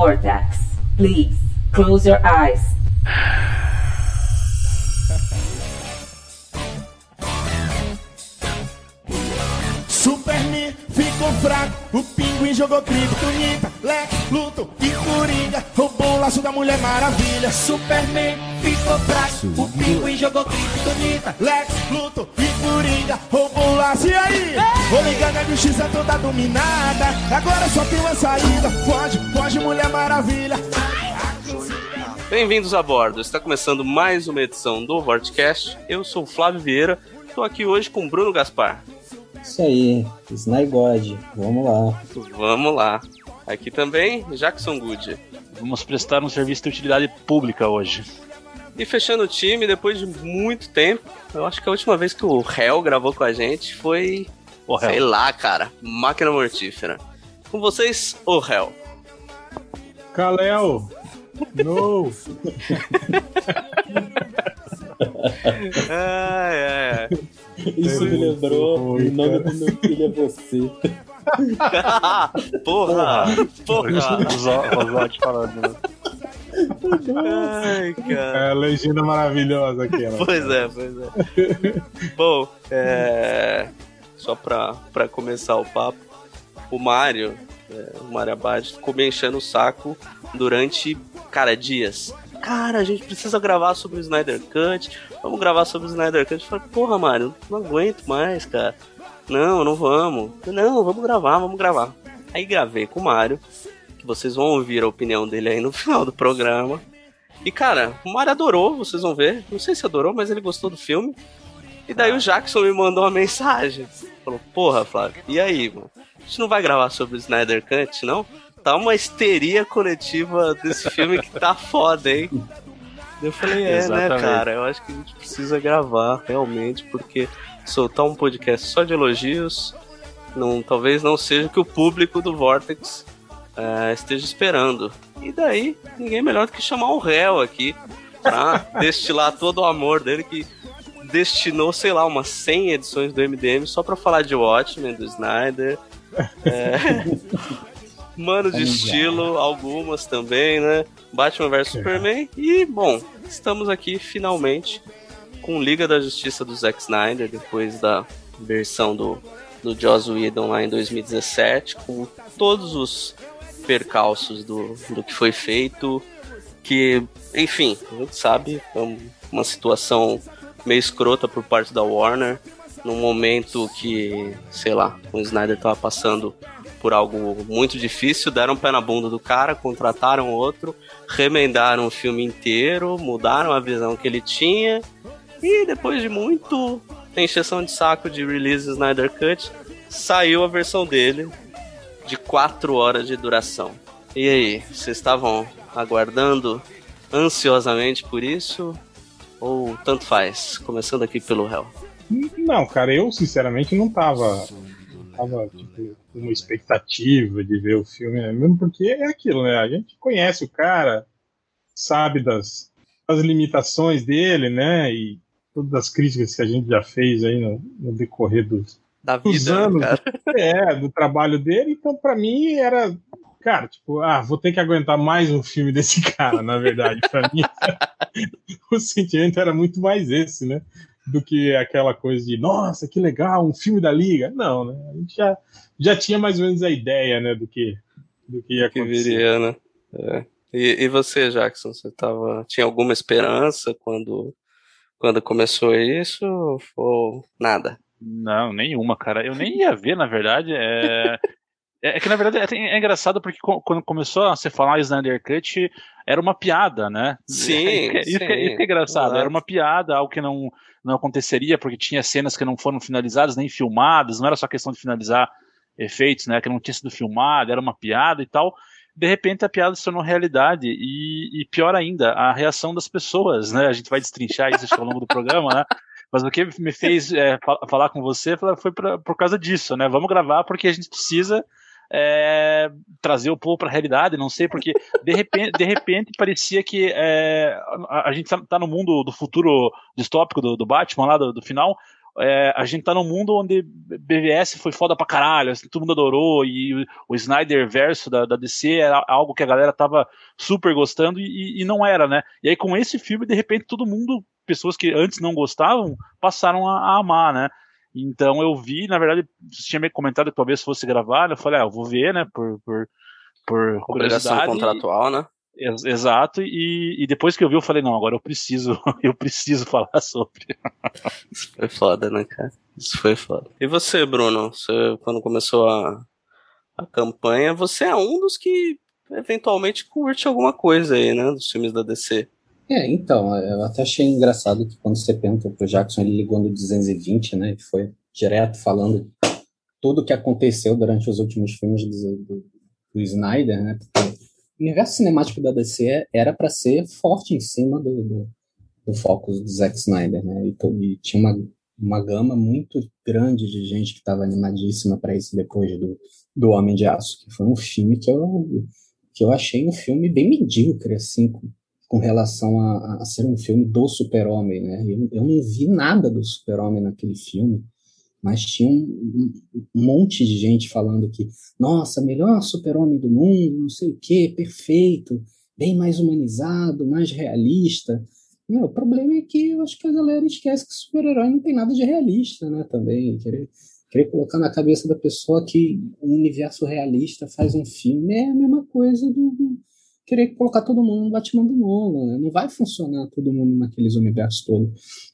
Vortex. Please close your eyes. Superman ficou fraco, o pinguim jogou criptonita, Lex, Luto e Coringa roubou o laço da Mulher Maravilha. Superman ficou fraco, o pinguim jogou criptonita, Lex, Luto e Coringa roubou o laço. E aí? Vou ligar na justiça toda dominada, agora só tem uma saída. Foge, foge Mulher Maravilha. Bem-vindos a bordo. Está começando mais uma edição do Vortcast. Eu sou o Flávio Vieira. Estou aqui hoje com Bruno Gaspar. Isso aí, Snygod, vamos lá. Vamos lá. Aqui também, Jackson Good. Vamos prestar um serviço de utilidade pública hoje. E fechando o time, depois de muito tempo, eu acho que a última vez que o Hell gravou com a gente foi. O Hell. Sei lá, cara. Máquina mortífera. Com vocês, o Hell. Kalel! No! Ai, ai, ai. Isso me lembrou o nome cara. do meu filho é você. Porra! Porra! Rosóide falando. né? Ai, cara. É a legenda maravilhosa aquela. Pois é, pois é. Bom, é... só pra, pra começar o papo, o Mario, é, o Mario Abad, ficou me enchendo o saco durante, cara, dias. Cara, a gente precisa gravar sobre o Snyder Cut. Vamos gravar sobre o Snyder Cut. Eu falei, porra, Mario, não aguento mais, cara. Não, não vamos. Não, vamos gravar, vamos gravar. Aí gravei com o Mario, que vocês vão ouvir a opinião dele aí no final do programa. E cara, o Mario adorou, vocês vão ver. Não sei se adorou, mas ele gostou do filme. E daí o Jackson me mandou uma mensagem. Falou, porra, Flávio, e aí, mano? A gente não vai gravar sobre o Snyder Cut, não? Tá uma histeria coletiva desse filme que tá foda, hein? Eu falei, é, né, Exatamente. cara? Eu acho que a gente precisa gravar, realmente, porque soltar um podcast só de elogios não, talvez não seja o que o público do Vortex eh, esteja esperando. E daí, ninguém melhor do que chamar o réu aqui pra destilar todo o amor dele que destinou, sei lá, umas 100 edições do MDM só pra falar de Watchmen, do Snyder. É... Mano de estilo, algumas também, né? Batman vs Superman. E, bom, estamos aqui finalmente com Liga da Justiça do Zack Snyder, depois da versão do, do Joss Whedon lá em 2017, com todos os percalços do, do que foi feito, que, enfim, a gente sabe, é um- uma situação meio escrota por parte da Warner, num momento que, sei lá, o Snyder tava passando por algo muito difícil, deram um pé na bunda do cara, contrataram outro, remendaram o filme inteiro, mudaram a visão que ele tinha, e depois de muito encheção de saco de release Snyder Cut, saiu a versão dele de 4 horas de duração. E aí, vocês estavam aguardando ansiosamente por isso? Ou tanto faz? Começando aqui pelo réu. Não, cara, eu sinceramente não tava. Tava, tipo, uma expectativa de ver o filme, né? mesmo porque é aquilo, né? A gente conhece o cara, sabe das, das limitações dele, né? E todas as críticas que a gente já fez aí no, no decorrer dos, Da dos vida, né, anos cara. é, do trabalho dele, então pra mim era, cara, tipo, ah, vou ter que aguentar mais um filme desse cara, na verdade, pra mim. o sentimento era muito mais esse, né? Do que aquela coisa de, nossa, que legal, um filme da Liga. Não, né? A gente já, já tinha mais ou menos a ideia, né, do que, do que ia que acontecer. viria, né? É. E, e você, Jackson, você tava, tinha alguma esperança quando, quando começou isso ou nada? Não, nenhuma, cara. Eu nem ia ver, na verdade. É, é é que, na verdade, é, é engraçado porque quando começou a se falar Snyder Cut, era uma piada, né? Sim, É, isso, que é, sim, isso que é engraçado. Era uma piada, algo que não, não aconteceria, porque tinha cenas que não foram finalizadas nem filmadas, não era só questão de finalizar efeitos, né? Que não tinha sido filmado, era uma piada e tal. De repente a piada se tornou realidade e, e pior ainda, a reação das pessoas, né? A gente vai destrinchar isso que, ao longo do programa, né? Mas o que me fez é, fa- falar com você foi pra- por causa disso, né? Vamos gravar porque a gente precisa é, trazer o povo para a realidade, não sei, porque de repente, de repente parecia que é, a, a gente tá, tá no mundo do futuro distópico do, do Batman lá do, do final, é, a gente tá num mundo onde BVS foi foda pra caralho, assim, todo mundo adorou, e o Snyder verso da, da DC era algo que a galera tava super gostando e, e, não era, né? E aí com esse filme, de repente, todo mundo, pessoas que antes não gostavam, passaram a, a amar, né? Então eu vi, na verdade, você tinha me comentado que talvez fosse gravar, eu falei, ah, eu vou ver, né, por, por, por Obrigação contratual, né? Exato, e, e, depois que eu vi, eu falei, não, agora eu preciso, eu preciso falar sobre. Isso foi foda, né, cara? Isso foi foda. E você, Bruno? Você, quando começou a, a campanha, você é um dos que eventualmente curte alguma coisa aí, né? Dos filmes da DC. É, então, eu até achei engraçado que quando você perguntou pro Jackson, ele ligou no 220, né? Ele foi direto falando tudo o que aconteceu durante os últimos filmes do, do, do Snyder, né? Porque o universo cinemático da DC era para ser forte em cima do, do, do foco do Zack Snyder, né? E, e tinha uma, uma gama muito grande de gente que estava animadíssima para isso depois do, do Homem de Aço, que foi um filme que eu, que eu achei um filme bem medíocre, assim, com, relação a, a, ser um filme do super-homem, né? Eu, eu não vi nada do super-homem naquele filme mas tinha um, um, monte de gente falando que, nossa, melhor super-homem do mundo, não sei o quê, perfeito, bem mais humanizado, mais realista. O problema é que eu acho que a galera esquece que super-herói não tem nada de realista, né, também. Querer, querer colocar na cabeça da pessoa que um universo realista faz um filme é a mesma coisa do, querer colocar todo mundo no Batman do Nolan. Né? Não vai funcionar todo mundo naqueles universos todos.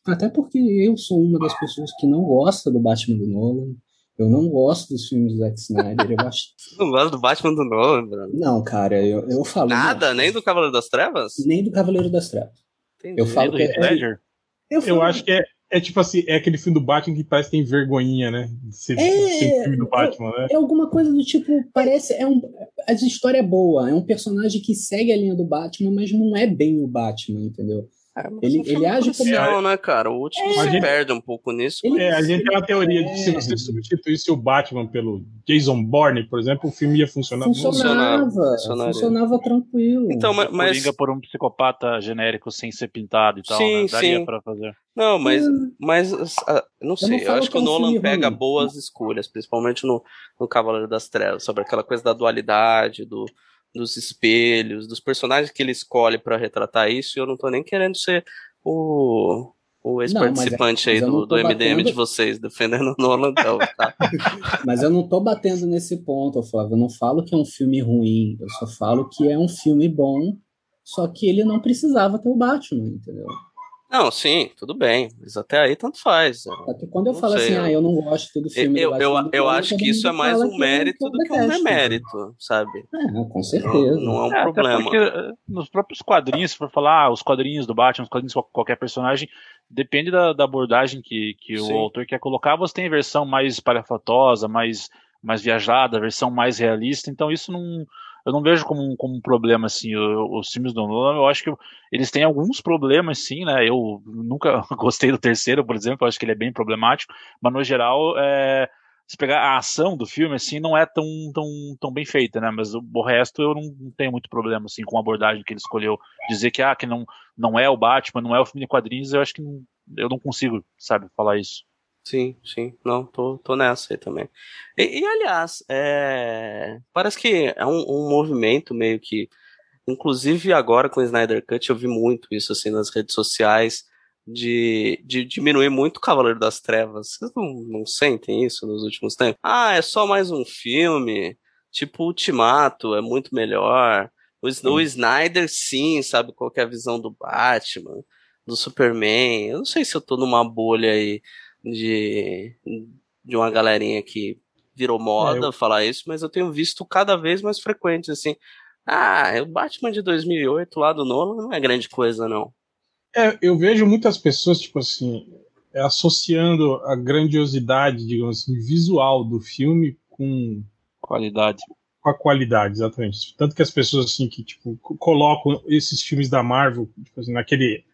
Até porque eu sou uma das pessoas que não gosta do Batman do Nolan. Eu não gosto dos filmes do Zack Snyder. Eu acho... não gosto do Batman do Nolan, Bruno? Não, cara, eu, eu falo. Nada? Nem do Cavaleiro das Trevas? Nem do Cavaleiro das Trevas. Entendi. Eu falo que é, eu, eu acho que é, é tipo assim, é aquele filme do Batman que parece que tem vergonhinha, né? De ser, é, filme do Batman, é, né? É alguma coisa do tipo, parece. É um, a história é boa, é um personagem que segue a linha do Batman, mas não é bem o Batman, entendeu? É, ele, ele age como. Não, né, cara? O último é, se perde um pouco nisso. Ele, é, a gente tem uma teoria de que se você substituísse o Batman pelo Jason Bourne, por exemplo, o filme ia funcionar funcionava, funcionava, funcionava tranquilo. Então, mas. mas... por um psicopata genérico sem ser pintado e tal, sim, né? Daria sim. pra fazer. Não, mas. Hum. Mas. Uh, não sei, eu, não eu acho que, o é Nolan pega ruim. boas escolhas, principalmente no, no Cavaleiro das Trevas, sobre aquela coisa da dualidade, do dos espelhos, dos personagens que ele escolhe para retratar isso, e eu não tô nem querendo ser o, o ex-participante aí do, do MDM batendo... de vocês, defendendo o Nolan, então, tá? mas eu não tô batendo nesse ponto, Flávio. Eu não falo que é um filme ruim, eu só falo que é um filme bom, só que ele não precisava ter o Batman, entendeu? Não, sim, tudo bem, mas até aí tanto faz. Porque quando eu não falo sei, assim, ah, eu não gosto do filme eu, do eu, eu, eu acho que isso é mais um mérito do que um demérito, sabe? É, com certeza. Não, não é um é, problema. Porque eh, nos próprios quadrinhos, se for falar, ah, os quadrinhos do Batman, os quadrinhos de qualquer personagem, depende da, da abordagem que, que o autor quer colocar. Você tem a versão mais espalhafatosa, mais, mais viajada, a versão mais realista, então isso não eu não vejo como um, como um problema, assim, os filmes do Nolan, eu acho que eles têm alguns problemas, sim, né, eu nunca gostei do terceiro, por exemplo, eu acho que ele é bem problemático, mas no geral, é, se pegar a ação do filme, assim, não é tão, tão, tão bem feita, né, mas o, o resto eu não, não, tenho muito problema, assim, com a abordagem que ele escolheu, dizer que, ah, que não, não é o Batman, não é o filme de quadrinhos, eu acho que não, eu não consigo, sabe, falar isso. Sim, sim. Não, tô, tô nessa aí também. E, e aliás, é... parece que é um, um, movimento meio que. Inclusive agora com o Snyder Cut eu vi muito isso assim nas redes sociais. De, de diminuir muito o Cavaleiro das Trevas. Vocês não, não sentem isso nos últimos tempos? Ah, é só mais um filme. Tipo Ultimato, é muito melhor. O, o Snyder, sim, sabe qual é a visão do Batman, do Superman. Eu não sei se eu tô numa bolha aí de, de uma galerinha que virou moda é, eu... falar isso, mas eu tenho visto cada vez mais frequente, assim. Ah, o Batman de 2008 lá do Nolan não é grande coisa, não. É, eu vejo muitas pessoas, tipo assim, associando a grandiosidade, digamos assim, visual do filme com qualidade. Com a qualidade, exatamente. Tanto que as pessoas, assim, que, tipo, colocam esses filmes da Marvel, tipo assim, naquele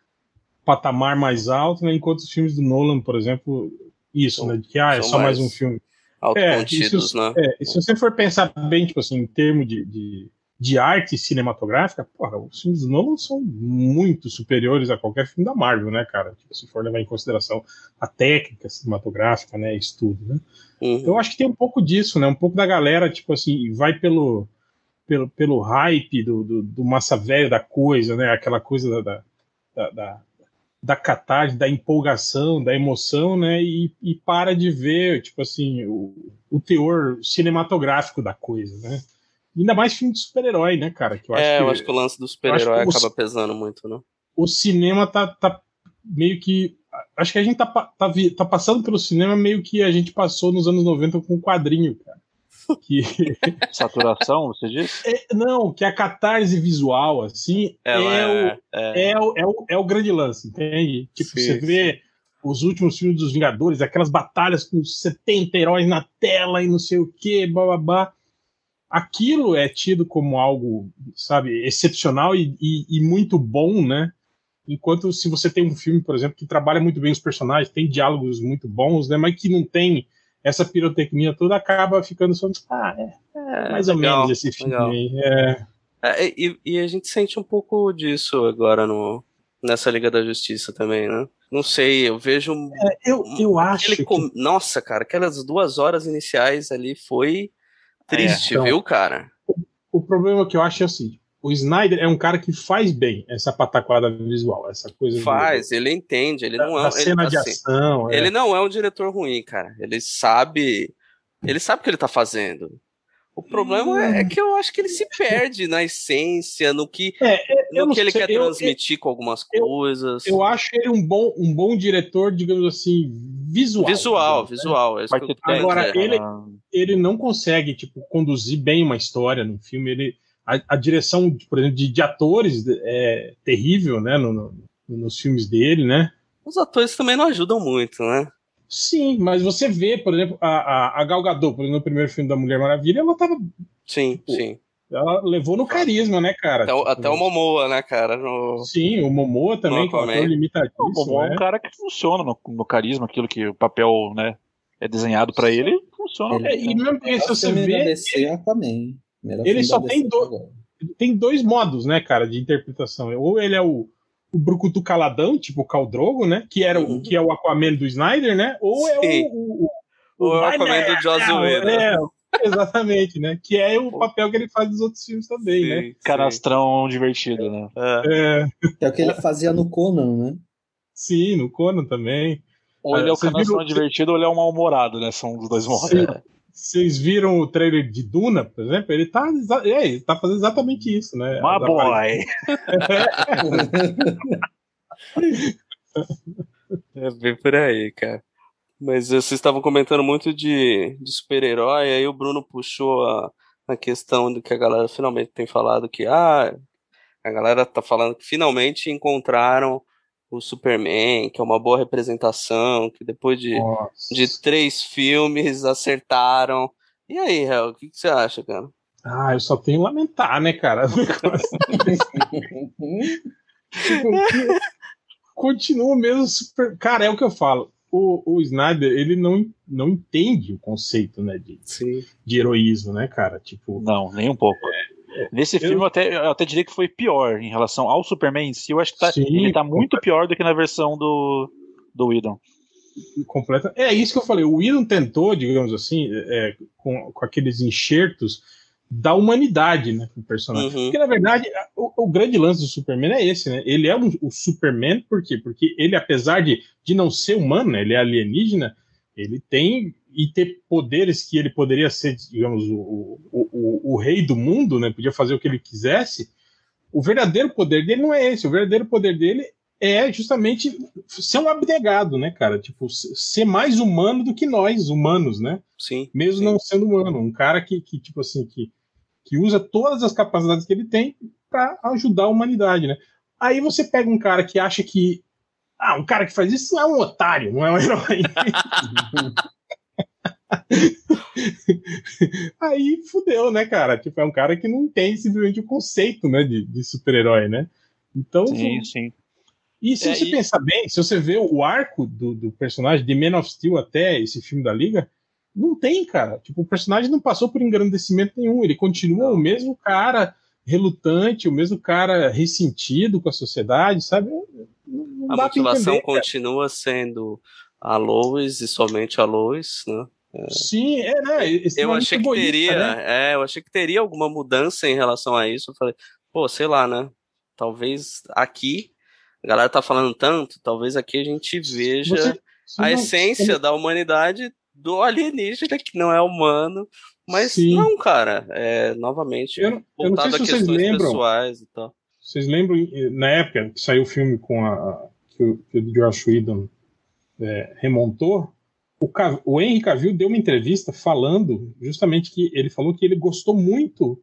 patamar mais alto, né? Enquanto os filmes do Nolan, por exemplo, isso, né? De que ah, é só mais, mais um filme. É, se, né? É, se você for pensar bem, tipo assim, em termos de, de, de arte cinematográfica, porra, os filmes do Nolan são muito superiores a qualquer filme da Marvel, né, cara? Tipo, se for levar em consideração a técnica cinematográfica, né, isso tudo, né? Uhum. Eu acho que tem um pouco disso, né? Um pouco da galera, tipo assim, vai pelo, pelo, pelo hype do, do, do massa velho da coisa, né? Aquela coisa da, da, da, da catarse, da empolgação, da emoção, né? E, e para de ver, tipo assim, o, o teor cinematográfico da coisa, né? Ainda mais filme de super-herói, né, cara? Que eu acho é, que, eu acho que o lance do super-herói que o- acaba pesando muito, né? o cinema tá, tá meio que. Acho que a gente tá, tá, tá passando pelo cinema meio que a gente passou nos anos 90 com o quadrinho, cara. Que, Saturação, você disse? é, não, que a catarse visual, assim, é, Ela o, é, é, é, o, é, o, é o grande lance, entende? Tipo, Sim, você vê os últimos filmes dos Vingadores, aquelas batalhas com 70 heróis na tela e não sei o que, bababá. Aquilo é tido como algo, sabe, excepcional e, e, e muito bom, né? Enquanto se você tem um filme, por exemplo, que trabalha muito bem os personagens, tem diálogos muito bons, né? Mas que não tem essa pirotecnia toda, acaba ficando só. Ah, é, é, mais ou legal, menos esse filme legal. aí. É, É, e, e a gente sente um pouco disso agora no, nessa Liga da Justiça também, né? Não sei, eu vejo. um- eu, eu acho. que- com- Nossa, cara, aquelas duas horas iniciais ali foi triste, então, viu, cara? o problema que eu acho é assim: o Snyder é um cara que faz bem essa pataquada visual, essa coisa. do- Faz, ele entende, ele da, não é. da ele- cena de assim, ação. é. Ele não é um diretor ruim, cara. Ele sabe. Ele sabe o que ele tá fazendo. O problema é, é que eu acho que ele se perde na essência, no que, É, eu no que ele sei, quer eu- transmitir com algumas eu- coisas. Eu acho ele um bom, um bom diretor, digamos assim, visual. visual, né? visual. É eu Agora, ele- Ele não consegue, tipo, conduzir bem uma história no filme. Ele, a, a direção, por exemplo, de, de atores é terrível, né, no- no- nos filmes dele, né? Os atores também não ajudam muito, né? Sim, mas você vê, por exemplo, a, a, a Gal Gadot, por exemplo, no primeiro filme da Mulher Maravilha, ela tava, Sim, Tipo, sim. ela levou no carisma, né, cara? Até, o- Tipo, até o Momoa, né, cara? No... Sim, o Momoa também, No com o Aquaman. ator o limitadíssimo. Momoa é né? um cara que funciona no, no carisma, aquilo que o papel né, é desenhado pra ele, funciona. Ele- É, e mesmo se você vê, DC é Ele só tem do- tem dois modos, né, cara, de interpretação. Ou ele é o, o Brucutu Caladão, tipo o Caldrogo, né? Que, era, o Uhum. que é o Aquaman do Snyder, né? Ou é Sim. o. o, Ou é o Aquaman do Joss é, Whedon. é, exatamente, né? Que é o papel que ele faz nos outros filmes também, né? Sim, Canastrão divertido, né? É. É, é o que ele fazia no Conan, né? sim, no Conan também. Ou ele é o canastrão viram- divertido ou ele é um mal-humorado, né? São os dois modos. Vocês viram o trailer de Duna, por exemplo? Ele tá, é, ele tá fazendo exatamente isso, né? My As boy! É bem por aí, cara. Mas vocês estavam comentando muito de, de super-herói, aí o Bruno puxou a, a questão do que a galera finalmente tem falado que ah, a galera tá falando que finalmente encontraram o Superman, que é uma boa representação, que depois de, Nossa. de três filmes acertaram. E aí, Hel, o que, que você acha, cara? Ah, eu só tenho a lamentar, né, cara? Tipo, que- continua mesmo super. Cara, é o que eu falo. O, o Snyder, ele não, não entende o conceito, né, de, Sim. de heroísmo, né, cara? Tipo, Não, nem um pouco. Nesse eu- filme eu até, eu até diria que foi pior em relação ao Superman em si. Eu acho que tá, Sim, ele tá muito pior do que na versão do, do Whedon. completa. É isso que eu falei. O Whedon tentou, digamos assim, é, com, com aqueles enxertos da humanidade, né, pro personagem. Uhum. Porque, na verdade, o, o grande lance do Superman é esse, né? Ele é um- o Superman, por quê? Porque ele, apesar de, de não ser humano, né, ele é alienígena, ele tem e ter poderes que ele poderia ser, digamos, o, o, o, o rei do mundo, né? Podia fazer o que ele quisesse. O verdadeiro poder dele não é esse. O verdadeiro poder dele é justamente ser um abnegado, né, cara? Tipo, ser mais humano do que nós, humanos, né? Sim. mesmo sim. não sendo humano, um cara que, que tipo assim, que, que usa todas as capacidades que ele tem para ajudar a humanidade, né? Aí você pega um cara que acha que ah, um cara que faz isso é um otário, não é um herói. Aí fudeu, né, cara? Tipo, é um cara que não entende simplesmente o conceito, né, de, de super-herói, né? Então, Sim, sim. e se É, você e- pensar bem, se você vê o arco do, do personagem de Man of Steel até esse filme da Liga, não tem, cara. Tipo, o personagem não passou por engrandecimento nenhum. Ele continua Não. o mesmo cara relutante, o mesmo cara ressentido com a sociedade, sabe? Não, não A motivação entender, cara. continua sendo a Lois e somente a Lois, né? Sim, é, né? Eu extremamente achei que egoísta, teria, né? é, eu achei que teria alguma mudança em relação a isso. Eu falei, pô, sei lá, né? Talvez aqui, a galera tá falando tanto, talvez aqui a gente veja Você- você a não- essência da humanidade do alienígena que não é humano. Mas Sim. não, cara, é novamente Eu não- eu não sei voltado a se vocês questões lembram. pessoais e tal. Vocês lembram, na época que saiu o filme com a, a- que, o, que o Josh Whedon é, remontou, o, Ca- o Henry Cavill deu uma entrevista falando justamente que ele falou que ele gostou muito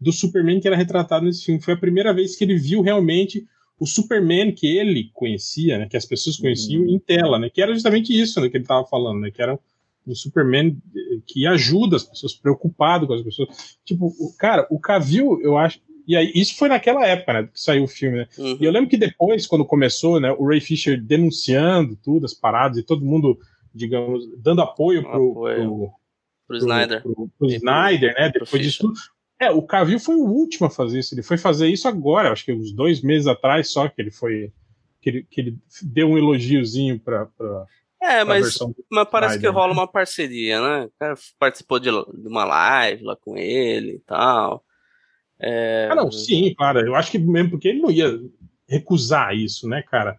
do Superman que era retratado nesse filme. Foi a primeira vez que ele viu realmente o Superman que ele conhecia, né, que as pessoas conheciam em tela, né, que era justamente isso né, que ele estava falando, né, que era um Superman eh, que ajuda as pessoas, preocupado com as pessoas. Tipo, o cara, o Cavill, eu acho. E aí, isso foi naquela época, né, que saiu o filme, né? Uhum. E eu lembro que depois, quando começou, né, o Ray Fisher denunciando tudo, as paradas, e todo mundo, digamos, dando apoio Pro pro- Snyder. pro- pro Snyder, né? Depois disso. É, o Cavill foi o último a fazer isso. Ele foi fazer isso agora, acho que uns dois meses atrás só que ele foi. Que ele, que ele deu um elogiozinho pra, É, mas, mas parece Snyder, que rola uma parceria, né? O cara participou de, de uma live lá com ele e tal. É, Ah, não, sim, claro. Eu acho que mesmo porque ele não ia recusar isso, né, cara?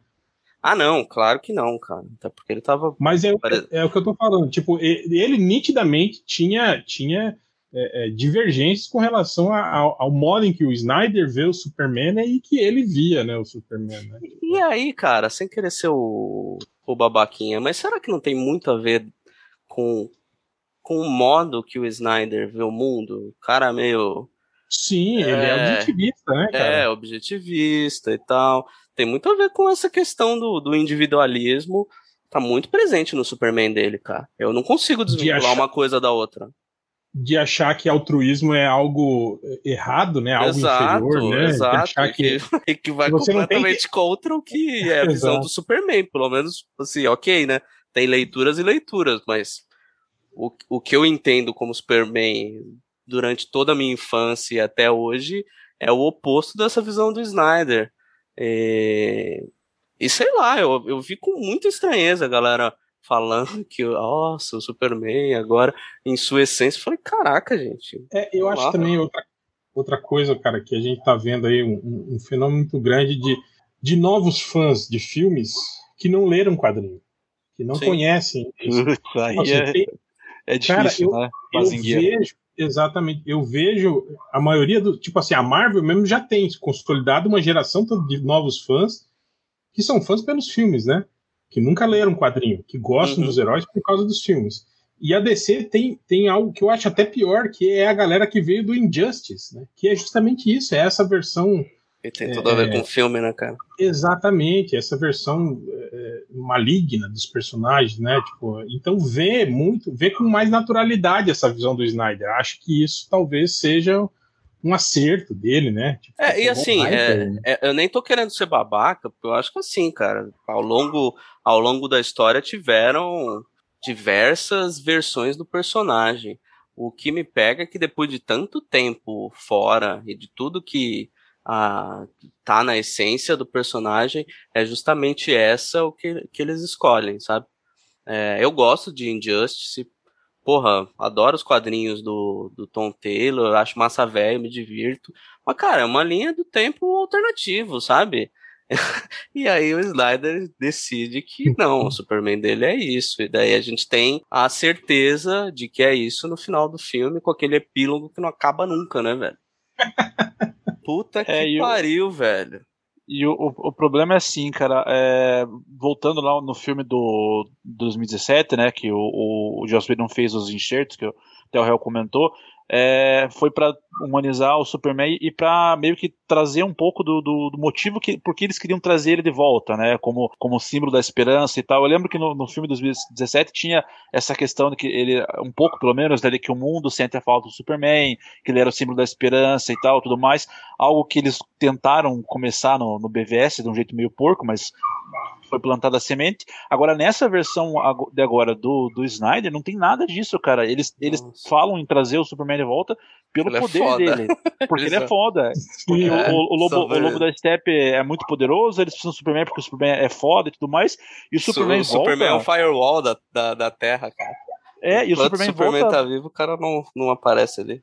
Ah, não, claro que não, cara. Até porque ele tava. Mas é, é o que eu tô falando. Tipo, e- ele nitidamente tinha, tinha é, é, divergências com relação a- ao, ao modo em que o Snyder vê o Superman e que ele via, né, o Superman. Né? E aí, cara, sem querer ser o, o babaquinha, mas será que não tem muito a ver com, com o modo que o Snyder vê o mundo? O cara meio. Sim, ele é, É. objetivista, né, cara? É, objetivista e tal. Tem muito a ver com essa questão do, do individualismo. Tá muito presente no Superman dele, cara. Eu não consigo desvincular achar- uma coisa da outra. De achar que altruísmo é algo errado, né? Algo exato, inferior, né? De exato. achar e que, e que vai você completamente contra o que é a visão Exato. do Superman. Pelo menos, assim, ok, né? Tem leituras e leituras, mas o, o que eu entendo como Superman durante toda a minha infância e até hoje é o oposto dessa visão do Snyder. É, E sei lá, eu, eu vi com muita estranheza a galera falando que, nossa, o Superman agora, em sua essência, eu falei, caraca, gente. É, eu acho Lá. também outra, outra coisa, cara, que a gente tá vendo aí um, um- fenômeno muito grande de, de novos fãs de filmes que não leram quadrinho, que não Sim. conhecem isso. Aí Nossa, é, tem- é Cara, difícil, eu- né? eu vejo, exatamente, eu vejo a maioria do, tipo assim, a Marvel mesmo já tem consolidado uma geração de novos fãs que são fãs pelos filmes, né? Que nunca leram quadrinho, que gostam Uhum. dos heróis por causa dos filmes. E a DC tem, tem algo que eu acho até pior, que é a galera que veio do Injustice, né? Que é justamente isso, é essa versão Tem tudo a ver É. com o filme, né, cara? Exatamente, essa versão é, maligna dos personagens, né? Tipo, então vê muito, vê com mais naturalidade essa visão do Snyder. Acho que isso talvez seja um acerto dele, né? Tipo, É, e assim, é, é, eu nem tô querendo ser babaca, porque eu acho que assim, cara, ao longo, ao longo da história tiveram diversas versões do personagem. O que me pega é que depois de tanto tempo fora e de tudo que ah, tá na essência do personagem, é justamente essa o que, que eles escolhem, sabe? É, eu gosto de Injustice, porra, adoro os quadrinhos do, do Tom Taylor, acho massa velho, me divirto. Mas, cara, é uma linha do tempo alternativo, sabe? e aí o Snyder decide que não, o Superman dele é isso. E daí a gente tem a certeza de que é isso no final do filme, com aquele epílogo que não acaba nunca, né, velho? Puta que É, e o- pariu, velho. E o, o, o problema é assim, cara, é, voltando lá no filme do, do 2017, né, que o, o, o Joss Whedon fez os enxertos, que o- até o Real comentou, é, foi pra humanizar o Superman e pra meio que trazer um pouco do, do, do motivo que, por que eles queriam trazer ele de volta, né, como, como símbolo da esperança e tal. Eu lembro que no, no filme de 2017 tinha essa questão de que ele, um pouco pelo menos, né, de que o mundo sente a falta do Superman, que ele era o símbolo da esperança e tal, tudo mais algo que eles tentaram começar no, no BVS de um jeito meio porco, mas foi plantada a semente. Agora, nessa versão de agora do, do Snyder, não tem nada disso, cara. Eles, eles falam em trazer o Superman de volta pelo ele é poder é dele. Porque ele é foda. Porque é, o, o, lobo, o Lobo da Steppe é muito poderoso, eles precisam do Superman porque o Superman é foda e tudo mais. E o Superman o volta... Superman é o firewall da, da, da Terra, cara. É, e o Superman, o Superman volta... tá vivo, o cara não, não aparece ali.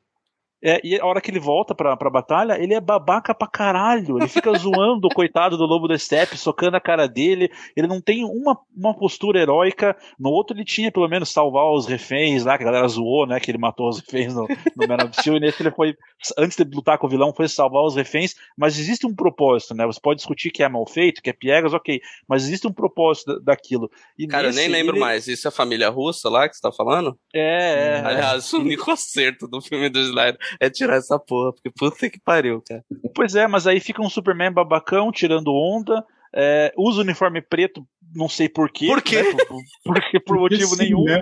É, e a hora que ele volta pra, pra batalha, ele é babaca pra caralho. Ele fica zoando o coitado do lobo da steppe, socando a cara dele. Ele não tem uma, uma postura heróica. No outro, ele tinha pelo menos salvar os reféns lá, que a galera zoou, né? Que ele matou os reféns no, no Man of Steel. E nesse ele foi, antes de lutar com o vilão, foi salvar os reféns. Mas existe um propósito, né? Você pode discutir que é mal feito, que é piegas, ok. Mas existe um propósito daquilo. E cara, nesse, eu nem lembro ele... mais. Isso é a família russa lá que você tá falando? É, é. Aliás, o único acerto do filme do Snyder é tirar essa porra, porque puta que pariu, cara. Pois é, mas aí fica um Superman babacão tirando onda, é, usa uniforme preto, não sei porquê. Por quê? Né? Por, por, por motivo sim, nenhum. Né?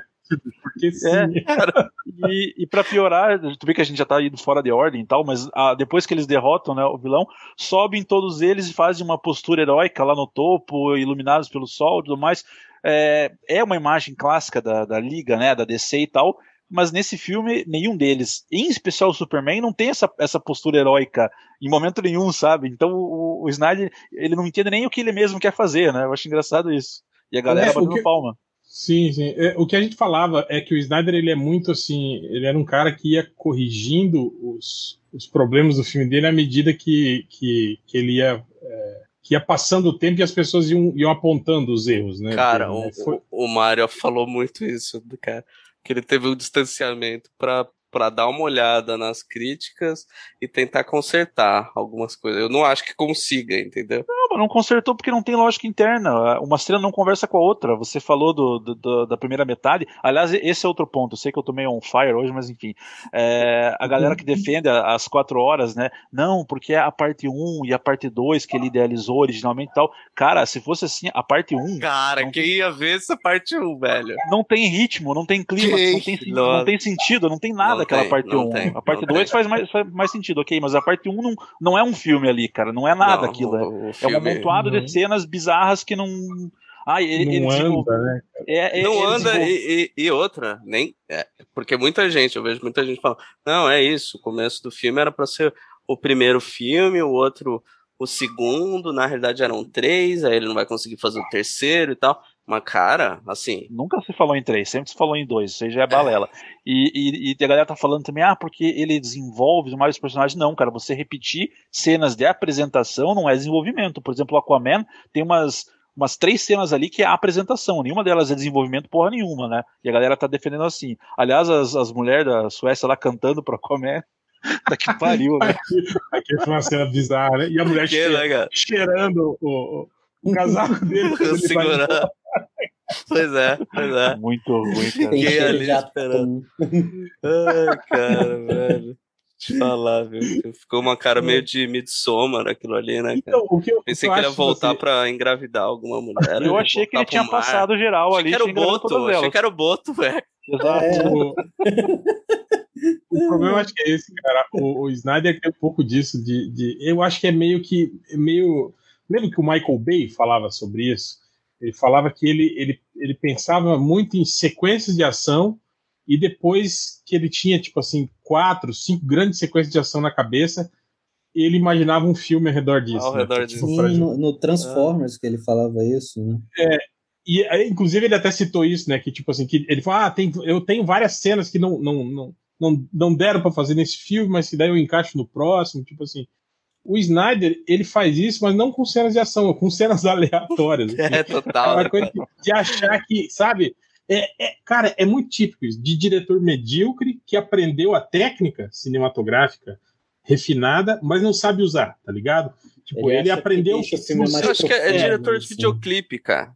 Porque sim. É, cara. E, e pra piorar, tu vê que a gente já tá indo fora de ordem e tal, mas ah, depois que eles derrotam né, o vilão, sobem todos eles e fazem uma postura heróica lá no topo, iluminados pelo sol e tudo mais. É, é uma imagem clássica da, da Liga, né, da DC e tal, mas nesse filme, nenhum deles, em especial o Superman, não tem essa, essa postura heróica em momento nenhum, sabe? Então o, o Snyder, ele não entende nem o que ele mesmo quer fazer, né? Eu acho engraçado isso. E a galera é, batendo que... palma. Sim, sim. É, o que a gente falava é que o Snyder, ele é muito assim, ele era um cara que ia corrigindo os, os problemas do filme dele à medida que, que, que ele ia... É, que ia passando o tempo e as pessoas iam, iam apontando os erros, né? Cara, Porque, né? Foi... o, o Mario falou muito isso, cara que ele teve um distanciamento para para dar uma olhada nas críticas e tentar consertar algumas coisas. Eu não acho que consiga, entendeu? Não, mas não consertou porque não tem lógica interna. Uma cena não conversa com a outra. Você falou do, do, do, da primeira metade. Aliás, esse é outro ponto. Eu sei que eu tô meio on fire hoje, mas enfim. É, a galera que defende as quatro horas, né? Não, porque é a parte 1 e a parte 2 que ele idealizou originalmente e tal. Cara, se fosse assim, a parte 1. Cara, quem tem... ia ver essa parte 1, velho? Não tem ritmo, não tem clima, não tem, não tem, sentido, não tem nada daquela parte 1. Tem, a parte 2 faz mais, faz mais sentido, ok, mas a parte 1 não, não é um filme ali, cara, não é nada não, aquilo. O, o é, um amontoado não. de cenas bizarras que não. Ah, ele, não ele, anda, tipo, né? É, é, não anda e, e, outra, nem. É, porque muita gente, eu vejo muita gente falando, não, é isso, o começo do filme era para ser o primeiro filme, o outro o segundo, na realidade eram três, aí ele não vai conseguir fazer o terceiro e tal. Mas, cara, assim. Nunca se falou em três, sempre se falou em dois, isso aí já é balela. É. E, e, e, a galera tá falando também, ah, porque ele desenvolve mais os personagens. Não, cara, você repetir cenas de apresentação não é desenvolvimento. Por exemplo, o Aquaman tem umas, umas três cenas ali que é a apresentação, nenhuma delas é desenvolvimento porra nenhuma, né? E a galera tá defendendo assim. Aliás, as, as mulheres da Suécia lá cantando pro Aquaman. Tá que pariu, né? Aqui, foi uma cena bizarra, né? E a mulher que, né, cheirando o, o casaco dele. Segurando. Pois é, pois é. Muito ruim, cara. Fiquei é ali esperando. Ai, cara, velho. Te falar, viu? Ficou uma cara meio de Midsommar aquilo ali, né, cara? Então, o que eu, Pensei que, ele ia voltar assim... pra engravidar alguma mulher. Eu achei que ele tinha passado geral achei ali. Que era o Boto, achei que era o Boto, velho. Exato. É. O... problema acho que é esse, cara. O, o Snyder tem um pouco disso, de, de. Eu acho que é meio que. É meio. Lembra que o Michael Bay falava sobre isso? Ele falava que ele, ele, ele pensava muito em sequências de ação e depois que ele tinha, tipo assim, quatro, cinco grandes sequências de ação na cabeça, ele imaginava um filme ao redor disso. Ao né? redor disso. Sim, no, no, Transformers ah. que ele falava isso, né? É, e inclusive ele até citou isso, né? Que tipo assim, que ele falou, ah, tem, eu tenho várias cenas que não, não, não, não, não deram para fazer nesse filme, mas que daí eu encaixo no próximo, tipo assim o Snyder, ele faz isso, mas não com cenas de ação, com cenas aleatórias. Assim. É, total. É uma coisa de achar que, sabe? É, é, cara, é muito típico isso, de diretor medíocre que aprendeu a técnica cinematográfica refinada, mas não sabe usar, tá ligado? Tipo, ele, ele aprendeu. Que eu acho que é, é diretor de assim. videoclipe, cara.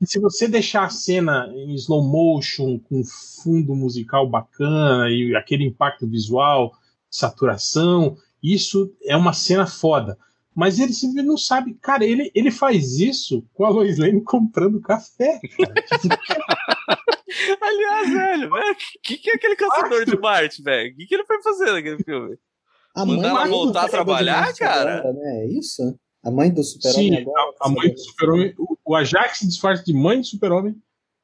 E se você deixar a cena em slow motion, com fundo musical bacana e aquele impacto visual, saturação, isso é uma cena foda. Mas ele simplesmente não sabe. Cara, ele, ele faz isso com a Lois Lane comprando café. Aliás, velho, o que, que é aquele caçador de Marte, velho? O que, que ele foi fazer naquele filme? A Mandar ela voltar a trabalhar, cara? Agora, né? É isso? A mãe do super-homem Sim, agora? a, a mãe do super-homem. O, o Ajax se disfarça de mãe do super-homem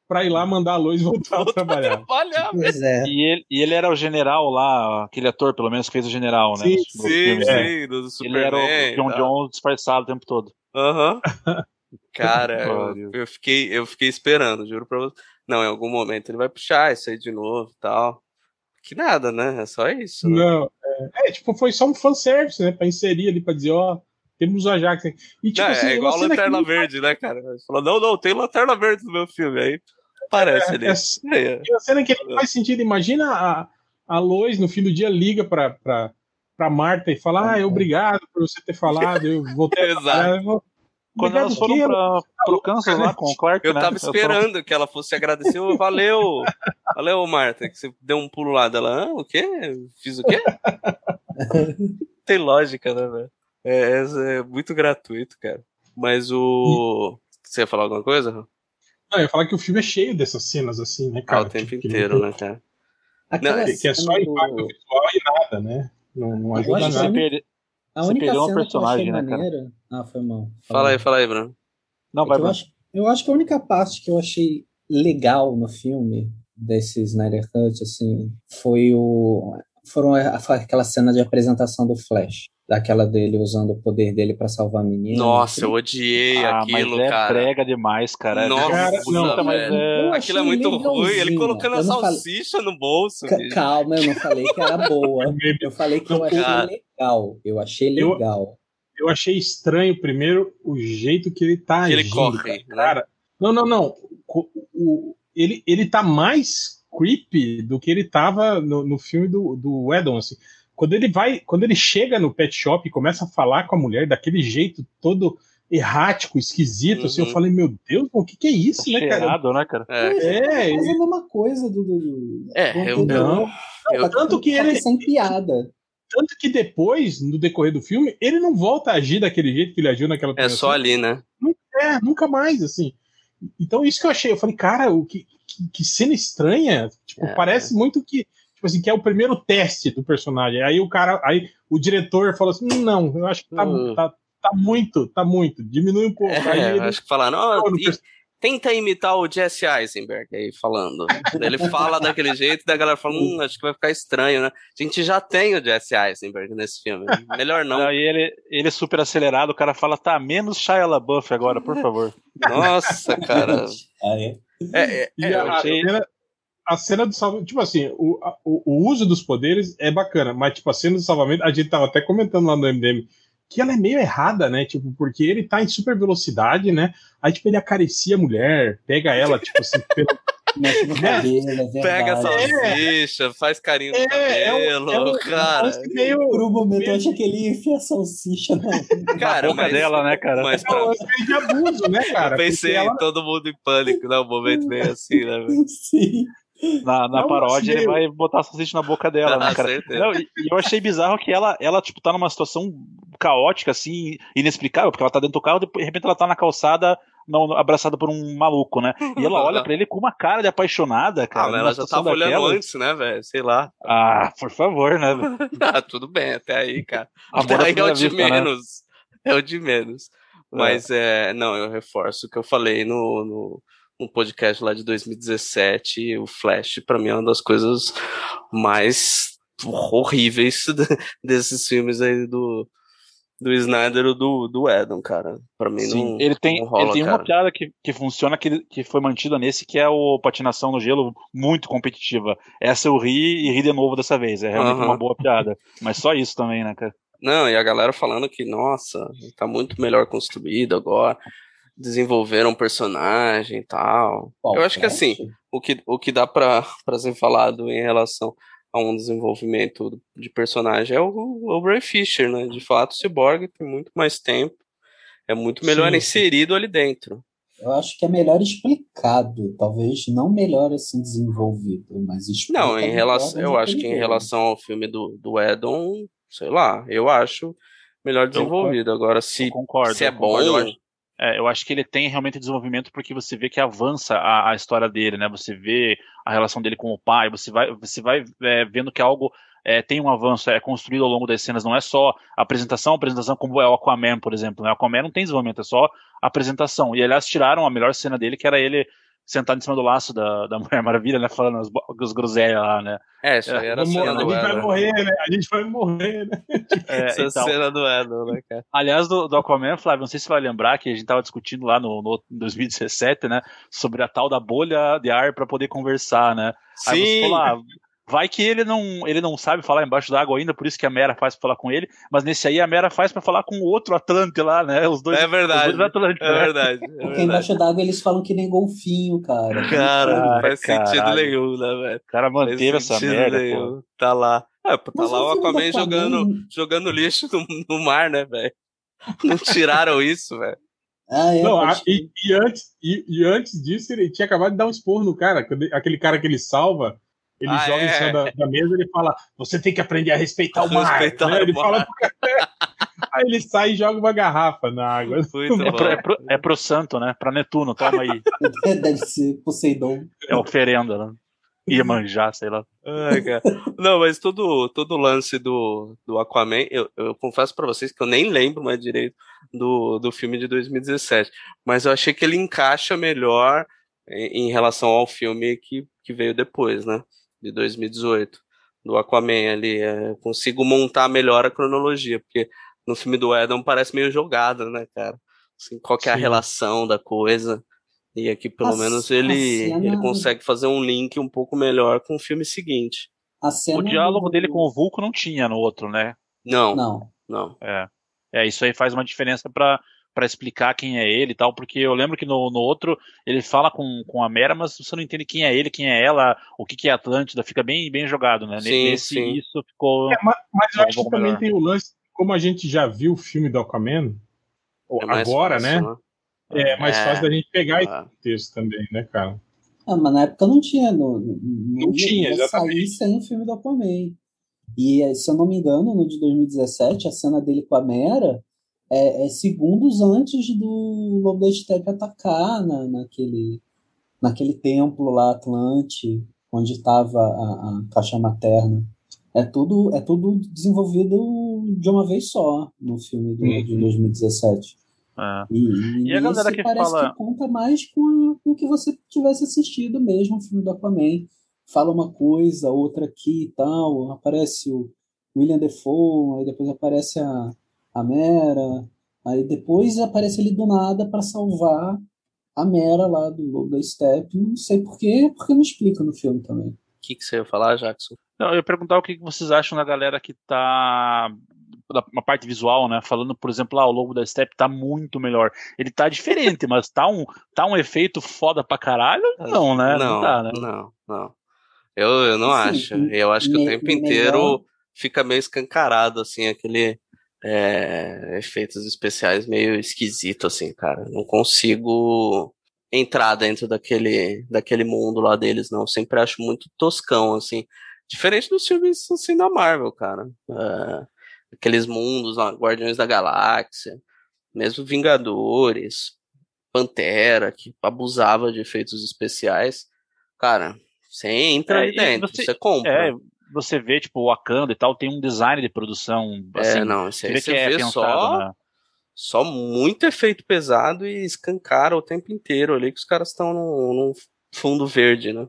pra ir lá mandar a Lois voltar a trabalhar. Olha, Pois é. E ele, e ele era o general lá, aquele ator, pelo menos, que fez o general, né? Sim, sim, filme. sim, do Ele era Superman. o John tá. Jones disfarçado o tempo todo. Aham. Cara, Pariu. eu, eu fiquei, eu fiquei esperando, juro pra você. Não, em algum momento ele vai puxar isso aí de novo e tal. Que nada, né? É só isso. né? Não, é, é, tipo, foi só um fanservice, né? Pra inserir ali, pra dizer, ó, temos o Ajax. aqui. E, tipo, Não, assim, é igual que Lanterna não- Verde, né, cara? Ele falou, não, não, tem Lanterna Verde no meu filme. Aí aparece É, ali. é- É. E uma cena que não faz sentido. Imagina a, a Lois no fim do dia liga pra, pra, pra Marta e fala: Ah, obrigado por você ter falado. Eu voltei a Exato. trabalhar." Eu Quando Obrigado elas foram pra, pro Kansas lá com o Clark, Eu né? tava esperando que ela fosse agradecer. Ô, Valeu, valeu, Marta, que você deu um pulo lá dela. Ah, o quê? Fiz o quê? Tem lógica, né, velho? É, é muito gratuito, cara. Mas o. Você ia falar alguma coisa? Não, eu ia falar que o filme é cheio dessas cenas assim, né, Ah, cara? o tempo Que- que- inteiro, né, cara? Aquela Não, Que, que é só impacto do- visual e nada, né? Não, não ajuda Você nada. que- perde- A Você única perdeu um cena que eu achei personagem, né, cara? maneira... Ah, foi mal. Fala aí, fala aí, Bruno. Não, É vai, que eu, vai. acho, eu acho que a única parte que eu achei legal no filme desse Snyder Cut, assim, foi o foram aquela cena de apresentação do Flash, daquela dele usando o poder dele pra salvar a menina. Nossa, eu odiei Ah, aquilo, mas é cara. brega demais, cara. Nossa, Cara, não, mas é... Eu Aquilo é muito ruim. Ele colocando a Eu não falei- salsicha no bolso. Bicho. Calma, eu não falei que era boa. Eu falei que eu achei Cara. legal. Eu achei Eu- legal. Eu achei estranho, primeiro, o jeito que ele tá Que ele agindo. corre, né? Cara, não, não, não. O, o- ele, ele tá mais creepy do que ele tava no, no filme do, do Edon, assim. Quando ele vai, quando ele chega no pet shop e começa a falar com a mulher daquele jeito todo errático, esquisito, assim, eu Uhum. falei, meu Deus, o que que é isso, né, cara? cheirado, né, cara? É, É, Mas é ele- a mesma coisa do. do, do É, eu- não. eu- que- tanto que só ele- sem piada. tanto que depois, no decorrer do filme, ele não volta a agir daquele jeito que ele agiu naquela é só ali, né? É, nunca mais, assim. Então, isso que eu achei. Eu falei, cara, o que, que, que cena estranha. Tipo, É. parece muito que. Tipo assim, que é o primeiro teste do personagem. Aí o cara. Aí o diretor falou assim: não, eu acho que tá, Hum. tá, tá muito, tá muito. Diminui um pouco. aí É, ele- acho que falaram, "Ó, Pô, no e- tenta imitar o Jesse Eisenberg aí falando. Ele fala daquele jeito, a galera fala, hum, acho que vai ficar estranho, né? A gente já tem o Jesse Eisenberg nesse filme. Melhor não. Aí ele, ele é super acelerado, o cara fala, tá, menos Shia LaBeouf agora, por favor. Nossa, cara. Ah, é? É, é, E é, a, eu a achei- cena, a cena do salvamento, tipo assim, o, a- o, o uso dos poderes é bacana, mas tipo, a cena do salvamento, a gente tava até comentando lá no MDM, que ela é meio errada, né? Tipo, porque ele tá em super velocidade, né? Aí, tipo, ele acaricia a mulher, pega ela, tipo assim, pelo, Mexe no cabelo, é. Pega a salsicha, faz carinho no É, é um- cabelo, é um- cara. é um meio. Por um momento eu achei que ele ia enfiar salsicha na Cara, boca mas, dela, né, cara? mas É um pra, meio de abuso, né, cara? eu pensei ela- em todo mundo em pânico, né? Um momento meio assim, né? velho? Sim. Na, na Não, paródia, ele vai botar salsicha na boca dela, né, Ah, cara? certeza. Não, e, e eu achei bizarro que ela, ela, tipo, tá numa situação caótica, assim, inexplicável, porque ela tá dentro do carro, de repente ela tá na calçada, não, abraçada por um maluco, né? E ela olha pra ele com uma cara de apaixonada, cara. Ah, mas ela já tava olhando daquela. antes, né, velho? Sei lá. Ah, por favor, né? Ah, tudo bem, até aí, cara. Amor Até aí é o de vista, né? menos. É o de menos. Mas é, não, eu reforço o que eu falei no, no, no podcast lá de 2017. O Flash, pra mim, é uma das coisas mais horríveis desses filmes aí do, do Snyder ou do, do Adam, cara. Pra mim Sim, não. ele tem, não rola, ele tem uma cara. piada que, que funciona, que, que foi mantida nesse, que é o patinação no gelo muito competitiva. Essa eu ri e ri de novo dessa vez. É realmente Aham. uma boa piada. Mas só isso também, né, cara? Não, e a galera falando que, nossa, tá muito melhor construído agora. Desenvolveram um personagem e tal. Eu acho que assim, o que, o que dá pra, pra ser falado em relação a um desenvolvimento de personagem é o, o Ray Fisher, né? De fato, o Cyborg tem muito mais tempo, é muito melhor Sim. inserido ali dentro. Eu acho que é melhor explicado, talvez não melhor assim desenvolvido, mas explica Não, em relação, eu acho que em ele. relação ao filme do, do Edon, sei lá, eu acho melhor desenvolvido. Agora, se, concordo. se é bom, Eu acho, é, eu acho que ele tem realmente desenvolvimento porque você vê que avança a, a história dele, né? Você vê a relação dele com o pai, você vai, você vai é, vendo que algo é, tem um avanço, é construído ao longo das cenas, não é só apresentação, apresentação como é o Aquaman, por exemplo. Né? O Aquaman não tem desenvolvimento, é só apresentação. E aliás, tiraram a melhor cena dele, que era ele sentado em cima do laço da, da Mulher Maravilha, né? Falando as, as groselhas lá, né? É, isso aí era a cena a do gente vai Edward. morrer, né? A gente vai morrer, né? É, Essa então, cena do Edward, né, cara? Aliás, do, do Aquaman, Flávio, não sei se você vai lembrar que a gente estava discutindo lá no, no em 2017, né? Sobre a tal da bolha de ar para poder conversar, né? Aí você Sim, falou, ah, vai que ele não, ele não sabe falar embaixo d'água ainda, por isso que a Mera faz pra falar com ele, mas nesse aí a Mera faz pra falar com o outro Atlante lá, né? Os dois, é verdade. os dois Atlantes, É né? verdade. É Porque verdade. embaixo d'água eles falam que nem golfinho, cara. Cara, não faz sentido caralho. nenhum, né, velho? O cara manteve essa sentido merda, pô. Tá lá. É, tá Mas lá o Aquaman jogando, jogando lixo no, no mar, né, velho? Não tiraram isso, velho. Ah, é, Não, e, e antes, e, e antes disso, ele tinha acabado de dar um esporro no cara. Aquele cara que ele salva, ele Ah, joga é. em cima da, da mesa ele fala: Você tem que aprender a respeitar o mar. Respeitar né? o Ele mar. fala pro cara. Aí ele sai e joga uma garrafa na água. É pro, é, pro, é pro santo, né? Pra Netuno, toma aí. Deve ser Poseidon. É oferenda, né? Iemanjá, sei lá. Ai, cara. Não, mas todo, todo o lance do, do Aquaman, eu, eu confesso pra vocês que eu nem lembro mais direito do, do filme de 2017. Mas eu achei que ele encaixa melhor em, em relação ao filme que, que veio depois, né? De 2018. Do Aquaman ali. É, eu consigo montar melhor a cronologia, porque no filme do Adam parece meio jogado, né, cara? Assim, qual que é a Sim. relação da coisa. E aqui, pelo A- menos, ele, cena- ele consegue fazer um link um pouco melhor com o filme seguinte. A cena O diálogo do- dele com o Vulco não tinha no outro, né? Não, não. Não. É. É, isso aí faz uma diferença pra para explicar quem é ele e tal, porque eu lembro que no, no outro ele fala com, com a Mera, mas você não entende quem é ele, quem é ela, o que, que é Atlântida, fica bem, bem jogado, né? Sim, Nesse sim. isso ficou. É, mas, mas eu acho que também tem o lance, como a gente já viu o filme do Aquaman, É agora, fácil, né? É mais É. fácil da gente pegar esse Ah, texto também, né, cara? Ah, mas na época não tinha. Não, não, Não tinha, exatamente. sem o filme do Aquaman. E, se eu não me engano, no de 2017, a cena dele com a Mera é, é segundos antes do Lobo da Steppe atacar na, naquele, naquele templo lá, Atlante, onde estava a, a caixa materna. É tudo, é tudo desenvolvido de uma vez só no filme do, de Uhum. 2017. É. E, E a galera que parece fala- que conta mais com o que você tivesse assistido mesmo, o filme do Aquaman. Fala uma coisa, outra aqui e tal. Aparece o William Defoe, aí depois aparece a, a Mera, aí depois aparece ele do nada para salvar a Mera lá do Lobo da Steppe. Não sei porquê, porque não explica no filme também. O que, que você ia falar, Jackson? Não, eu ia perguntar o que vocês acham da galera que tá da uma parte visual, né? Falando, por exemplo, ah, o logo da Step tá muito melhor. Ele tá diferente, mas tá um, tá um efeito foda pra caralho? Não, né? Não, dá, né? não, não. Eu, eu não Assim, acho. Eu acho que o tempo melhor- inteiro fica meio escancarado, assim, aquele é, efeitos especiais meio esquisito, assim, cara. Não consigo entrar dentro daquele, daquele mundo lá deles, não. Sempre acho muito toscão, assim. Diferente dos filmes, assim, da Marvel, cara. É, aqueles mundos lá, Guardiões da Galáxia, mesmo Vingadores, Pantera, que abusava de efeitos especiais. Cara, você entra É, ali dentro, você- você, compra. É, você vê, tipo, o Wakanda e tal, tem um design de produção, assim, É, não, isso aí vê você que é vê pensado, só, né? só muito efeito pesado e escancara o tempo inteiro ali que os caras estão num, fundo verde, né?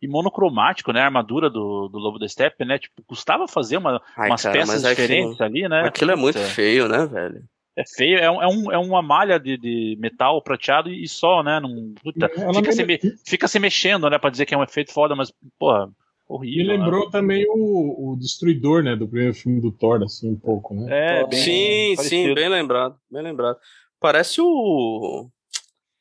E monocromático, né? A armadura do, do Lobo da Steppe, né? Tipo, custava fazer uma, Ai, umas cara, peças aquilo- diferentes ali, né? Aquilo é muito Puta, feio, né, velho? É feio, é, um, é, um, é uma malha de, de metal prateado e só, né? Não, puta, fica, se me- fica se mexendo, né? Pra dizer que é um efeito foda, mas, porra, horrível. né? lembrou também o, o Destruidor, né? Do primeiro filme do Thor, assim, um pouco, né? É, bem, sim, parecido. sim, bem lembrado, bem lembrado. Parece o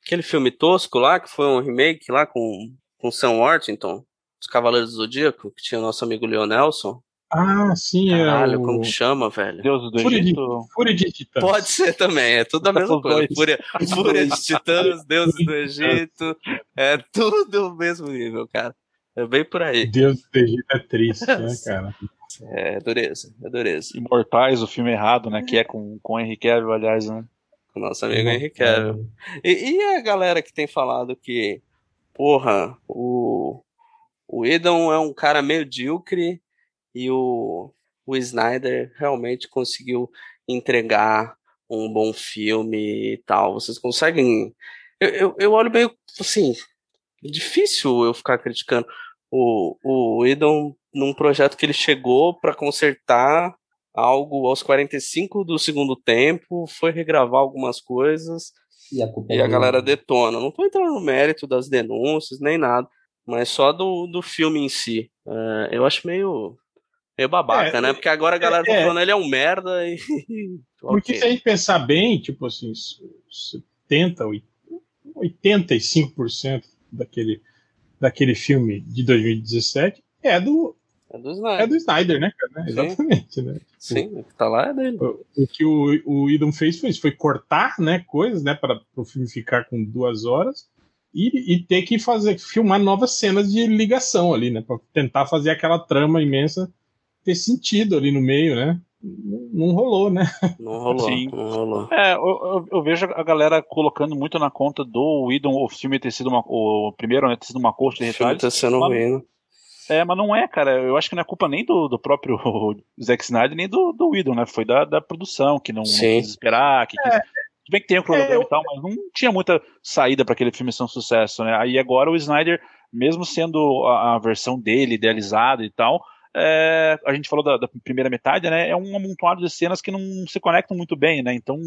aquele filme tosco lá que foi um remake lá com com Sam Worthington, os Cavaleiros do Zodíaco, que tinha o nosso amigo Leonelson. Ah, sim, Caralho, é o... como que chama, velho? Deus do Fúria de, Egito. Fúria de Titãs. Pode ser também, é tudo a mesma coisa. Fúria, Fúria de Titãs, Deuses do Egito, é tudo o mesmo nível, cara. É bem por aí. Deus do Egito é triste, né, cara? É dureza, é dureza. Imortais, o filme errado, né? Que é com, com o Henry Cavill, aliás, né? Com o nosso amigo Henrique Cavill. E, e a galera que tem falado que, porra, o, o Edon é um cara medíocre e o, o Snyder realmente conseguiu entregar um bom filme e tal. Vocês conseguem. Eu, eu, eu olho meio assim. Difícil eu ficar criticando o, o Idon num projeto que ele chegou para consertar algo aos 45 do segundo tempo, foi regravar algumas coisas E a culpa e é a galera detona. Não tô entrando no mérito das denúncias, nem nada, mas só do, do filme em si. É, eu acho meio, meio babaca, É, né? Porque agora a galera tá é. falando ele é um merda e. Porque Ok. se a gente pensar bem, tipo assim, 70, 85% daquele, daquele filme de 2017 é do, É do Snyder. é do Snyder, né, cara? Sim. Exatamente, né? Sim, o que tá lá é dele. O, o que o, o Idon fez foi isso, foi cortar, né, coisas, né, para o filme ficar com duas horas e, e ter que fazer, filmar novas cenas de ligação ali, né, para tentar fazer aquela trama imensa ter sentido ali no meio, né? Não, rolou, né? Não rolou, Sim. não rolou. É, eu, eu- eu vejo a galera colocando muito na conta do Whedon o filme ter sido uma. O primeiro, né, ter sido uma coxa de O filme retalhos. tá sendo Mas- ruim. né? É, mas não é, cara. Eu acho que não é culpa nem do, do próprio Zack Snyder, nem do, do Whedon, né? Foi da, da produção, que não, não quis esperar, que quis. Tudo bem que tem o cronograma É, eu- e tal, mas não tinha muita saída para aquele filme ser um sucesso, né? Aí agora o Snyder, mesmo sendo a, a versão dele idealizada e tal, é, a gente falou da, da primeira metade, né? É um amontoado de cenas que não se conectam muito bem, né? Então,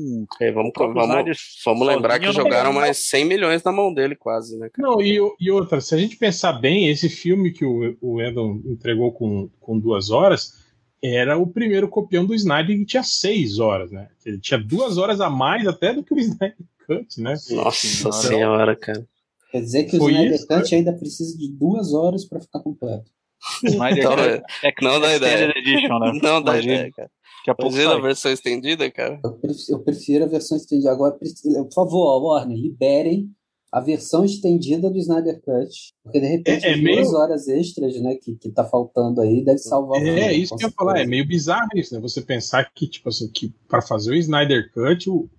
É, vamos, o vamos, vamos lembrar que jogaram mais 100 milhões na mão dele, quase, né? cara? Não, e, o- e outra, se a gente pensar bem, esse filme que o, o Edon entregou com, com duas horas era o primeiro copião do Snyder que tinha seis horas, né? Ele tinha duas horas a mais até do que o Snyder Cut, né? Nossa Senhora. senhora, cara. Quer dizer que o Foi Snyder isso, Cut ainda precisa de duas horas para ficar completo. Snyder Não, é, é, não dá ideia. Edition, né? Não dá Imagina, ideia, cara. Daqui a pouco Imagina a versão estendida, cara. Eu prefiro, eu prefiro a versão estendida. Agora, por favor, Warner, liberem a versão estendida do Snyder Cut. Porque de repente É- é meio- duas horas extras né, que, que tá faltando aí deve salvar o filme. É, isso que eu ia falar, é meio bizarro isso, né? Você pensar que, tipo assim, que para fazer o Snyder Cut, o,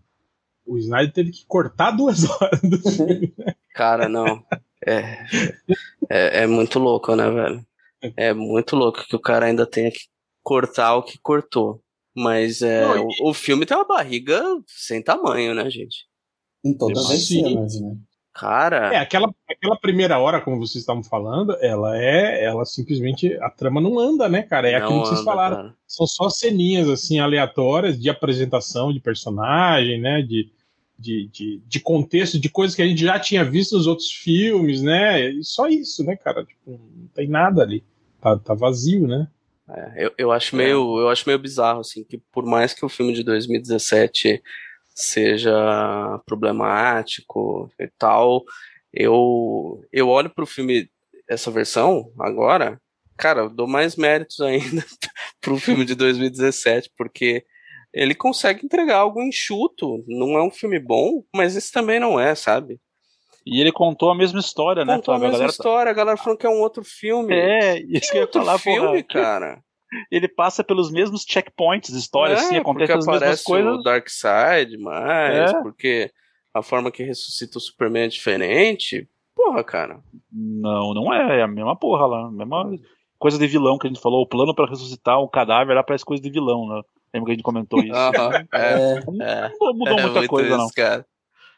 o Snyder teve que cortar duas horas do filme. Cara, não. É, é, é muito louco, né, velho? É muito louco que o cara ainda tenha que cortar o que cortou. Mas é, Não, o, o filme tem uma barriga sem tamanho, né, gente? Em todas as cenas, né? Cara, É, aquela, aquela primeira hora, como vocês estavam falando, ela é, ela simplesmente, a trama não anda, né, cara? É não aquilo que vocês anda, falaram. cara. são só ceninhas assim aleatórias de apresentação de personagem, né? De, de, de, de contexto, de coisas que a gente já tinha visto nos outros filmes, né? E só isso, né, cara? Tipo, não tem nada ali. Tá, tá vazio, né? É, eu, eu acho meio, eu acho meio bizarro, assim, que por mais que o filme de 2017 seja problemático e tal, eu, eu olho pro filme, essa versão, agora, cara, eu dou mais méritos ainda pro filme de 2017, porque ele consegue entregar algo enxuto, não é um filme bom, mas esse também não é, sabe? E ele contou a mesma história, né, Contou a mesma galera- história, a galera falando que é um outro filme. É, isso que eu ia falar, filme, porra. cara. Ele passa pelos mesmos checkpoints de história, assim, acontece É, porque as mesmas aparece coisas. o Darkseid mais, É. porque a forma que ressuscita o Superman é diferente. Porra, cara. Não, não é, é a mesma porra lá, a mesma coisa de vilão que a gente falou, o plano pra ressuscitar o cadáver lá parece coisa de vilão, né? Lembra que a gente comentou isso? Aham, é, É, é. Não mudou É muita coisa, isso, não. cara.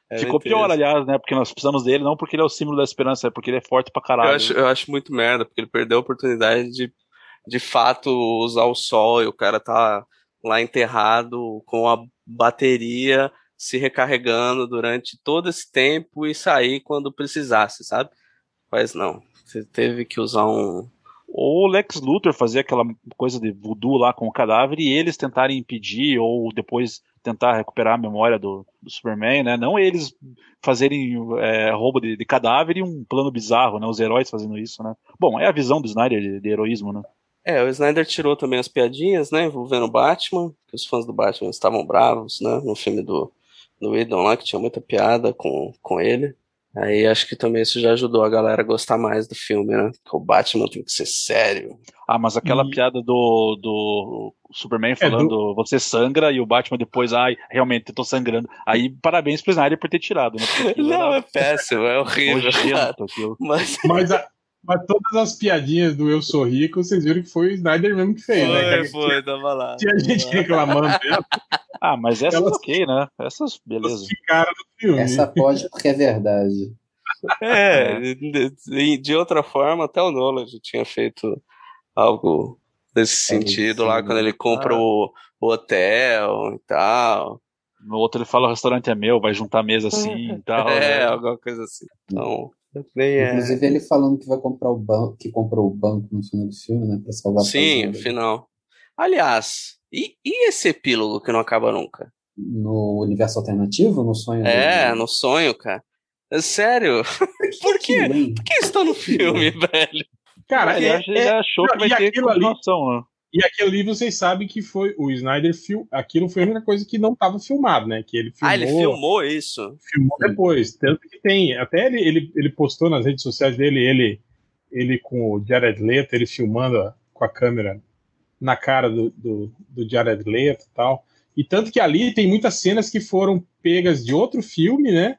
É Ficou pior, aliás, né? Porque nós precisamos dele, não porque ele é o símbolo da esperança, é porque ele é forte pra caralho. Eu acho, eu acho muito merda, porque ele perdeu a oportunidade de, de fato, usar o sol e o cara tá lá enterrado com a bateria se recarregando durante todo esse tempo e sair quando precisasse, sabe? Mas não. Você teve que usar um. Ou o Lex Luthor fazer aquela coisa de voodoo lá com o cadáver e eles tentarem impedir ou depois tentar recuperar a memória do, do Superman, né? Não eles fazerem é, roubo de, de cadáver e um plano bizarro, né? Os heróis fazendo isso, né? Bom, é a visão do Snyder de, de heroísmo, né? É, o Snyder tirou também as piadinhas, né, envolvendo o Batman, que os fãs do Batman estavam bravos, né, no filme do, do Whedon lá, que tinha muita piada com, com ele. Aí acho que também isso já ajudou a galera a gostar mais do filme, né, que o Batman tem que ser sério. Ah, mas aquela E- piada do, do Superman falando você sangra e o Batman depois, ai, realmente eu tô sangrando. Aí parabéns pro Snyder por ter tirado, né? Não, era é péssimo, é horrível. Mas, Mas, a- Mas todas as piadinhas do Eu Sou Rico, vocês viram que foi o Snyder mesmo que fez, foi, né? Foi, foi, tava lá. Tinha gente reclamando dela. Ah, mas essas elas, ok, né? Essas, beleza. Ficaram no filme. Essa pode porque é verdade. É, de, de, outra forma, até o Nolan já tinha feito algo desse sentido é, lá, quando ele compra ah. o, o, hotel e tal. No outro ele fala o restaurante é meu, vai juntar mesa assim e tal. É, né? alguma coisa assim. Então, é. Inclusive ele falando que vai comprar o banco, que comprou o banco no final do filme, né, pra salvar Sim, no final. Aliás, e, e esse epílogo que não acaba nunca? No universo alternativo, no sonho? É, no sonho, cara. É sério? Por quê? Por que isso tá no filme, velho? Cara, ele, é, é, achou que vai ter continuação, ali, né? E aquilo ali vocês sabem que foi o Snyder fil... aquilo foi a única coisa que não estava filmado, né? Que ele filmou, ah, ele filmou isso. Filmou depois, tanto que tem, até ele, ele, ele postou nas redes sociais dele, ele ele com o Jared Leto, ele filmando com a câmera na cara do, do, do Jared Leto e tal. E tanto que ali tem muitas cenas que foram pegas de outro filme, né?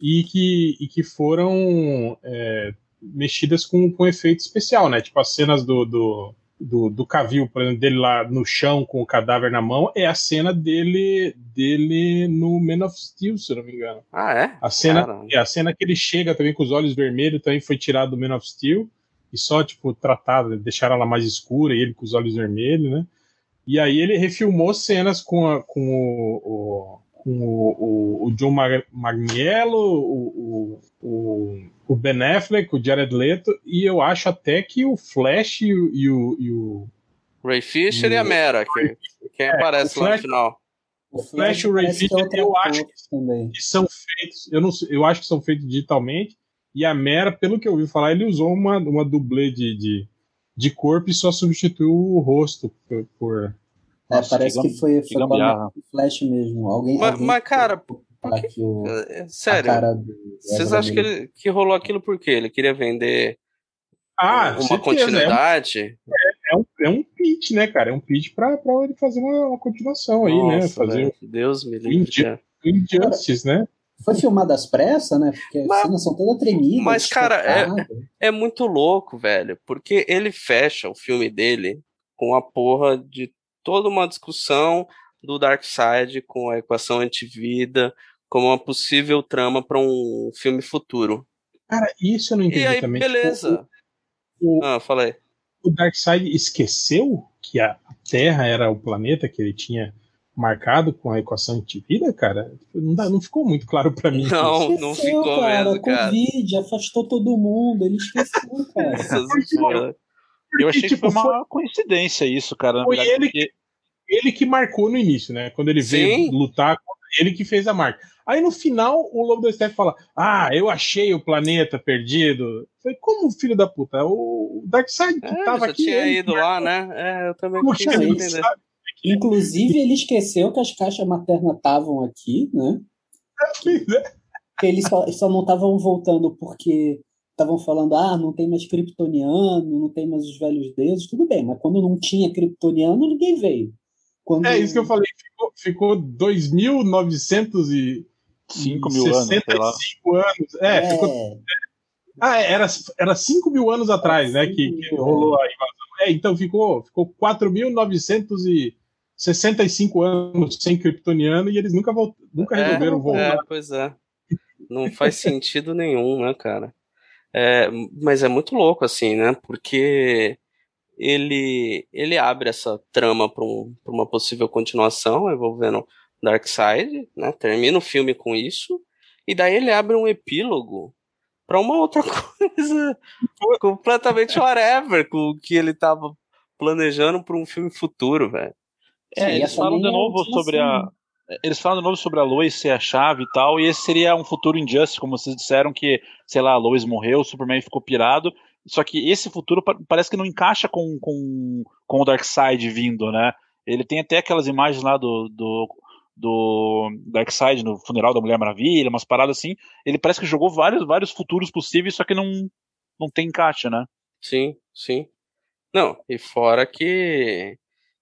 E que, e que foram é, mexidas com, com efeito especial, né? Tipo as cenas do, do do, do Cavil, por exemplo, dele lá no chão com o cadáver na mão, é a cena dele dele no Man of Steel, se eu não me engano. Ah, é? A cena, é a cena que ele chega também com os olhos vermelhos, também foi tirado do Man of Steel, e só, tipo, tratado, deixaram ela mais escura, e ele com os olhos vermelhos, né? E aí ele refilmou cenas com, a, com o, o com o, o, o John Magniello, o, o, o, Ben Affleck, o Jared Leto, e eu acho até que o Flash e o. E o, e o Ray Fisher e, a Mera, que, quem é, aparece lá no final. O Flash e o Ray Fisher, eu acho que, que, são feitos, eu, não, eu acho que são feitos digitalmente, e a Mera, pelo que eu ouvi falar, ele usou uma, uma dublê de, de, de corpo e só substituiu o rosto por, por é, Nossa, parece que, que foi, foi com a Flash mesmo. Alguém, mas, alguém mas cara, por que, o, é, sério, vocês acham que, ele, que rolou aquilo por quê? Ele queria vender ah, uma continuidade? É um, é, um, é um pitch, né, cara? É um pitch pra, pra ele fazer uma, uma continuação aí, né? Nossa, né? Fazer Deus me livre. Injustice, né? Foi filmado às pressas, né? Porque mas, as cenas são todas tremidas. Mas, cara, é, é muito louco, velho. Porque ele fecha o filme dele com a porra de toda uma discussão do Darkseid com a equação antivida como uma possível trama para um filme futuro. Cara, isso eu não entendi e aí, também. Beleza. O, ah, falei. O Darkseid esqueceu que a Terra era o planeta que ele tinha marcado com a equação antivida, cara? Não, dá, não ficou muito claro para mim. Não, não ficou cara, mesmo, cara. Covid afastou todo mundo, ele esqueceu, cara. Eu achei tipo, que foi uma coincidência isso, cara. Foi verdade, ele, porque... ele que marcou no início, né? Quando ele Sim. veio lutar, ele que fez a marca. Aí no final, o Lobo da Steppe fala: Ah, eu achei o planeta perdido. Falei, como filho da puta? O Darkseid que é, tava já aqui. tinha ido lá, né? É, eu também tinha entender. Inclusive, ele esqueceu que as caixas maternas estavam aqui, né? É. Que eles só, só não estavam voltando porque estavam falando, ah, não tem mais kryptoniano, não tem mais os velhos deuses, tudo bem, mas quando não tinha kryptoniano, ninguém veio. Quando... É isso que eu falei, ficou, ficou 2.900 e 5 mil anos, anos. É, é. Ficou... Ah, é, era, era 5 mil anos atrás, né, que, que rolou a invasão. É, então ficou, ficou 4.965 anos sem kryptoniano e eles nunca, volt... nunca é, resolveram é, voltar. É, pois é. Não faz sentido nenhum, né, cara? É, mas é muito louco, assim, né? Porque ele, ele abre essa trama para um, uma possível continuação envolvendo Darkseid, né? Termina o filme com isso, e daí ele abre um epílogo para uma outra coisa completamente whatever com o que ele tava planejando para um filme futuro, velho. É, eles falam de novo sobre a eles falam de novo sobre a Lois ser a chave e tal, e esse seria um futuro injustice, como vocês disseram, que, sei lá, a Lois morreu, o Superman ficou pirado, só que esse futuro parece que não encaixa com, com, com o Darkseid vindo, né? Ele tem até aquelas imagens lá do, do, do Darkseid no funeral da Mulher Maravilha, umas paradas assim. Ele parece que jogou vários, vários futuros possíveis, só que não, não tem encaixe, né? Sim, sim. Não, e fora que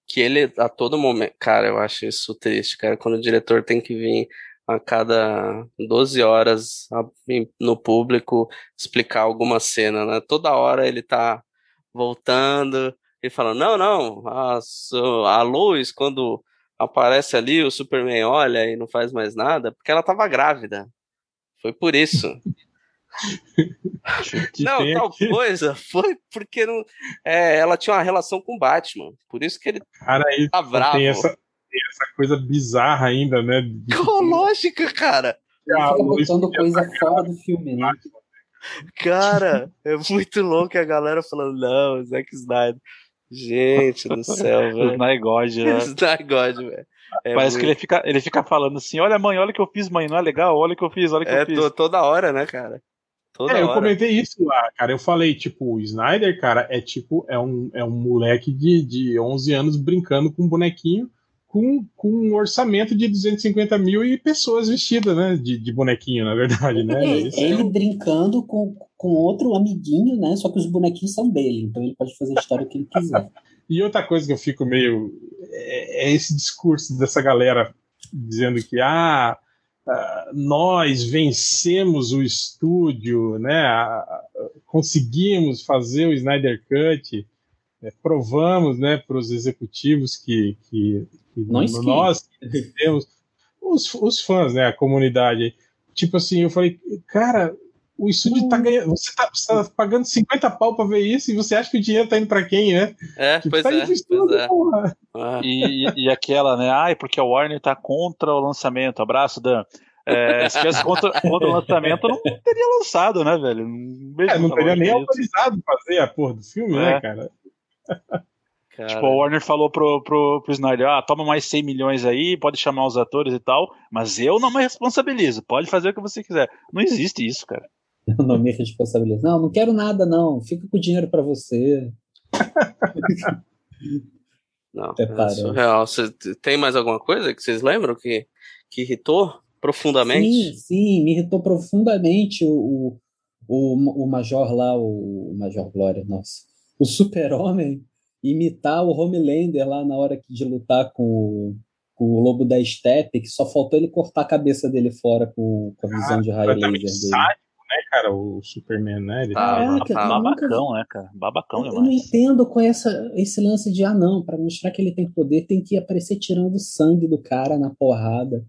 que ele a todo momento, cara, eu acho isso triste, cara, quando o diretor tem que vir a cada 12 horas no público explicar alguma cena, né? Toda hora ele tá voltando e falando, não, não, a, a Lois, quando aparece ali, o Superman olha e não faz mais nada, porque ela tava grávida. Foi por isso. não, tal coisa foi porque não, é, ela tinha uma relação com o Batman. Por isso que ele Cara, tá bravo. Tem essa, tem essa coisa bizarra ainda, né? Qual lógica, cara? Ele fica botando coisa fora do filme, né? Cara, é muito louco a galera falando, não, Zack Snyder. Gente do céu, velho. Snyder God, né? Snyder God, velho. É Parece muito... que ele fica, ele fica falando assim: olha, mãe, olha o que eu fiz, mãe, não é legal? Olha o que eu fiz, olha o que é, eu fiz. toda hora, né, cara? Toda é, hora. eu comentei isso lá, cara. Eu falei, tipo, o Snyder, cara, é tipo, é um, é um moleque de, de 11 anos brincando com um bonequinho com, com um orçamento de 250 mil e pessoas vestidas, né? De, de bonequinho, na verdade, né? É, ele é brincando com, com outro amiguinho, né? Só que os bonequinhos são dele, então ele pode fazer a história que ele quiser. e outra coisa que eu fico meio. É, é esse discurso dessa galera dizendo que, ah, nós vencemos o estúdio, né? Conseguimos fazer o Snyder Cut. É, provamos né, para os executivos que, que nós, que... nós temos os, os fãs, né? A comunidade. Tipo assim, eu falei, cara, o estúdio tá ganhando. Você tá, você tá, pagando 50 pau pra ver isso e você acha que o dinheiro tá indo pra quem, né? É, tipo, pois, tá é, pois é. E, e aquela, né? Ai, porque a Warner tá contra o lançamento. Abraço, Dan. É, se tivesse contra, contra o lançamento, não teria lançado, né, velho? Não, é, não teria nem autorizado fazer a porra do filme, né, é. né, cara? Cara. Tipo, a Warner falou pro, pro, pro Snyder, ah, toma mais 100 milhões aí, pode chamar os atores e tal, mas eu não me responsabilizo, pode fazer o que você quiser. Não existe isso, cara. Eu não me responsabilizo. Não, não quero nada, não. Fica com o dinheiro para você. não, é surreal. Você, tem mais alguma coisa que vocês lembram que, que irritou profundamente? Sim, sim, me irritou profundamente o, o, o Major lá, o, o Major Glória, nossa. O Super-Homem imitar o Homelander lá na hora de lutar com o, com o Lobo da Steppe, que só faltou ele cortar a cabeça dele fora com, com a visão ah, de raio laser dele. Sádico, né, cara, o Superman, né? Ele tá, tá, tá babacão, nunca... né, cara? Babacão eu, eu não entendo com essa, esse lance de, ah, não, para mostrar que ele tem poder, tem que aparecer tirando sangue do cara na porrada.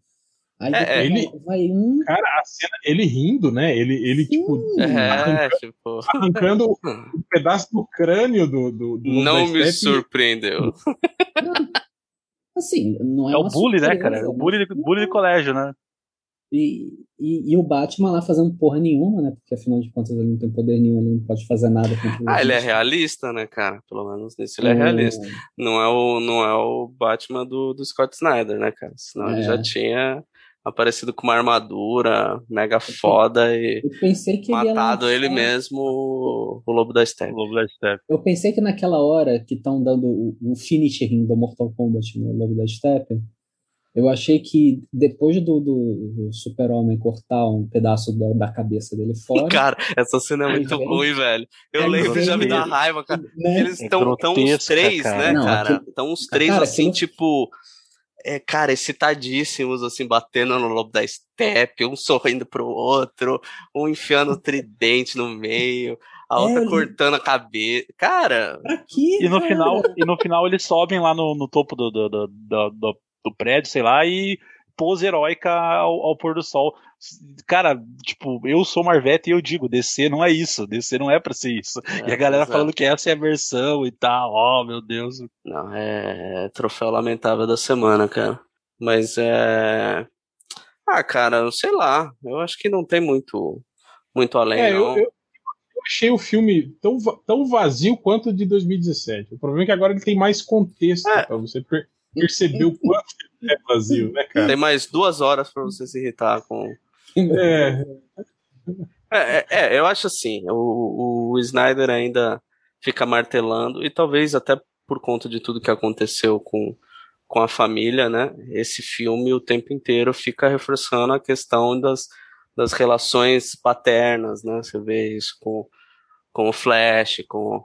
Aí é, ele, vai um. Cara, a cena, ele rindo, né? Ele, ele tipo, é, arrancando, tipo... arrancando um pedaço do crânio do. do, do não me surpreendeu. assim, não é. É o bully, né, cara? É o bully, de, bully de colégio, né? E, e, e, o Batman lá fazendo porra nenhuma, né? Porque afinal de contas ele não tem poder nenhum, ele não pode fazer nada Ah, ele é realista, né, cara? Pelo menos nisso ele é, é realista. Não é o, não é o Batman do, do Scott Snyder, né, cara? Senão é. ele já tinha aparecido com uma armadura mega foda e matado ele, ele mesmo o Lobo da Steppe. Lobo da Steppe. Eu pensei que naquela hora que estão dando o, o finishing do Mortal Kombat no Lobo da Steppe, eu achei que depois do, do, do Super-Homem cortar um pedaço da, da, cabeça dele fora. Cara, essa cena é muito vem, ruim, velho. Eu lembro já me dá raiva, cara. Né? Eles estão é tão os três, cara. né, Não, cara? Estão os três cara, assim, aquilo... tipo é, cara, excitadíssimos, assim, batendo no lobo da steppe, um sorrindo pro outro, um enfiando o tridente no meio, a outra é, cortando a cabeça. Cara. Aqui, e no cara? final E no final eles sobem lá no, no topo do, do, do, do, do prédio, sei lá, e pose heróica ao, ao, pôr do sol. Cara, tipo, eu sou Marvete e eu digo, DC não é isso, DC não é pra ser isso. É, e a galera falando que essa é a versão e tal, ó, oh, meu Deus. Não, é, é troféu lamentável da semana, cara. Mas é. Ah, cara, sei lá, eu acho que não tem muito, muito além, é, não. Eu, eu, achei o filme tão, tão vazio quanto o de 2017. O problema é que agora ele tem mais contexto é. pra você perceber o quanto é vazio, né, cara? Tem mais duas horas para você se irritar com. É. É, é, é eu acho assim, o, o Snyder ainda fica martelando, e talvez até por conta de tudo que aconteceu com, com a família, né? Esse filme o tempo inteiro fica reforçando a questão das, das relações paternas, né? Você vê isso com, com o Flash, com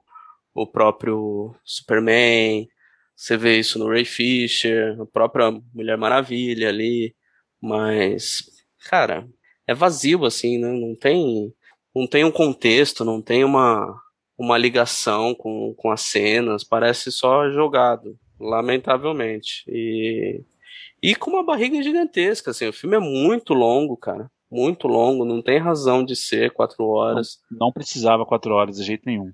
o próprio Superman, você vê isso no Ray Fisher, a própria Mulher Maravilha ali, Mas, cara, é vazio, assim, né? Não tem, não tem um contexto, não tem uma, uma ligação com, com as cenas, parece só jogado, lamentavelmente. E, e com uma barriga gigantesca, assim, o filme é muito longo, cara. Muito longo, não tem razão de ser quatro horas. Não, não precisava quatro horas de jeito nenhum.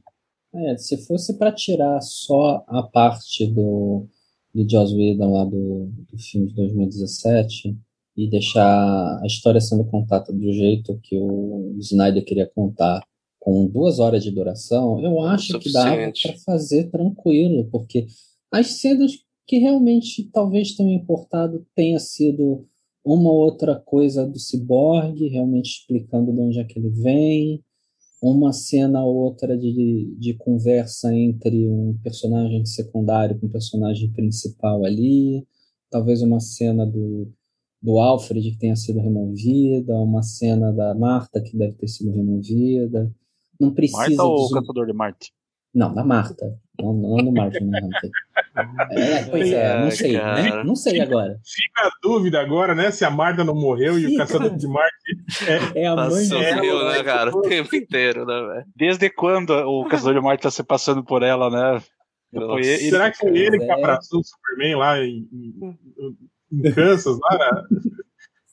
É, se fosse para tirar só a parte do, do Joss Whedon lá do, do filme de 2017 e deixar a história sendo contada do jeito que o Snyder queria contar, com duas horas de duração, eu acho que dava para fazer tranquilo, porque as cenas que realmente talvez tenham importado tenha sido uma outra coisa do ciborgue, realmente explicando de onde é que ele vem, uma cena ou outra de, de conversa entre um personagem secundário com um personagem principal ali, talvez uma cena do, do Alfred que tenha sido removida, uma cena da Marta que deve ter sido removida. Não precisa. Marta ou o Caçador de Marte? Não, da Marta. Não, não do Martin Hunter. É, pois é, não sei, né? Não sei agora. Fica a dúvida agora, né? Se a Marta não morreu Fica. e o Caçador de Marte é, é a mãe dela. né, cara? O tempo inteiro, né, velho? Desde quando o Caçador de Marte tá se passando por ela, né? Foi ele, Será que foi ele que abraçou o Superman lá em, em, em Kansas, lá?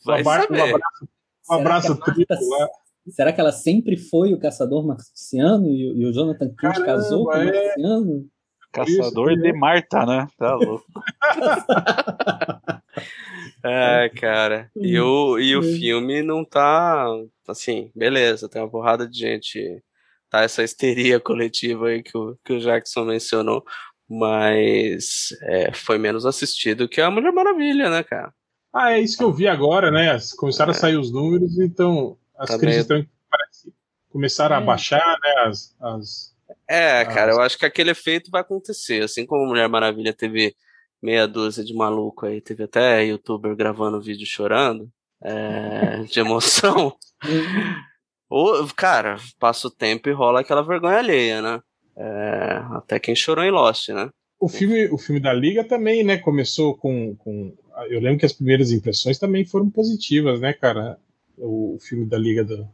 Vai um abraço, um abraço triplo lá. Será que ela sempre foi o caçador marciano e, e o Jonathan Kent casou com o é. marciano? Caçador Isso, de Marta, né? Tá louco. é, cara. E o, e o filme não tá. Assim, beleza, tem uma porrada de gente. Tá essa histeria coletiva aí que o, que o Jackson mencionou. Mas é, foi menos assistido que a Mulher Maravilha, né, cara? Ah, é isso que eu vi agora, né? Começaram é. a sair os números, então as tá críticas meio... estão, começaram é. a baixar, né? As, as, é, cara, eu acho que aquele efeito vai acontecer. Assim como Mulher Maravilha teve meia dúzia de maluco aí, teve até youtuber gravando vídeo chorando é, de emoção. Ou, cara, passa o tempo e rola aquela vergonha alheia, né? É, até quem chorou em Lost, né? O filme, o filme da Liga também, né? Começou com, com. Eu lembro que as primeiras impressões também foram positivas, né, cara? O, o filme da Liga do.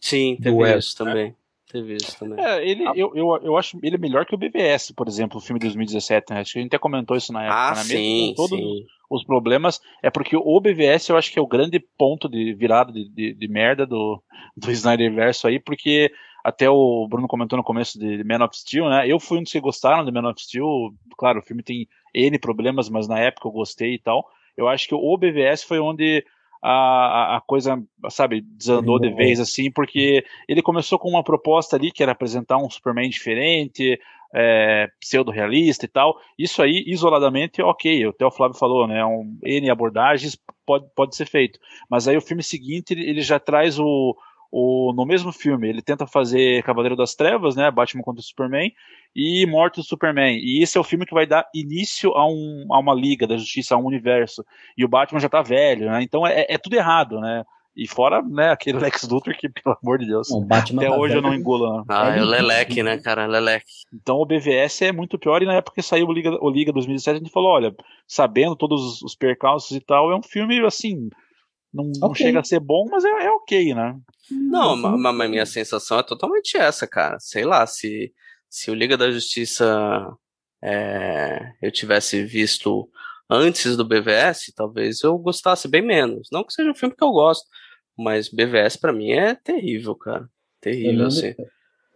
Sim, teve do West, isso né? também. Teve isso também. É, ele, ah. eu, eu, eu acho ele melhor que o BVS, por exemplo, o filme de 2017. Né? Acho que a gente até comentou isso na época. Ah, na sim, todos sim. os problemas. É porque o BVS eu acho que é o grande ponto de virada de, de, de merda do, do Snyder Verso aí, porque até o Bruno comentou no começo de Man of Steel, né? Eu fui um dos que gostaram de Man of Steel. Claro, o filme tem N problemas, mas na época eu gostei e tal. Eu acho que o BVS foi onde a, a coisa, sabe, desandou de vez, assim, porque ele começou com uma proposta ali que era apresentar um Superman diferente, é, pseudo-realista e tal. Isso aí, isoladamente, ok. Até o Flávio falou, né? Um, N abordagens pode, pode ser feito. Mas aí o filme seguinte, ele, ele já traz o, o, no mesmo filme, ele tenta fazer Cavaleiro das Trevas, né? Batman contra o Superman, e Morte do Superman. E esse é o filme que vai dar início a, um, a uma Liga da Justiça, a um universo. E o Batman já tá velho, né? Então é, é tudo errado, né? E fora, né, aquele Lex Luthor que, pelo amor de Deus, até tá hoje eu não engulo. Né? Ah, é o Leleque, né, cara? Leleque. Então o BVS é muito pior, e na época que saiu o Liga, o Liga 2017, a gente falou, olha, sabendo todos os percalços e tal, é um filme, assim, não, okay. não chega a ser bom, mas é, é ok, né? Não, mas, mas minha sensação é totalmente essa, cara. Sei lá, se, se o Liga da Justiça é, eu tivesse visto antes do BVS, talvez eu gostasse bem menos. Não que seja um filme que eu gosto, mas BVS para mim é terrível, cara. Terrível, eu lembro, assim.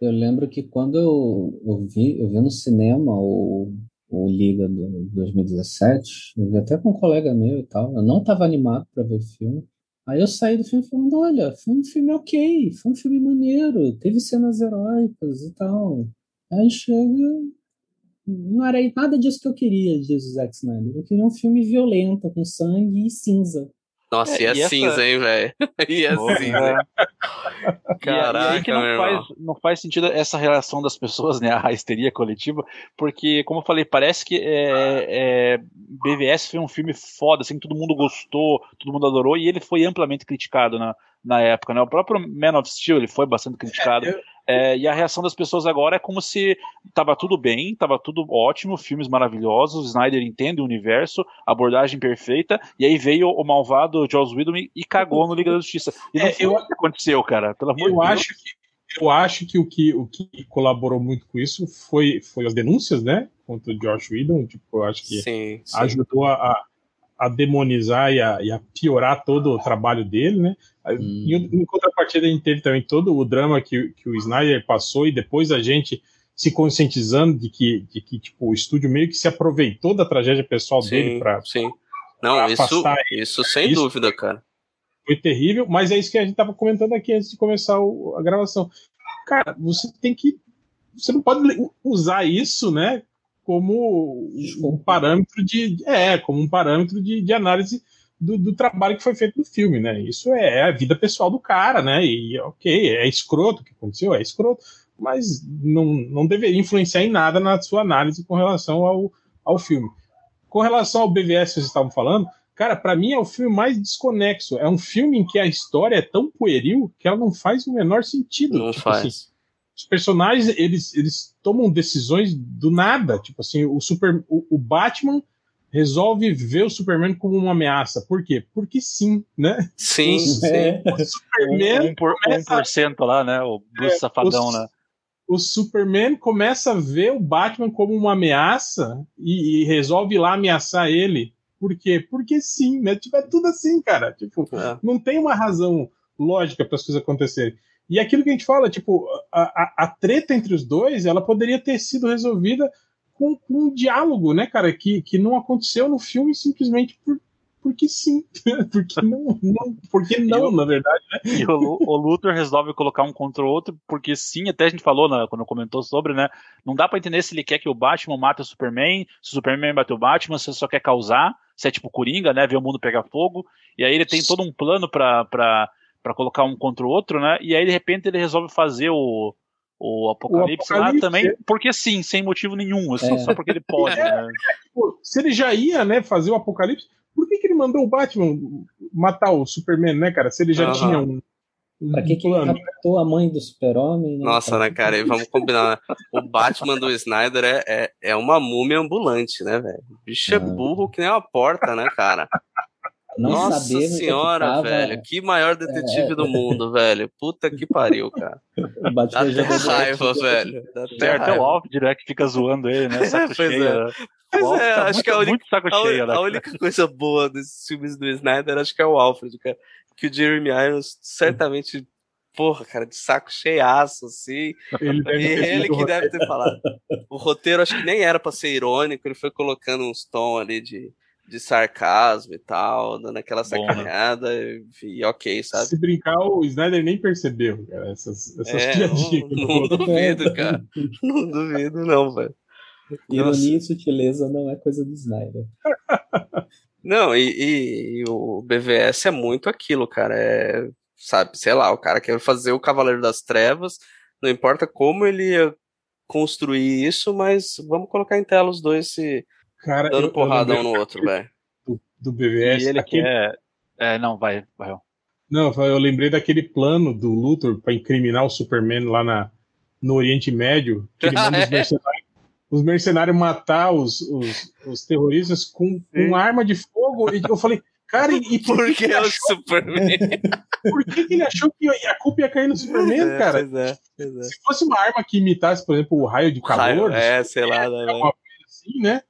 Eu lembro que quando eu, eu, vi, eu vi no cinema o, o Liga do 2017, eu vi até com um colega meu e tal. Eu não estava animado para ver o filme. Aí eu saí do filme falando, olha, foi um filme ok, foi um filme maneiro, teve cenas heróicas e tal. Aí chega, não era nada disso que eu queria, diz o Zack Snyder. Eu queria um filme violento, com sangue e cinza. Nossa, é, e é e cinza, essa... hein, velho? E é cinza. Caraca, e aí que não faz, não faz sentido essa relação das pessoas, né? A histeria coletiva, porque, como eu falei, parece que é, é BVS foi um filme foda, assim, todo mundo gostou, todo mundo adorou, e ele foi amplamente criticado na, na época, né? O próprio Man of Steel, ele foi bastante criticado. É, eu... é, e a reação das pessoas agora é como se tava tudo bem, tava tudo ótimo, filmes maravilhosos, Snyder entende o universo, abordagem perfeita, e aí veio o malvado Joss Whedon e, cagou no Liga da Justiça. E não é, eu... o que aconteceu, cara, pelo amor eu de Deus. Acho que eu acho que o que, o que colaborou muito com isso foi, foi as denúncias, né? Contra o Josh Whedon. Tipo, eu acho que sim, sim. ajudou a, a demonizar e a, e a, piorar todo o trabalho dele, né? Hum. Em, em, contrapartida, a gente teve também todo o drama que, que o Snyder passou e depois a gente se conscientizando de que, de que tipo, o estúdio meio que se aproveitou da tragédia pessoal sim, dele para. Sim. Não, isso, isso sem isso. dúvida, cara foi terrível, mas é isso que a gente estava comentando aqui antes de começar o, a gravação. Cara, você tem que. Você não pode usar isso, né? Como um parâmetro de. É, como um parâmetro de, de análise do, do, trabalho que foi feito no filme, né? Isso é a vida pessoal do cara, né? E ok, é escroto o que aconteceu, é escroto, mas não, não deveria influenciar em nada na sua análise com relação ao, ao filme. Com relação ao BVS que vocês estavam falando, Cara, para mim é o filme mais desconexo. É um filme em que a história é tão pueril que ela não faz o menor sentido. Não tipo faz. Assim, os personagens, eles, eles tomam decisões do nada. Tipo assim, o, super, o, o Batman resolve ver o Superman como uma ameaça. Por quê? Porque sim, né? Sim, o, sim. O Superman. 1%, um, por, começa, 1 lá, né? O Bruce é, Safadão, o, né? O Superman começa a ver o Batman como uma ameaça e, e resolve ir lá ameaçar ele. Por quê? Porque sim, né? Tipo, é tudo assim, cara. Tipo, é. não tem uma razão lógica para as coisas acontecerem. E aquilo que a gente fala, tipo, a, a, a, treta entre os dois, ela poderia ter sido resolvida com, com, um diálogo, né, cara, que, que não aconteceu no filme simplesmente por, porque sim. porque não, não porque não, na verdade, né? E o, o Luthor resolve colocar um contra o outro, porque sim, até a gente falou né, quando comentou sobre, né? Não dá para entender se ele quer que o Batman mate o Superman, se o Superman bate o Batman, se ele só quer causar, se é tipo Coringa, né? Ver o mundo pegar fogo. E aí ele tem todo um plano pra, pra, pra colocar um contra o outro, né? E aí de repente ele resolve fazer o, o Apocalipse, o Apocalipse lá também, porque sim, sem motivo nenhum, assim, é. só porque ele pode, é, né? Tipo, se ele já ia, né, fazer o Apocalipse, por que, que ele mandou o Batman matar o Superman, né, cara? Se ele já uhum. tinha um. um pra que, que ele matou a mãe do Super-Homem? Né? Nossa, né, cara? E vamos combinar. Né? O Batman do Snyder é, é, é uma múmia ambulante, né, velho? Bicho é burro que nem uma porta, né, cara? Não Nossa senhora, tava... velho. Que maior detetive é... do mundo, velho. Puta que pariu, cara. Dá até raiva, velho. Dá até até o Alfred, né, que fica zoando ele, né? Saco pois cheio, é. Né? Mas é, tá acho muito, que a única, a, cheio, né? a única coisa boa desses filmes do Snyder, acho que é o Alfred, cara. Que o Jeremy Irons certamente, porra, cara, de saco cheiaço, assim. Ele e ele que deve ter falado. O roteiro acho que nem era pra ser irônico, ele foi colocando uns tons ali de, de sarcasmo e tal, dando aquela né? sacaneada, né? e, e, ok, sabe? Se brincar, o Snyder nem percebeu, cara, essas, essas é, piadinhas. Não, não duvido, cara. Não duvido, não, velho. Ironia e sutileza não é coisa do Snyder. Não, e, e, e, o BVS é muito aquilo, cara. É, sabe, sei lá, o cara quer fazer o Cavaleiro das Trevas, não importa como ele ia construir isso, mas vamos colocar em tela os dois se cara, dando eu, porrada eu um no outro, velho. Do, do, BVS. E ele aquele... quer. É, não, vai, vai. Não, eu lembrei daquele plano do Luthor para incriminar o Superman lá na, no Oriente Médio, que ele manda os mercenários os mercenários matar os, os, os terroristas com, com arma de fogo. E eu falei, cara, e por, por que, que é o Superman? por que, que, ele achou que a culpa ia cair no Superman, é, cara? Pois é, pois é. Se fosse uma arma que imitasse, por exemplo, o raio de calor. Raio, é, sei lá, né? Uma coisa assim, né?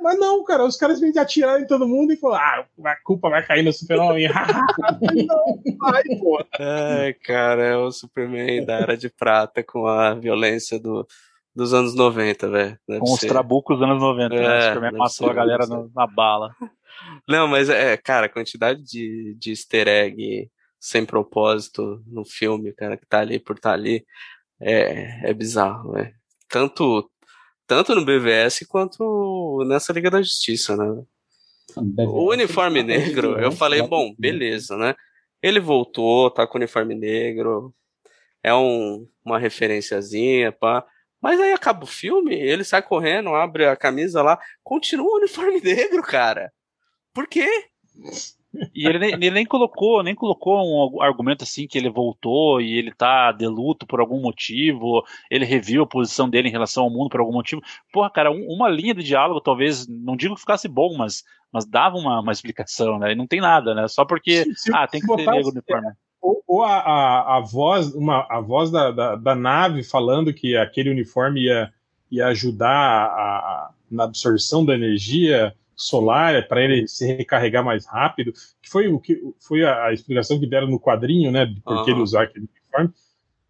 Mas não, cara, os caras vêm atiraram em todo mundo e falaram, ah, a culpa vai cair no Super-Homem. não, vai, pô. Ai, cara, é o Superman da Era de Prata com a violência do, dos anos 90, velho. Com os trabucos dos anos 90, né? é, né? O Superman matou a galera no, na bala. Não, mas é, cara, a quantidade de, de easter egg sem propósito no filme, cara, que tá ali por tá ali, é, é bizarro, velho. Tanto, tanto no BVS quanto nessa Liga da Justiça, né? O uniforme negro, eu falei, bom, beleza, né? Ele voltou, tá com o uniforme negro, é um, uma referenciazinha, pá. Mas aí acaba o filme, ele sai correndo, abre a camisa lá, continua o uniforme negro, cara. Por quê? E ele nem, ele nem colocou, nem colocou um argumento assim que ele voltou e ele tá de luto por algum motivo, ele reviu a posição dele em relação ao mundo por algum motivo. Porra, cara, um, uma linha de diálogo talvez, não digo que ficasse bom, mas, mas dava uma, uma explicação, né? E não tem nada, né? Só porque, se, se, ah, tem que ter negro no uniforme. Ou, ou a, a, a, voz, uma, a voz da, da, da, nave falando que aquele uniforme ia, ia ajudar a, a na absorção da energia solar para ele se recarregar mais rápido, que foi o que foi a, explicação que deram no quadrinho, né, de por que uhum. ele usar aquele uniforme.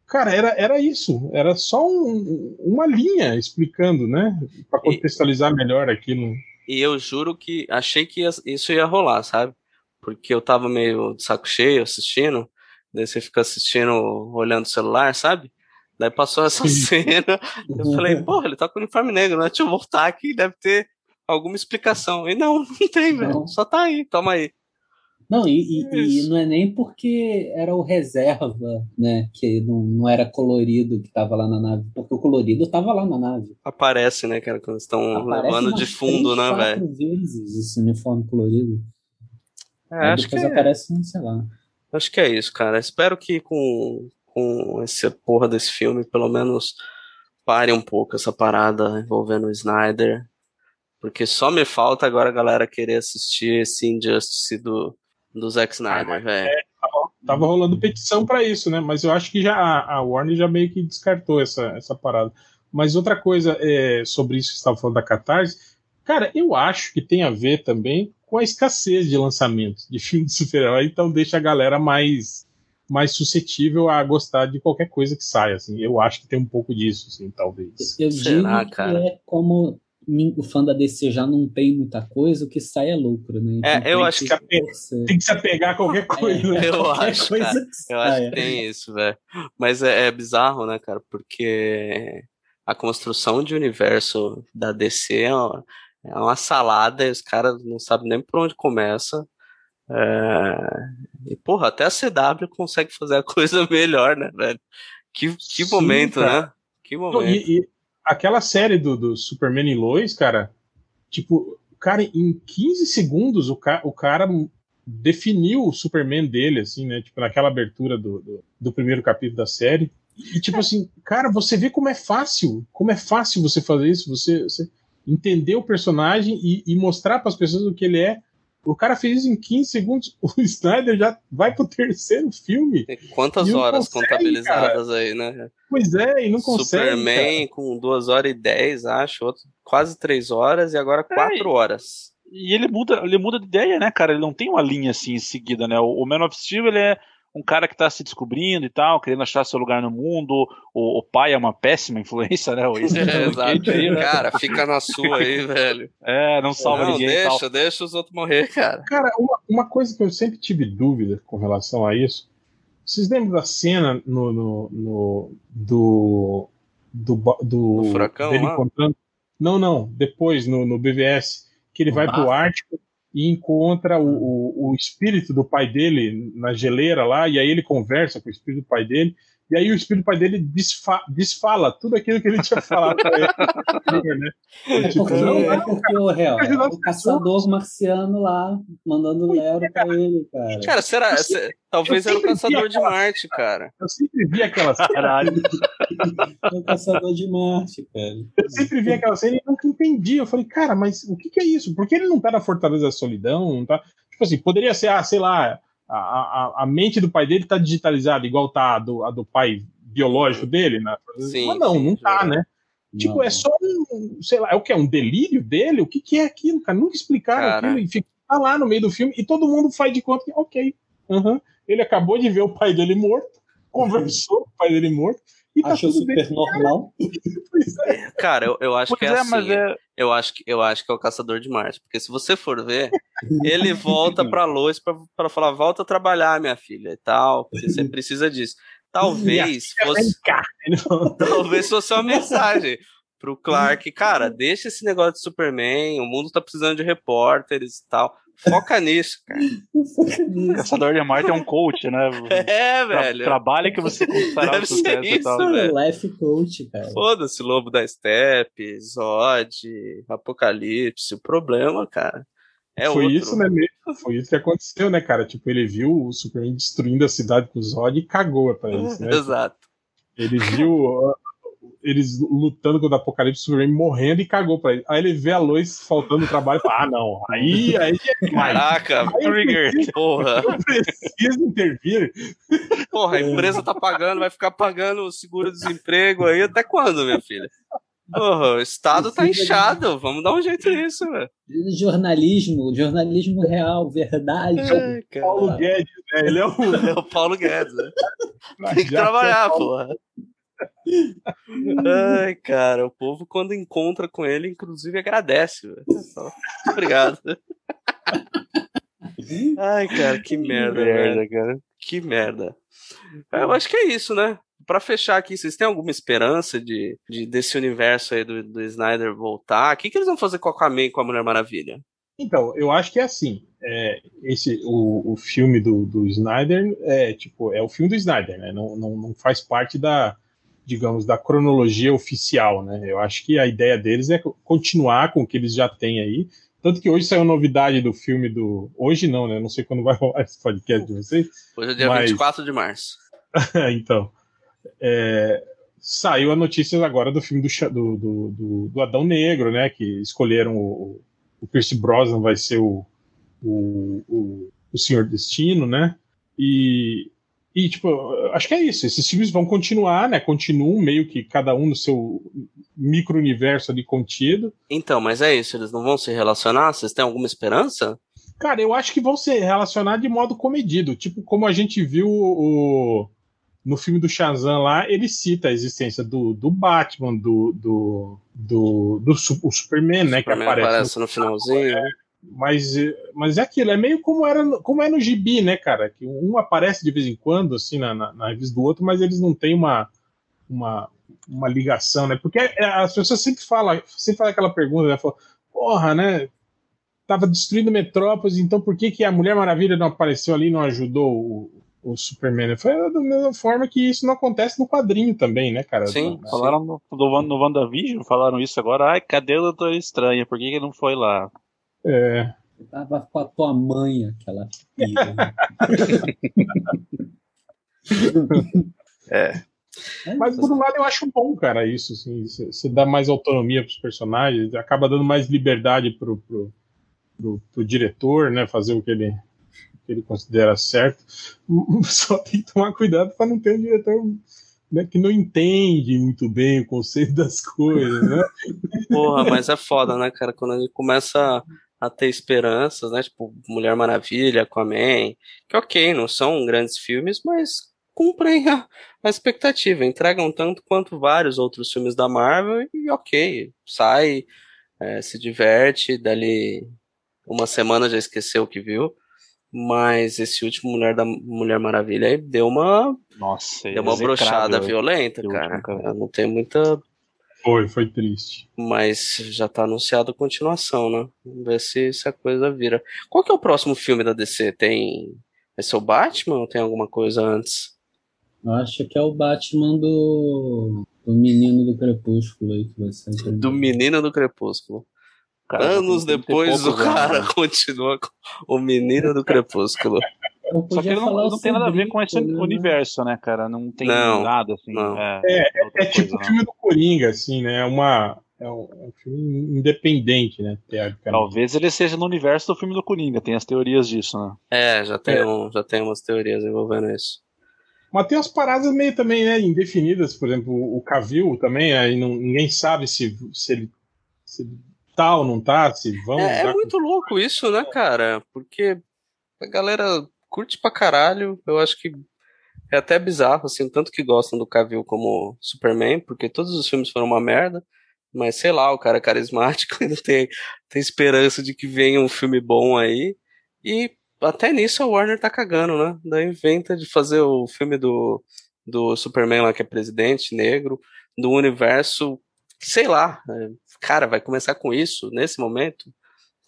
Cara, era, era isso, era só um, uma linha explicando, né, para contextualizar e, melhor aquilo. E eu juro que achei que ia, isso ia rolar, sabe? Porque eu tava meio de saco cheio assistindo, daí você fica assistindo, olhando o celular, sabe? Daí passou essa cena, eu falei, porra, ele tá com uniforme negro, né? Deixa eu voltar aqui, deve ter alguma explicação. E não, não tem, velho. Só tá aí, toma aí. Não, e, e, e, não é nem porque era o reserva, né? Que não, não era colorido que tava lá na nave, porque o colorido tava lá na nave. Aparece, né, cara, quando estão levando de fundo, três, né, velho? vezes esse uniforme colorido. É, Aí acho depois que aparece, é. sei lá. Acho que é isso, cara. Espero que com, com essa porra desse filme, pelo menos pare um pouco essa parada envolvendo o Snyder porque só me falta agora a galera querer assistir esse Injustice do, do Zack Snyder, ah, velho. É, tava, tava, rolando petição para isso, né? Mas eu acho que já a, a, Warner já meio que descartou essa, essa parada. Mas outra coisa é, sobre isso que você estava falando da Catarse, cara, eu acho que tem a ver também com a escassez de lançamentos de filmes de super-herói, então deixa a galera mais mais suscetível a gostar de qualquer coisa que saia, assim. Eu acho que tem um pouco disso, assim, talvez. Eu Será, digo cara? que é como o fã da DC já não tem muita coisa, o que sai é lucro, né? Então, é, eu acho que, que tem que se apegar a qualquer coisa. É, né? Eu acho, coisa cara, que eu acho que tem isso, velho. Mas é, é, bizarro, né, cara? Porque a construção de universo da DC é uma, é uma salada e os caras não sabem nem por onde começa. É... E, porra, até a CW consegue fazer a coisa melhor, né, velho? Que, que Sim, momento, cara. né? Que momento. E, e aquela série do, do Superman e Lois, cara, tipo, cara, em 15 segundos o, ca o cara definiu o Superman dele, assim, né? Tipo, naquela abertura do, do, do primeiro capítulo da série. E, tipo assim, cara, você vê como é fácil, como é fácil você fazer isso, você, você entender o personagem e, e mostrar para as pessoas o que ele é o cara fez isso em 15 segundos. O Snyder já vai pro terceiro filme. Quantas horas consegue, contabilizadas cara. aí, né? Pois é, e não consegue. Superman cara. com 2 horas e 10, acho. Outro, quase 3 horas e agora 4 é, horas. E ele muda, ele muda de ideia, né, cara? Ele não tem uma linha assim em seguida, né? O, o Man of Steel, ele é um cara que está se descobrindo e tal, querendo achar seu lugar no mundo. O, o pai é uma péssima influência, né? O é, exato. Aí, né? Cara, fica na sua aí, velho. É, não salva não, ninguém. Deixa, deixa os outros morrer, cara. Cara, uma, uma coisa que eu sempre tive dúvida com relação a isso. Vocês lembram da cena no, no, no do. Do, do, do furacão, dele encontrando. Não, não, depois no, no BVS, que ele vai para pro Ártico e encontra o, o, o, espírito do pai dele na geleira lá, e aí ele conversa com o espírito do pai dele, e aí o espírito pai dele desfa, desfala tudo aquilo que ele tinha falado pra ele. né? É tipo, porque, não, é porque o réu, é o caçador marciano lá, mandando o Lero pra ele, cara. Cara, será? Se, talvez era o caçador de Marte, cara. Eu sempre vi aquela cena. é o caçador de Marte, cara. Eu sempre vi aquela cena e nunca entendi. Eu falei, cara, mas o que, que é isso? Por que ele não tá na Fortaleza da Solidão? Não tá... Tipo assim, poderia ser, ah, sei lá a, a, a mente do pai dele está digitalizada, igual tá a do, a do pai biológico dele, né? Sim, Mas não, sim, não tá, né? Tipo, não. é só um, sei lá, é o que? É um delírio dele? O que, que é aquilo, cara? Nunca explicaram cara. aquilo e fica lá no meio do filme e todo mundo faz de conta que, ok, uhum. ele acabou de ver o pai dele morto, conversou com o pai dele morto, e tá Achou super bem. normal. Cara, eu, eu acho pois que é, é assim. É... Eu, acho que, eu acho que é o Caçador de Marte. Porque se você for ver, ele volta pra Lois pra, pra falar: volta a trabalhar, minha filha, e tal. Porque você precisa disso. Talvez fosse. talvez fosse uma mensagem pro Clark, cara, deixa esse negócio de Superman, o mundo tá precisando de repórteres e tal. Foca nisso, cara. Caçador de Marte é um coach, né? É, Tra- velho. Trabalha que você conquistará Deve o sucesso ser e tal. isso, velho. Life coach, cara. Foda-se, Lobo da Steppe, Zod, Apocalipse. O problema, cara, é foi outro. isso, né? mesmo? Foi isso que aconteceu, né, cara? Tipo, ele viu o Superman destruindo a cidade com o Zod e cagou pra isso, né? Exato. Ele viu eles lutando contra o Apocalipse, o Superman morrendo e cagou pra ele. Aí ele vê a Lois faltando o trabalho e fala: Ah, não, aí, aí é demais. Caraca, Aí Trigger, preciso- porra. Eu preciso intervir. Porra, a empresa tá pagando, vai ficar pagando o seguro-desemprego aí até quando, minha filha? Porra, o Estado tá inchado, vamos dar um jeito nisso, velho. Jornalismo, jornalismo real, verdade. Cara. Paulo Guedes, né? Ele é o. É o Paulo Guedes, né? Tem que trabalhar, é porra. Ai, cara, o povo quando encontra com ele, inclusive agradece. velho. Só, Obrigado. Ai, cara, que merda, velho. cara. Que merda. Eu acho que é isso, né? Pra fechar aqui, vocês têm alguma esperança de, de desse universo aí do, do Snyder voltar? O que, que eles vão fazer com a Aquaman e com a Mulher Maravilha? Então, eu acho que é assim. É, esse, o, o filme do, do Snyder é tipo é o filme do Snyder, né? Não, não, não faz parte da, digamos, da cronologia oficial, né? Eu acho que a ideia deles é continuar com o que eles já têm aí. Tanto que hoje saiu novidade do filme do. Hoje não, né? Não sei quando vai rolar esse podcast de vocês. Hoje é dia Mas- 24 de março. então. é, saiu a notícia agora do filme do, do, do, do- do Adão Negro, né? Que escolheram o, o Pierce Brosnan vai ser o, o, o, o Senhor Destino, né? E, e, tipo, acho que é isso. Esses filmes vão continuar, né? Continuam meio que cada um no seu micro-universo ali contido. Então, mas é isso, eles não vão se relacionar? Vocês têm alguma esperança? Cara, eu acho que vão se relacionar de modo comedido. Tipo, como a gente viu o, no filme do Shazam lá, ele cita a existência do, do Batman, do, do, do, do Superman, né? Que aparece. aparece no finalzinho. né? Mas, eh, mas é aquilo, é meio como, era, como é no gibi, né, cara? Que um aparece de vez em quando, assim, na, na, na revista do outro, mas eles não têm uma, uma, uma ligação, né? Porque é, as pessoas sempre falam, sempre fazem aquela pergunta, né? Falam, Porra, né? Tava destruindo Metrópolis, então por que, que a Mulher Maravilha não apareceu ali e não ajudou o, o Superman? Foi da mesma forma que isso não acontece no quadrinho também, né, cara? Sim, Falaram no, no, no WandaVision, falaram isso agora. Ai, cadê o Doutor Estranho? Por que, que não foi lá? É, Tava com a tua mãe, aquela filha. né? É. Mas por um lado eu acho bom, cara, isso, assim, você dá mais autonomia pros personagens, acaba dando mais liberdade pro, pro, pro, pro diretor, né, fazer o que ele, o que ele considera certo. Só tem que tomar cuidado para não ter um diretor né, que não entende muito bem o conceito das coisas, né? Porra, mas é foda, né, cara? Quando a gente começa a ter esperanças, né? Tipo, Mulher Maravilha, Aquaman, que ok, não são grandes filmes, mas cumprem a, a expectativa, entregam tanto quanto vários outros filmes da Marvel e ok, sai, é, se diverte, dali uma semana já esqueceu o que viu. Mas esse último Mulher da Mulher Maravilha aí deu uma, Nossa, deu uma brochada violenta, cara. cara. Eu Não tem muita Foi, foi triste. mas já tá anunciado a continuação, né? Vamos ver se, se a coisa vira. Qual que é o próximo filme da DC? Tem. Vai ser o Batman ou tem alguma coisa antes? Eu acho que é o Batman do, do menino do Crepúsculo aí que vai ser. Do Menino do Crepúsculo. Cara, Anos tem 30 depois o anos, cara né? continua com o Menino do Crepúsculo. Eu Só que ele não, não tem nada a ver com esse né? universo, né, cara? Não tem Não, nada assim. não. É, outra É tipo coisa, o né? filme do Coringa, assim, né? É, uma, é, um, é um filme independente, né? Talvez ele seja no universo do filme do Coringa, tem as teorias disso, né? É, já tem, É. Um, já tem umas teorias envolvendo isso. Mas tem umas paradas meio também, né, indefinidas, por exemplo, o Cavill também, aí não, ninguém sabe se, se, ele, se ele tá ou não tá, se vão É, é muito louco isso, né, cara? Porque a galera curte pra caralho. Eu acho que é até bizarro, assim, tanto que gostam do Cavill como Superman, porque todos os filmes foram uma merda. Mas sei lá, o cara é carismático não tem, tem esperança de que venha um filme bom aí. E até nisso a Warner tá cagando, né? Daí inventa de fazer o filme do, do Superman lá que é presidente, negro, do universo, sei lá, é, cara, vai começar com isso nesse momento?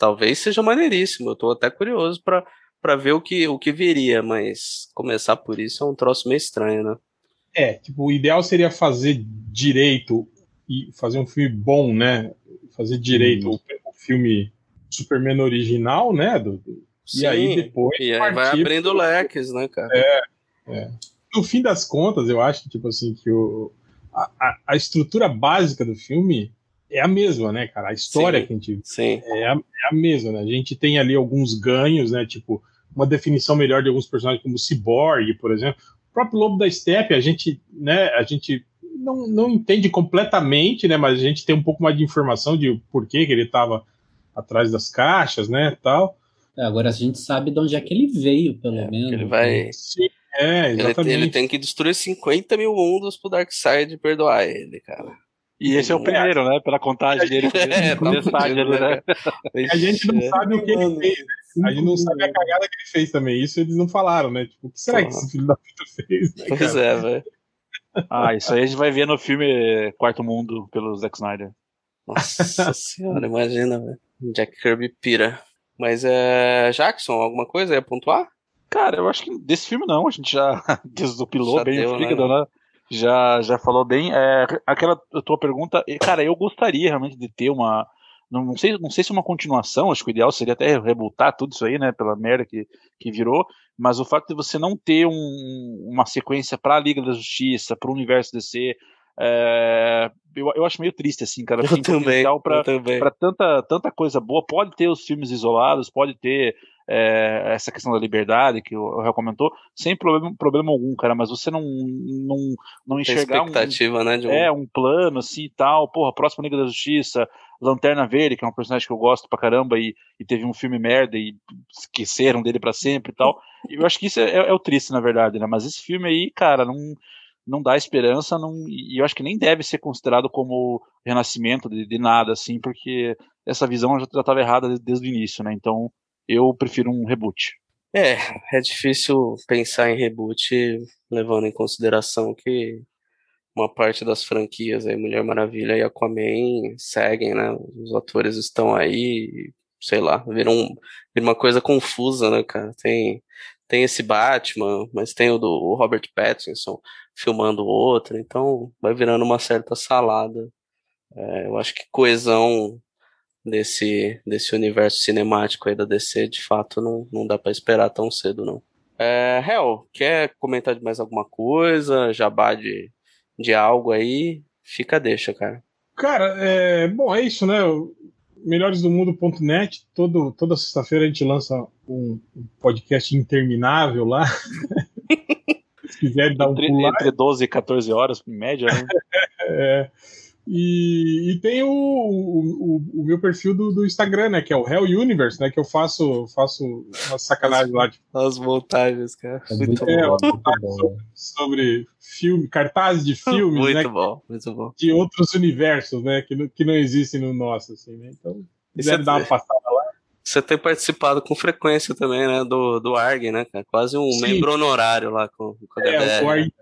talvez seja maneiríssimo. Eu tô até curioso pra, pra ver o que, o que viria, mas começar por isso é um troço meio estranho, né? É, tipo, o ideal seria fazer direito e fazer um filme bom, né? Fazer direito Uhum. o, o filme Superman original, né? Do, do- e aí Sim, depois. E aí vai abrindo pro- leques, né, cara? no fim das contas, eu acho que, tipo assim, que o, a, a- a estrutura básica do filme é a mesma, né, cara? A história Sim. que a gente Sim. é a, é a mesma, né? A gente tem ali alguns ganhos, né? Tipo, uma definição melhor de alguns personagens, como o Cyborg, por exemplo. O próprio Lobo da Steppe, a gente, né, a gente não, não entende completamente, né? Mas a gente tem um pouco mais de informação de por que, que ele estava atrás das caixas, né, tal. É, Agora a gente sabe de onde é que ele veio, pelo É, menos. ele vai. Sim, é, Ele, exatamente. ele tem que destruir 50 mil mundos pro Darkseid perdoar ele, cara. E esse é o primeiro, né? Pela contagem dele. É, tá ali, né? A gente não Ixi, sabe o que ele fez. A gente não sabe a cagada que ele fez também. Isso eles não falaram, né? Tipo, o que será que esse filho da puta fez? Né, Pois é, velho. Ah, isso aí a gente vai ver no filme Quarto Mundo, pelo Zack Snyder. Nossa senhora, imagina, velho. Jack Kirby pira. Mas é. Jackson, alguma coisa ia pontuar? Cara, eu acho que desse filme não, a gente já desopilou Já bem deu, o fígado, né? né? Já, já falou bem. É, aquela tua pergunta, cara, eu gostaria realmente de ter uma. Não, sei, não sei se uma continuação, acho que o ideal seria até rebutar tudo isso aí, né? Pela merda que, que virou. Mas o fato de você não ter um- uma sequência pra Liga da Justiça, pro universo DC, é, eu, eu acho meio triste, assim, cara. Eu Tem também. pra, eu também. para tanta, tanta coisa boa. Pode ter os filmes isolados, pode ter é, essa questão da liberdade que o Real comentou, sem problema, problema algum, cara. Mas você não, não, não enxergar um, expectativa, né? De um... é, um plano assim e tal. Porra, próxima Liga da Justiça, Lanterna Verde, que é um personagem que eu gosto pra caramba e, e teve um filme merda e esqueceram dele pra sempre e tal. Eu acho que isso é, é o triste, na verdade, né? Mas esse filme aí, cara, não. Não dá esperança, não, e eu acho que nem deve ser considerado como renascimento de, de nada, assim, porque essa visão já estava errada desde, o início, né? Então eu prefiro um reboot. É, é difícil pensar em reboot levando em consideração que uma parte das franquias aí, Mulher Maravilha e Aquaman seguem, né? Os atores estão aí, sei lá, viram, um- vira uma coisa confusa, né, cara? Tem, tem esse Batman, mas tem o do Robert Pattinson filmando outro, então vai virando uma certa salada. É, eu acho que coesão desse, desse universo cinemático aí da DC, de fato, não, não dá pra esperar tão cedo, não. É, Hel, quer comentar de mais alguma coisa? Jabá de, de algo aí? Fica, deixa, cara. Cara, é, bom, é isso, né? Melhoresdomundo.net, todo, toda sexta-feira a gente lança um, um podcast interminável lá. Se quiser dar um Entre, pulo lá. entre 12 e 14 horas, em média, né? É, e, e tem o, o, o- o meu perfil do, do Instagram, né? Que é o Hell Universe, né? Que eu faço, faço uma sacanagem lá tipo, As montagens, cara. É Muito, muito bom. muito bom. sobre filme, cartazes de filmes, Muito né? bom, muito bom. De outros universos, né? Que, não- que não existem no nosso, assim, né? Então, quiser é- dar uma passada lá. Você tem participado com frequência também, né? Do, do ARG, né, cara? Quase um Sim. membro honorário lá com, com a É, DBR. o ArgCast,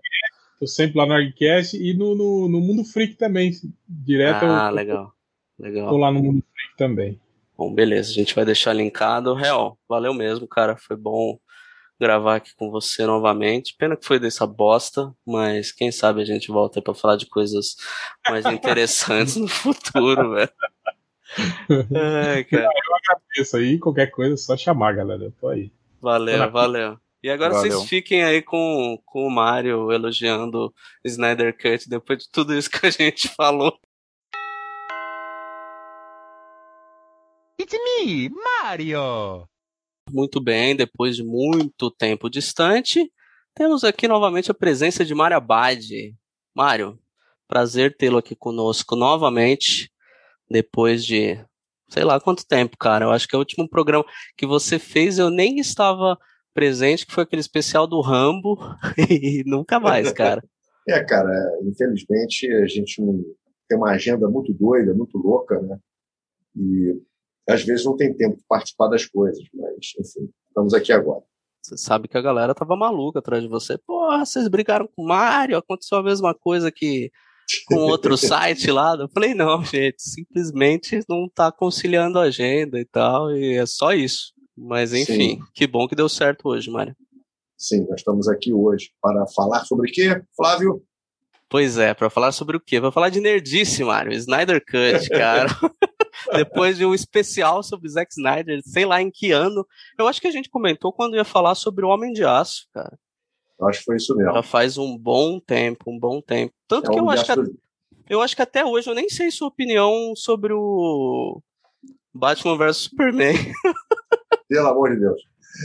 tô sempre lá no ArgCast e no, no, no Mundo Freak também. Direto Ah, eu, legal. tô Legal. lá no Mundo Freak também. Bom, beleza, a gente vai deixar linkado. Real, valeu mesmo, cara. Foi bom gravar aqui com você novamente. Pena que foi dessa bosta, mas quem sabe a gente volta aí pra falar de coisas mais interessantes no futuro, velho. Ai, cara. Isso aí, qualquer coisa, é só chamar, galera. Eu tô aí. Valeu, valeu. E agora Valeu. vocês fiquem aí com, com o Mario elogiando Snyder Cut depois de tudo isso que a gente falou. It's me, Mario! Muito bem, depois de muito tempo distante, temos aqui novamente a presença de Mário Abad. Mário, prazer tê-lo aqui conosco novamente, depois de sei lá quanto tempo, cara. Eu acho que é o último programa que você fez eu nem estava presente, que foi aquele especial do Rambo, e nunca mais, cara. É, cara, infelizmente a gente não tem uma agenda muito doida, muito louca, né? E às vezes não tem tempo de participar das coisas, mas enfim, estamos aqui agora. Você sabe que a galera tava maluca atrás de você. Porra, vocês brigaram com o Mario, aconteceu a mesma coisa que com outro site lá. Eu falei, não, gente, simplesmente não tá conciliando a agenda e tal, e é só isso. Mas enfim, Sim. que bom que deu certo hoje, Mário. Sim, nós estamos aqui hoje para falar sobre o quê, Flávio? Pois é, para falar sobre o quê? Para falar de nerdice, Mário. Snyder Cut, cara. Depois de um especial sobre Zack Snyder, sei lá em que ano. Eu acho que a gente comentou quando ia falar sobre o Homem de Aço, cara. Acho que foi isso mesmo. Já faz um bom tempo, um bom tempo. Tanto é que eu acho que, eu acho que até hoje eu nem sei sua opinião sobre o Batman vs Superman. Pelo amor de Deus.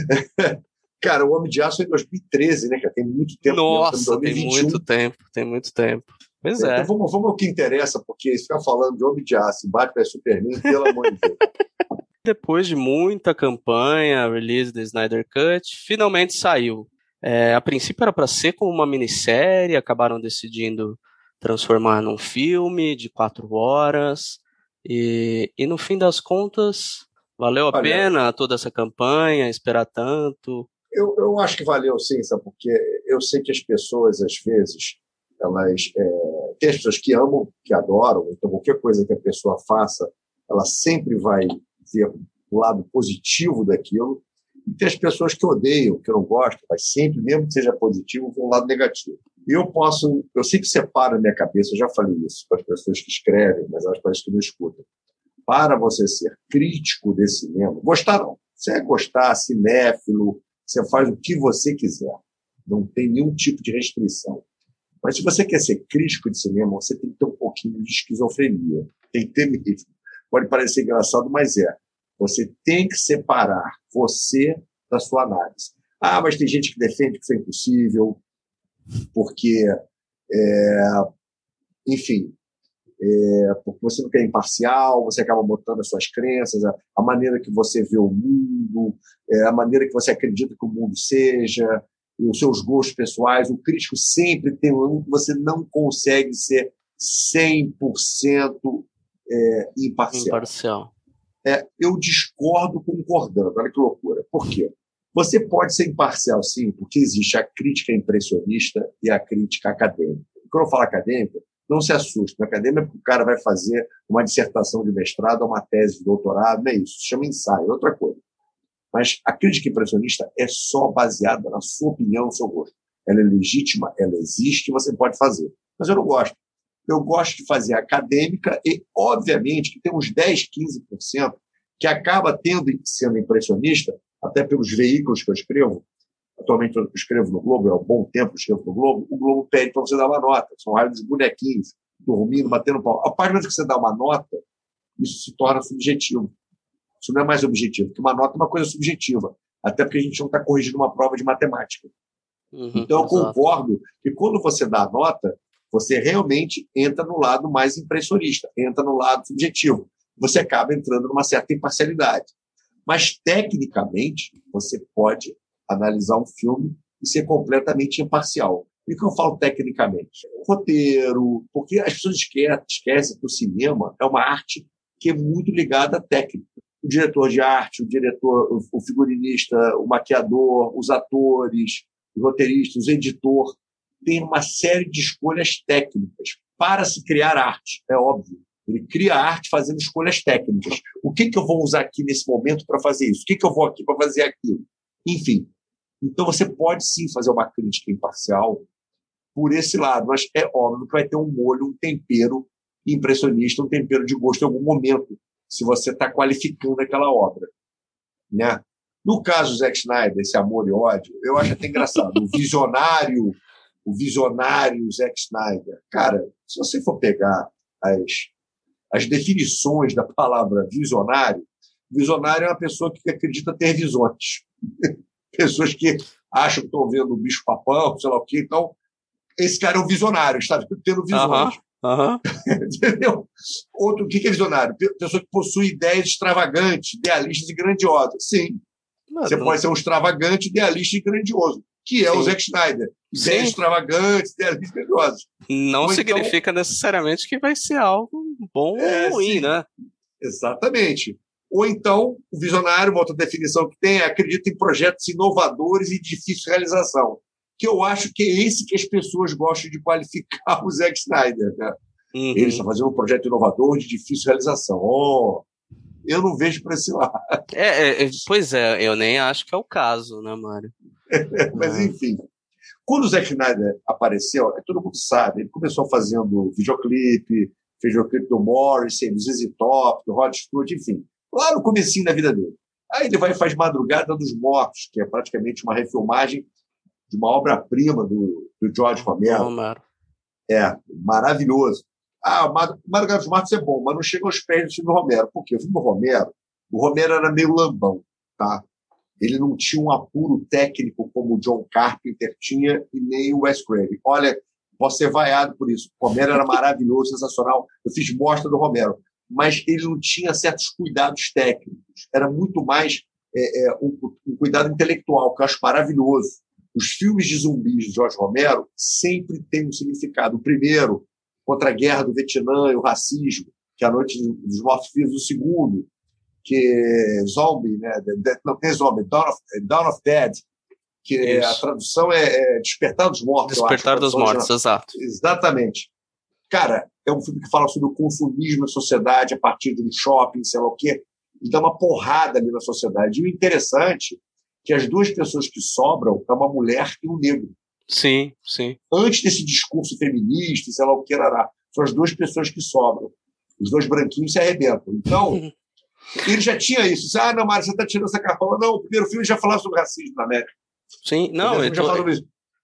Cara, o Homem de Aço é em 2013, né, cara? Tem muito tempo. Nossa, tem muito tempo, tem muito tempo. Pois é. Então vamos, vamos ao que interessa, porque ficar falando de Homem de Aço e Batman vs Superman, pelo amor de Deus. Depois de muita campanha, release do Snyder Cut, finalmente saiu. É, a princípio era para ser como uma minissérie, acabaram decidindo transformar num filme de quatro horas. E, e no fim das contas, valeu a Olha, pena toda essa campanha, esperar tanto? Eu, eu acho que valeu sim, sabe? Porque eu sei que as pessoas, às vezes, elas. É, tem as pessoas que amam, que adoram, então qualquer coisa que a pessoa faça, ela sempre vai ver o lado positivo daquilo. E tem as pessoas que odeiam, que não gostam, mas sempre, mesmo que seja positivo, vão um lado negativo. E eu posso, eu sei que separa a minha cabeça, eu já falei isso para as pessoas que escrevem, mas elas parecem que não escutam. Para você ser crítico desse cinema, gostar não. Você é gostar, cinéfilo, você faz o que você quiser. Não tem nenhum tipo de restrição. Mas se você quer ser crítico de cinema, você tem que ter um pouquinho de esquizofrenia. Tem que ter mesmo. Pode parecer engraçado, mas é. Você tem que separar você da sua análise. Ah, mas tem gente que defende que isso é impossível, porque, é, enfim, é, porque você não quer imparcial, você acaba botando as suas crenças, a, a maneira que você vê o mundo, é, a maneira que você acredita que o mundo seja, os seus gostos pessoais. O crítico sempre tem um que você não consegue ser 100% é, imparcial. imparcial. É, eu discordo concordando. Olha que loucura. Por quê? Você pode ser imparcial, sim, porque existe a crítica impressionista e a crítica acadêmica. Quando eu falo acadêmica, não se assuste. No acadêmico, é porque o cara vai fazer uma dissertação de mestrado uma tese de doutorado, não é isso. Se chama ensaio, é outra coisa. Mas a crítica impressionista é só baseada na sua opinião, no seu gosto. Ela é legítima, ela existe, você pode fazer. Mas eu não gosto. Eu gosto de fazer acadêmica e, obviamente, que tem uns 10, 15% que acaba tendo sendo impressionista, até pelos veículos que eu escrevo, atualmente eu escrevo no Globo, é um bom tempo que escrevo no Globo, o Globo pede para você dar uma nota. São rádios de bonequinhos, dormindo, batendo pau. A página que você dá uma nota, isso se torna subjetivo. Isso não é mais objetivo, porque uma nota é uma coisa subjetiva. Até porque a gente não está corrigindo uma prova de matemática. Uhum, então, eu exato. concordo que quando você dá a nota, você realmente entra no lado mais impressionista, entra no lado subjetivo. Você acaba entrando numa certa imparcialidade. Mas, tecnicamente, você pode analisar um filme e ser completamente imparcial. E o que eu falo tecnicamente? Roteiro, porque as pessoas esquecem que o cinema é uma arte que é muito ligada à técnica. O diretor de arte, o diretor, o figurinista, o maquiador, os atores, os roteiristas, o editor, tem uma série de escolhas técnicas para se criar arte, é óbvio. Ele cria arte fazendo escolhas técnicas. O que, que eu vou usar aqui nesse momento para fazer isso? O que, que eu vou aqui para fazer aquilo? Enfim. Então você pode sim fazer uma crítica imparcial por esse lado, mas é óbvio que vai ter um molho, um tempero impressionista, um tempero de gosto em algum momento, se você está qualificando aquela obra. Né? No caso do Zack Snyder, esse amor e ódio, eu acho até engraçado. O visionário, o visionário Zack Snyder. Cara, se você for pegar as as definições da palavra visionário, visionário é uma pessoa que acredita ter visões. Pessoas que acham que estão vendo o bicho papão, sei lá o quê. Então, esse cara é um visionário, está tendo visões. Uhum. Entendeu? Outro, o que é visionário? Pessoa que possui ideias extravagantes, idealistas e grandiosas. Sim. Não, Você não... pode ser um extravagante, idealista e grandioso, que é Sim. o Zack Snyder. Ideias extravagantes, idealistas e grandiosas. Não Ou significa então... necessariamente que vai ser algo bom é, ou ruim, sim. né? Exatamente. Ou então, o visionário, uma outra definição que tem, é acredita em projetos inovadores e de difícil realização. que eu acho que é esse que as pessoas gostam de qualificar o Zack Snyder. Né? Uhum. Ele está fazendo um projeto inovador de difícil realização. Oh, eu não vejo para esse lado. É, é, pois é, eu nem acho que é o caso, né, Mário? Mas, enfim. Quando o Zack Snyder apareceu, todo mundo sabe, ele começou fazendo videoclipe, fez videoclipe do Morrissey, do ZZ Top, do Rod Stewart, enfim, lá no comecinho da vida dele. Aí ele vai e faz Madrugada dos Mortos, que é praticamente uma refilmagem de uma obra-prima do, do George Romero. Romero. É, maravilhoso. Ah, Madrugada dos Mortos é bom, mas não chega aos pés do filme do Romero. Por quê? O filme do Romero, o Romero era meio lambão, tá? Ele não tinha um apuro técnico como o John Carpenter tinha e nem o Wes Craven. Olha, posso ser vaiado por isso. O Romero era maravilhoso, sensacional. Eu fiz mostra do Romero. Mas ele não tinha certos cuidados técnicos. Era muito mais é, é, um, um, cuidado intelectual, que eu acho maravilhoso. Os filmes de zumbis de Jorge Romero sempre têm um significado. O primeiro, contra a guerra do Vietnã e o racismo, que é a Noite dos Mortos-Vivos. O segundo, que é Zombie, né? não tem Zombie, Dawn of, Dawn of Dead, que é, a tradução é, é, Despertar dos Mortos. Despertar dos Mortos, exato. Exatamente. Cara, é um filme que fala sobre o consumismo na sociedade a partir de um shopping, sei lá o quê. E dá uma porrada ali na sociedade. E o interessante é que as duas pessoas que sobram é uma mulher e um negro. Sim, sim. Antes desse discurso feminista, sei lá o que era, são as duas pessoas que sobram. Os dois branquinhos se arrebentam. Então, ele já tinha isso. Ah, não, Mário, você está tirando essa cartola. Não, o primeiro filme já falava sobre racismo na América. Sim, não, e, to...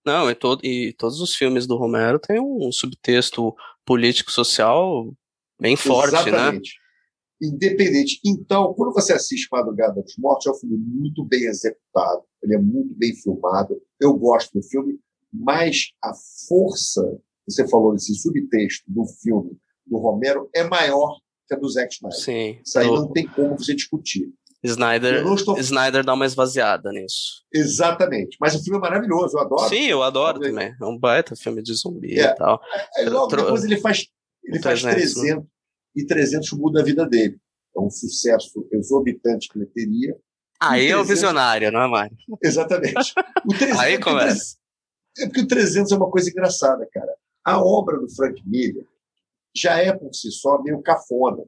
não e, to... e todos os filmes do Romero têm um subtexto político-social bem forte, né? Exatamente. né? Independente. Então, quando você assiste Madrugada dos Mortos, é um filme muito bem executado, ele é muito bem filmado. Eu gosto do filme, mas a força, você falou desse subtexto do filme do Romero, é maior que a do Zack Snyder. Sim. Isso aí não tem como você discutir. Snyder, estou... Snyder dá uma esvaziada nisso. Exatamente. Mas o filme é maravilhoso, eu adoro. Sim, eu adoro também. É um baita filme de zumbi é. e tal. Aí logo Tro... depois ele faz, ele 300, faz 300 né? e 300 muda a vida dele. É um sucesso exorbitante que ele teria. Aí 300... é o visionário, não é, Mário? Exatamente. O 300, Aí começa. É porque o 300 é uma coisa engraçada, cara. A obra do Frank Miller já é por si só meio cafona.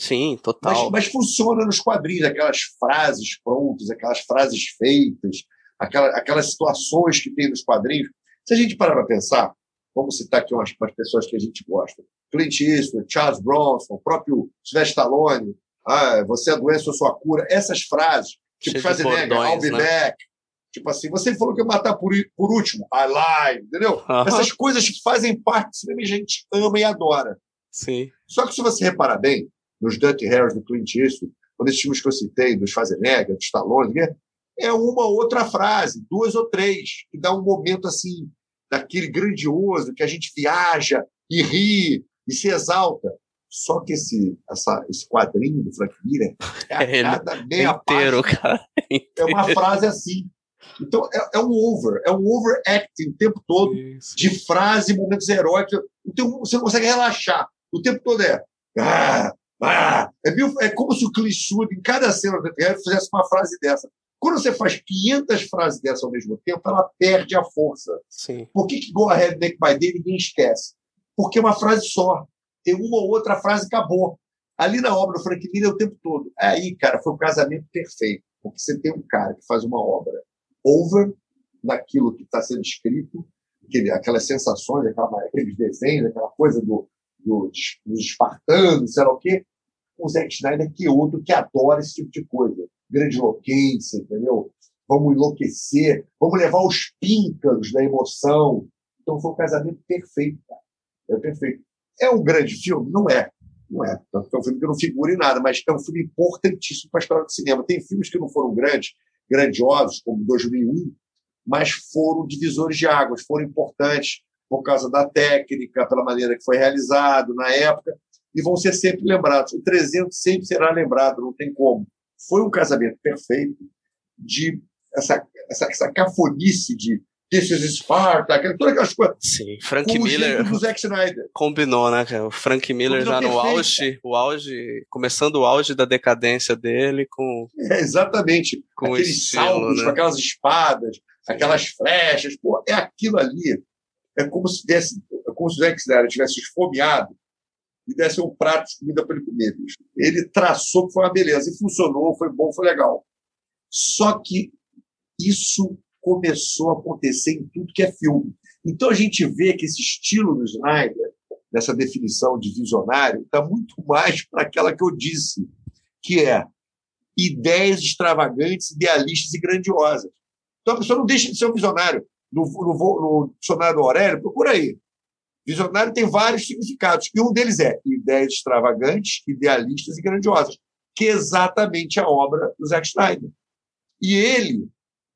Sim, total. Mas, mas, funciona nos quadrinhos, aquelas frases prontas, aquelas frases feitas, aquela, aquelas situações que tem nos quadrinhos. Se a gente parar para pensar, vamos citar aqui umas, umas pessoas que a gente gosta. Clint Eastwood, Charles Bronson, o próprio Sylvester Stallone, ah, você é a doença ou sua cura. Essas frases, tipo Schwarzenegger, I'll be né? back. Tipo assim, você falou que ia matar por, por último, alive, entendeu? Uh -huh. Essas coisas que fazem parte do cinema e a gente ama e adora. Sim. Só que se você reparar bem, nos Dirty Harry do Clint Eastwood, ou nesses filmes que eu citei, dos Schwarzenegger, dos Stallone, é uma outra frase, duas ou três, que dá um momento assim, daquele grandioso, que a gente viaja e ri e se exalta. Só que esse, essa, esse quadrinho do Frank Miller é a é cada meia inteiro, página, cara. É uma frase assim. Então, é, é, um over, é um overacting o tempo todo, Isso. de frase, momentos heróicos. Então, você não consegue relaxar. O tempo todo é. Ah, ah, é, é como se o clichê em cada cena do teatro fizesse uma frase dessa. Quando você faz 500 frases dessa ao mesmo tempo, ela perde a força. Sim. Por que, que Go Ahead Make My Day ninguém esquece? Porque é uma frase só. Tem uma ou outra frase acabou. Ali na obra do Frank Miller é o tempo todo. Aí, cara, foi um casamento perfeito. Porque você tem um cara que faz uma obra over naquilo que está sendo escrito, aquele, aquelas sensações, aquela, aqueles desenhos, aquela coisa do, do, dos espartanos, sei lá o quê, o Zack Snyder, que é outro que adora esse tipo de coisa. Grandiloquência, entendeu? Vamos enlouquecer, vamos levar os píncaros da emoção. Então foi um casamento perfeito, cara. É perfeito. É um grande filme? Não é. Não é. é um filme que não figura em nada, mas é um filme importantíssimo para a história do cinema. Tem filmes que não foram grandes, grandiosos, como 2001, mas foram divisores de águas, foram importantes por causa da técnica, pela maneira que foi realizado na época, e vão ser sempre lembrados. O 300 sempre será lembrado, não tem como. Foi um casamento perfeito de essa, essa, essa cafonice de This is Sparta, aquela- todas aquelas coisas. Sim, Frank com o Miller do Zack Snyder. combinou, né, cara? O Frank Miller Combinou já no perfeito. auge, o auge, começando o auge da decadência dele com, É, exatamente. com Aqueles estilo, saltos né? com aquelas espadas, aquelas flechas, pô, é aquilo ali. É como se desse, é como se o Zack Snyder tivesse esfomeado e desse um prato de comida para ele comer. bicho. Ele traçou que foi uma beleza e funcionou, foi bom, foi legal. Só que isso começou a acontecer em tudo que é filme. Então a gente vê que esse estilo do Snyder, dessa definição de visionário, está muito mais para aquela que eu disse, que é ideias extravagantes, idealistas e grandiosas. Então a pessoa não deixa de ser um visionário. No, no, no dicionário do Aurélio, procura aí. Visionário tem vários significados, e um deles é ideias extravagantes, idealistas e grandiosas, que é exatamente a obra do Zack Snyder. E ele,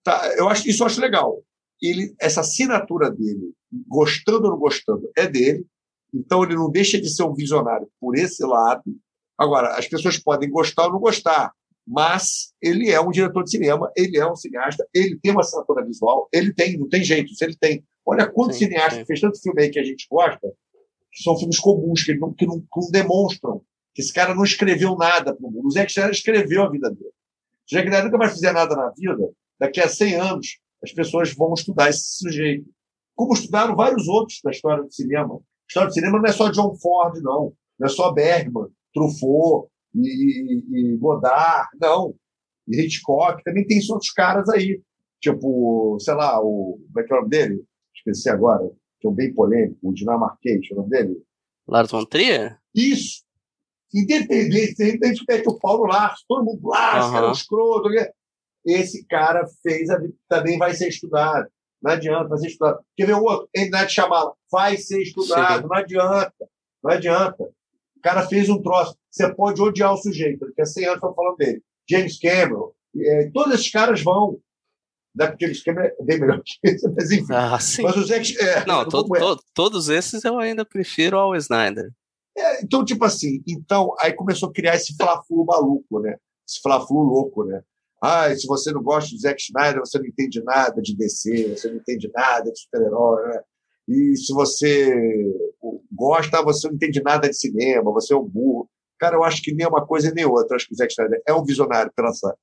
tá, eu acho isso eu acho legal. Ele, essa assinatura dele, gostando ou não gostando, é dele. Então ele não deixa de ser um visionário por esse lado. Agora, as pessoas podem gostar ou não gostar, mas ele é um diretor de cinema, ele é um cineasta, ele tem uma assinatura visual, ele tem, não tem jeito, isso ele tem. Olha quantos Sim, cineastas sim. fez tanto filme aí que a gente gosta, que são filmes comuns, que, não, que não, que não demonstram que esse cara não escreveu nada para o mundo. O Zack Snyder escreveu a vida dele. Se o Snyder nunca mais fizer nada na vida, daqui a 100 anos as pessoas vão estudar esse sujeito. Como estudaram vários outros da história do cinema. A história do cinema não é só John Ford, não. Não é só Bergman, Truffaut e, e, Godard, não. E Hitchcock. Também tem outros caras aí. Tipo, sei lá, o. Como é que é o nome dele? Esqueci agora. Que é um bem polêmico, o dinamarquês, o nome dele? Lars von Trier? Isso. Independente, a gente mete o pau no Lars, todo mundo Lars, cara, um escroto. né? Esse cara fez, a, também vai ser estudado. Não adianta, vai ser estudado. Quer ver o outro? Ele Night Shyamalan, vai ser estudado, Sim. não adianta. Não adianta. O cara fez um troço. Você pode odiar o sujeito, porque há 100 anos estão falando dele. James Cameron, eh, todos esses caras vão. Não é James Cameron é bem melhor que esse, mas enfim. Ah, sim. Mas o Zack. É, Não, é? todos esses eu ainda prefiro ao Snyder. É, então, tipo assim, então, aí começou a criar esse fla-flu maluco, né? Esse fla-flu louco, né? Ah, se você não gosta de Zack Snyder, você não entende nada de DC, você não entende nada de super-herói, né? E se você gosta, você não entende nada de cinema, você é um burro. Cara, eu acho que nem uma coisa nem outra. Eu acho que o Zack Snyder é um visionário pela essa,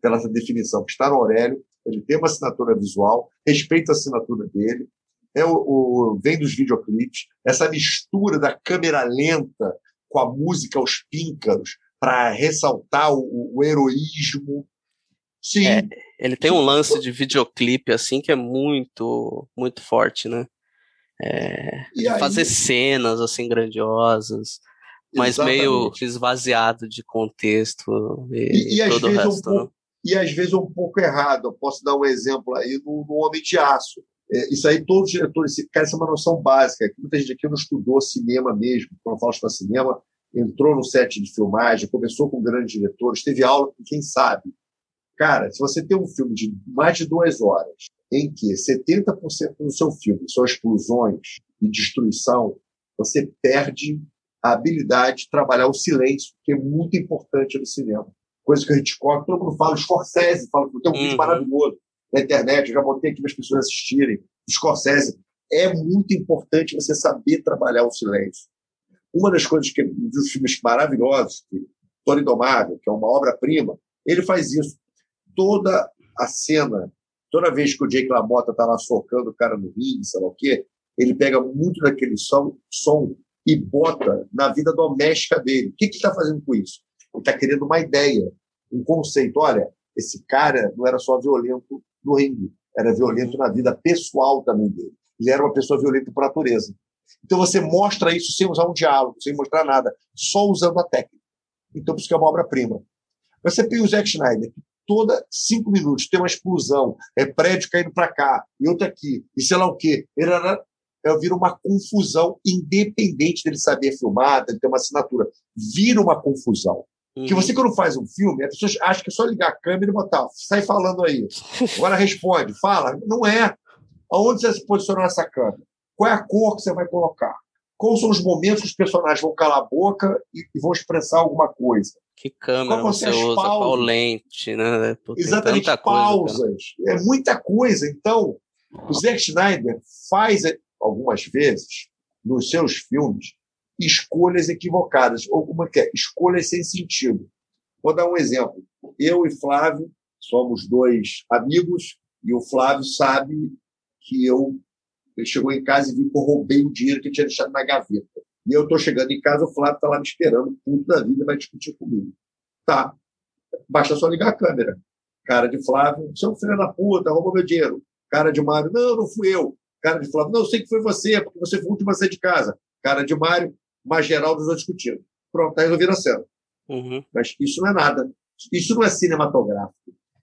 pela essa definição que está no Aurélio. Ele tem uma assinatura visual, respeita a assinatura dele, é o, o- vem dos videoclipes, essa mistura da câmera lenta com a música aos píncaros para ressaltar o, o heroísmo. Sim, É, Ele tem um lance de videoclipe assim que é muito, muito forte, né? É, de aí, fazer cenas assim grandiosas, mas meio esvaziado de contexto e, E, e às todo o vezes um resto, né? pouco, e às vezes um pouco errado. Eu posso dar um exemplo aí no, no Homem de Aço. É, isso aí todos os diretores, cara, isso é uma noção básica. Muita gente aqui não estudou cinema mesmo, quando eu falo estudar cinema, entrou no set de filmagem, começou com grandes diretores, teve aula com quem sabe. Cara, se você tem um filme de mais de duas horas, em que 70% do seu filme são explosões e destruição, você perde a habilidade de trabalhar o silêncio, que é muito importante no cinema. Coisa que o Hitchcock, todo mundo fala, Scorsese fala, tem um vídeo Uhum. maravilhoso na internet, eu já botei aqui para as pessoas assistirem. Scorsese, é muito importante você saber trabalhar o silêncio. Uma das coisas que dos filmes maravilhosos, que Toro Indomável, que é uma obra-prima, ele faz isso. Toda a cena, toda vez que o Jake LaMotta está lá socando o cara no ringue, sei lá o quê, ele pega muito daquele som, som e bota na vida doméstica dele. O que está fazendo com isso? Ele está querendo uma ideia, um conceito. Olha, esse cara não era só violento no ringue, era violento na vida pessoal também dele. Ele era uma pessoa violenta por natureza. Então você mostra isso sem usar um diálogo, sem mostrar nada, só usando a técnica. Então por isso que é uma obra-prima. Você tem o Zack Snyder, que toda cinco minutos tem uma explosão, é prédio caindo para cá, e outro aqui, e sei lá o quê. Ele era- vira uma confusão, independente dele saber filmar, dele ter uma assinatura. Vira uma confusão. Porque Uhum. você, quando faz um filme, as pessoas acham que é só ligar a câmera e botar, sai falando aí. Agora responde, fala. Não é. Aonde você se posicionou nessa câmera? Qual é a cor que você vai colocar? Quais são os momentos que os personagens vão calar a boca e, e vão expressar alguma coisa? Que câmera Qual você usa, qual pausas? lente, né? Pô, Exatamente, tanta coisa, pausas. é muita coisa. Então, O Zack Snyder faz algumas vezes nos seus filmes escolhas equivocadas, ou como é que é? Escolhas sem sentido. Vou dar um exemplo. Eu e Flávio somos dois amigos e o Flávio sabe que eu ele chegou em casa e viu que eu roubei o dinheiro que ele tinha deixado na gaveta. E eu estou chegando em casa, o Flávio está lá me esperando, puto da vida, vai discutir comigo. Tá. Basta só ligar a câmera. Cara de Flávio, você é um filho da puta, roubou meu dinheiro. Cara de Mário, não, não fui eu. Cara de Flávio, não, eu sei que foi você, porque você foi o último a sair de casa. Cara de Mário, mais geral dos dois discutindo. Pronto, tá resolvido a cena. Uhum. Mas isso não é nada. Isso não é cinematográfico.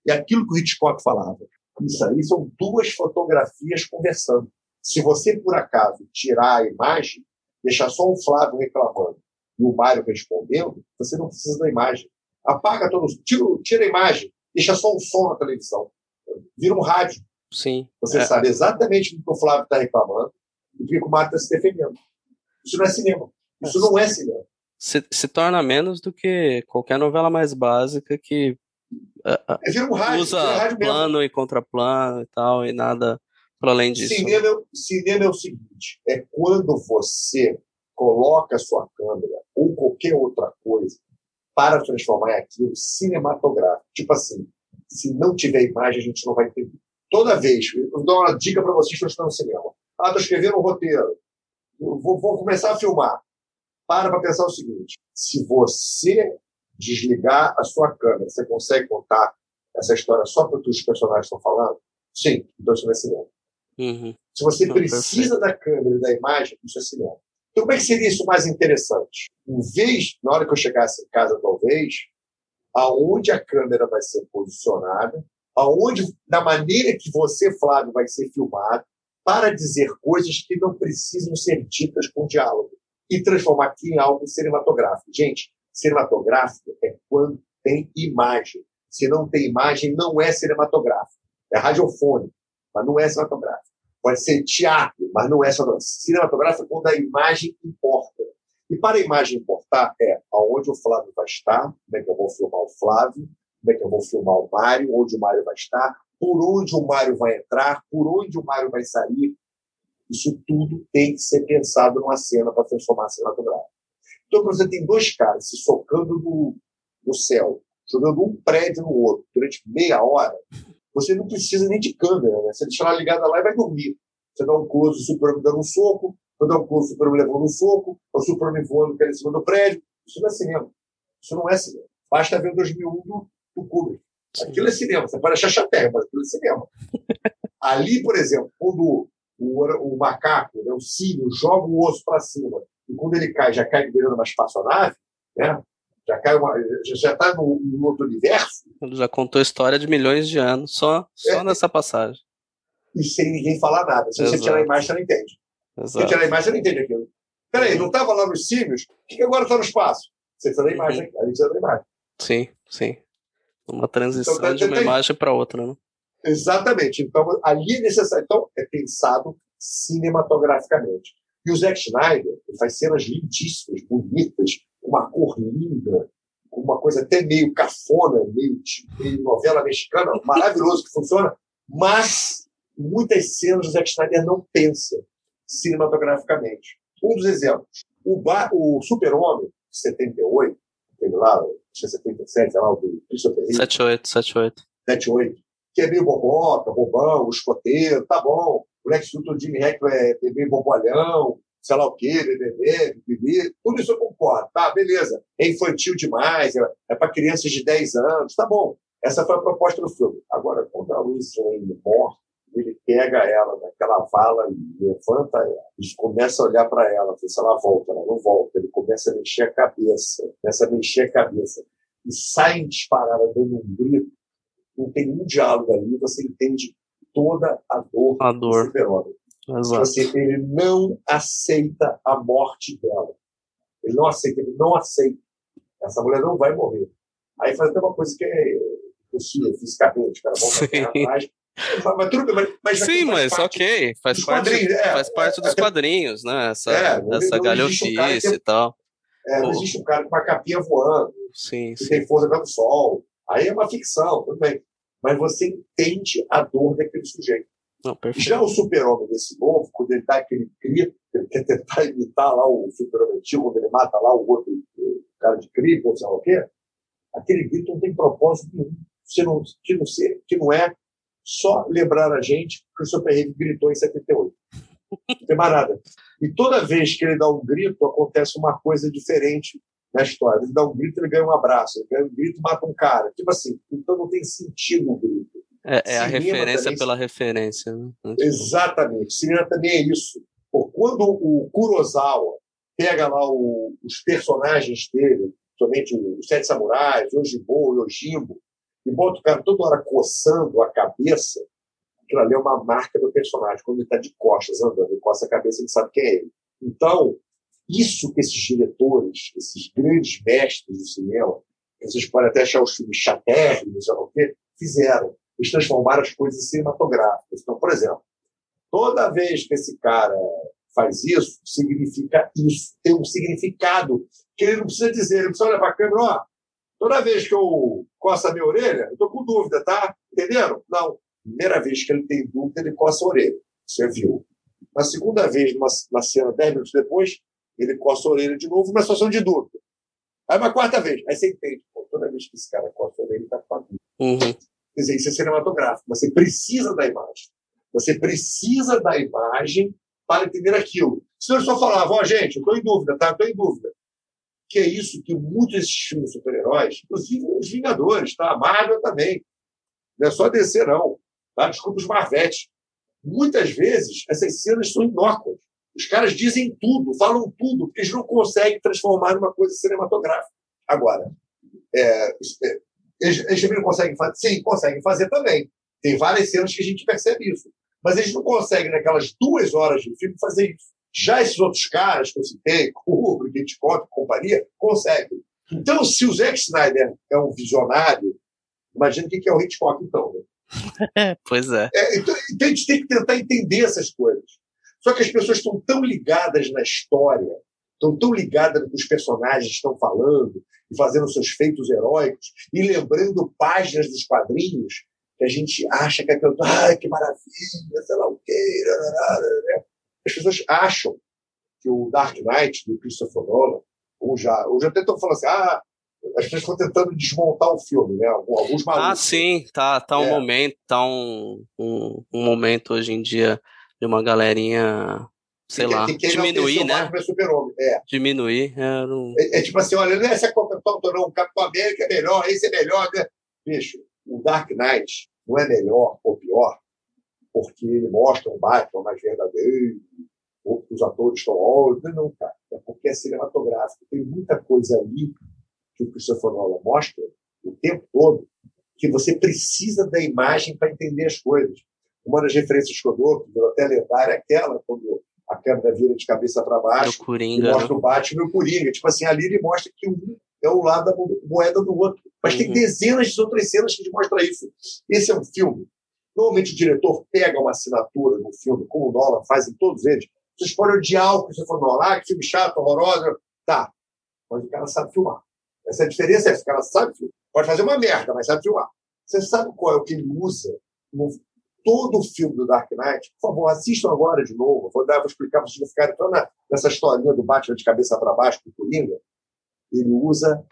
É aquilo que o Hitchcock falava. Isso aí são duas fotografias conversando. Se você, por acaso, tirar a imagem, deixar só o Flávio reclamando e o Mário respondendo, você não precisa da imagem. Apaga todos, tira, tira a imagem, deixa só o som na televisão. Vira um rádio. Sim. Você É. sabe exatamente do que o Flávio está reclamando e do que o Mário está se defendendo. Isso não é cinema. Isso não é cinema. Se, se torna menos do que qualquer novela mais básica que É vira um rádio. usa rádio mesmo. plano e contraplano e tal, e nada para além disso. Cinema, cinema é o seguinte: é quando você coloca a sua câmera ou qualquer outra coisa para transformar aquilo cinematográfico. Tipo assim, se não tiver imagem, a gente não vai entender. Toda vez, eu dou uma dica para vocês que estão no cinema. Ah, estou escrevendo um roteiro. Vou, vou começar a filmar. Para para pensar o seguinte: se você desligar a sua câmera, você consegue contar essa história só para os personagens estão falando? Sim, então isso não é cinema. Uhum. Se você Não, precisa da câmera e da imagem, isso é cinema. Então, como é que seria isso mais interessante? Em vez, na hora que eu chegasse em casa, talvez, aonde a câmera vai ser posicionada, aonde, da maneira que você, Flávio, vai ser filmado, para dizer coisas que não precisam ser ditas com diálogo e transformar aqui em algo cinematográfico. Gente, cinematográfico é quando tem imagem. Se não tem imagem, não é cinematográfico. É radiofônico, mas não é cinematográfico. Pode ser teatro, mas não é cinematográfico. Cinematográfico é quando a imagem importa. E para a imagem importar é aonde o Flávio vai estar, como é que eu vou filmar o Flávio, como é que eu vou filmar o Mário, onde o Mário vai estar, por onde o Mário vai entrar, por onde o Mário vai sair. Isso tudo tem que ser pensado numa cena para transformar cinematográfico. Então, quando você tem dois caras se socando no, no céu, jogando um prédio no outro durante meia hora, você não precisa nem de câmera, né? Você deixa ela ligada lá e vai dormir. Você dá um close, o Superman dando um soco, você dá um close, o Superman levando um soco, o Superman voando é em cima do prédio. Isso não é cinema. Isso não é cinema. Basta ver o 2001 do, do Kubrick. Aquilo é cinema. Você pode achar chateia, mas aquilo é cinema. Ali, por exemplo, quando o, o macaco, né, o símio, joga o osso para cima e quando ele cai, já cai virando uma espaçonave, né? já cai uma, já está no, no outro universo, Ele já contou história de milhões de anos só, só É. nessa passagem. e sem ninguém falar nada. Se você Exato. tirar a imagem, você não entende. Se você Exato. tirar a imagem, você não entende aquilo. Peraí, não estava lá nos símios? Por que agora está no espaço? Você precisa da imagem, a gente precisa da imagem. Sim, sim. Uma transição Então, de uma tem- imagem para outra, né? Exatamente. Então, ali é necessário. Então, é pensado cinematograficamente. E o Zack ele faz cenas lindíssimas, bonitas, com uma cor linda, com uma coisa até meio cafona, meio, tipo- meio novela mexicana, maravilhoso que funciona, mas muitas cenas o Zack Snyder não pensa cinematograficamente. Um dos exemplos, o, Ba- o Super-Homem, de 78, teve lá, acho que é 77, sei lá, o do Christopher Reeve, 78, 78. 78, que é meio boboca, bobão, escoteiro, tá bom. O Lex Luthor, o Jimmy Hack é meio bobolhão, sei lá o quê, bebê, bebê, tudo isso eu concordo, tá, beleza. É infantil demais, é, é para crianças de 10 anos, tá bom. Essa foi a proposta do filme. Agora, quando a Lois Lane morre, ele pega ela naquela vala e levanta ela. Eles começam a olhar para ela, vê se ela volta, ela não volta. Ele começa a mexer a cabeça, começa a mexer a cabeça. E saem disparadas, dando um grito não tem um diálogo ali, você entende toda a dor A do dor. super-homem. Tipo Exato. assim, ele não aceita a morte dela. Ele não aceita, ele não aceita. Essa mulher não vai morrer. Aí faz até uma coisa que é possível fisicamente, cara, vão Sim. atrás. Mas, tudo mas, mas Sim, mas parte- ok, faz parte, é, faz parte é, dos até- quadrinhos, né? Essa, É, essa um galhofice tem- e tal. É, não existe um cara com uma capinha voando, Sim, que sim. tem força do sol. Aí é uma ficção, tudo bem. Mas você entende a dor daquele sujeito. Não. Já o super-homem desse novo, quando ele dá aquele grito, ele quer tentar imitar lá o super-homem antigo, quando ele mata lá o outro o cara de crime, ou sei lá o quê, aquele grito não tem propósito nenhum. Se não, que, não que não é só lembrar a gente que o Super Henry gritou em 78. Não tem mais nada. E toda vez que ele dá um grito, acontece uma coisa diferente na história. Ele dá um grito, ele ganha um abraço. Ele ganha um grito, mata um cara. Tipo assim, então não tem sentido o grito. É, é a referência também- pela referência. Né? Exatamente. Cinema também é isso. Quando o Kurosawa pega lá o- os personagens dele, somente os Sete Samurais, o Ojibô, o Yojimbo, e bota o cara toda hora coçando a cabeça, aquilo ali é uma marca do personagem. Quando ele está de costas andando, ele coça a cabeça, ele sabe quem é ele. Então, isso que esses diretores, esses grandes mestres do cinema, vocês podem até achar os filmes chatérrimos, sei o quê, fizeram. Eles transformaram as coisas cinematográficas. Então, por exemplo, toda vez que esse cara faz isso, significa isso. Tem um significado que ele não precisa dizer. Ele precisa olhar para a câmera, ó, toda vez que eu coço a minha orelha, eu estou com dúvida, tá? Entenderam? Não. Primeira vez que ele tem dúvida, ele coça a orelha. Você viu. Na segunda vez, numa, na cena, dez minutos depois, ele coça a orelha de novo, numa situação de dúvida. Aí uma quarta vez, aí você entende. Pô, toda vez que esse cara coça a orelha, ele está com a dúvida. Uhum. Quer dizer, isso é cinematográfico. Você precisa da imagem. Você precisa da imagem para entender aquilo. Senão ele só falava, ó, gente, eu estou em dúvida, tá? Estou em dúvida. Que é isso que muitos desses filmes super-heróis, inclusive os Vingadores, tá? A Marvel também. Não é só DC, não. Tá? Desculpa os Marvetes. Muitas vezes, essas cenas são inócuas. Os caras dizem tudo, falam tudo, porque eles não conseguem transformar numa coisa cinematográfica. Agora, é, é, eles, eles também não conseguem fazer. Sim, conseguem fazer também. Tem várias cenas que a gente percebe isso. Mas eles não conseguem, naquelas duas horas de filme, fazer isso. Já esses outros caras que eu citei, Kubrick, Hitchcock e companhia, conseguem. Então, se o Zack Snyder é um visionário, imagina o que é o Hitchcock, então. Né? É, pois é. É, então, então a gente tem que tentar entender essas coisas. Só que as pessoas estão tão ligadas na história, estão tão ligadas no que os personagens estão falando, e fazendo seus feitos heróicos, e lembrando páginas dos quadrinhos, que a gente acha que é aquilo, ai, que maravilha, sei lá o quê. né? As pessoas acham que o Dark Knight, do Christopher Nolan, ou já, ou já até estão falando assim, ah, as pessoas estão tentando desmontar o filme, né? Alguns malucos. Ah, sim, tá, tá um É. momento, tá um, um, um momento hoje em dia de uma galerinha, sei Que- lá, que quer diminuir, né? É. Diminuir. É, não- É, é tipo assim, olha, não é essa Copa não, o Capitão América é melhor, esse é melhor, né? Bicho, o Dark Knight não é melhor ou pior porque ele mostra um Batman mais verdadeiro, ou os atores estão óbvios. Não, cara. É porque é cinematográfico. Tem muita coisa ali que o Christopher Nolan mostra o tempo todo que você precisa da imagem para entender as coisas. Uma das referências que eu dou, que virou até lendária, é aquela, quando a câmera vira de cabeça para baixo, e Coringa. mostra né? o Batman e o Coringa. Tipo assim, ali ele mostra que um é o lado da mo- moeda do outro. Mas tem Uhum. dezenas de outras cenas que mostram isso. Esse é um filme. Normalmente o diretor pega uma assinatura no filme, como o Nolan faz em todos eles. Vocês podem odiar o que você for Nolan, ah, que filme chato, horroroso. Tá. Mas o cara sabe filmar. Essa é a diferença, é essa. O cara sabe filmar. Pode fazer uma merda, mas sabe filmar. Você sabe qual é o que ele usa no todo o filme do Dark Knight? Por favor, assistam agora de novo. Vou, dar, vou explicar para vocês ficarem na- nessa historinha do Batman de cabeça para baixo com o Coringa. Ele usa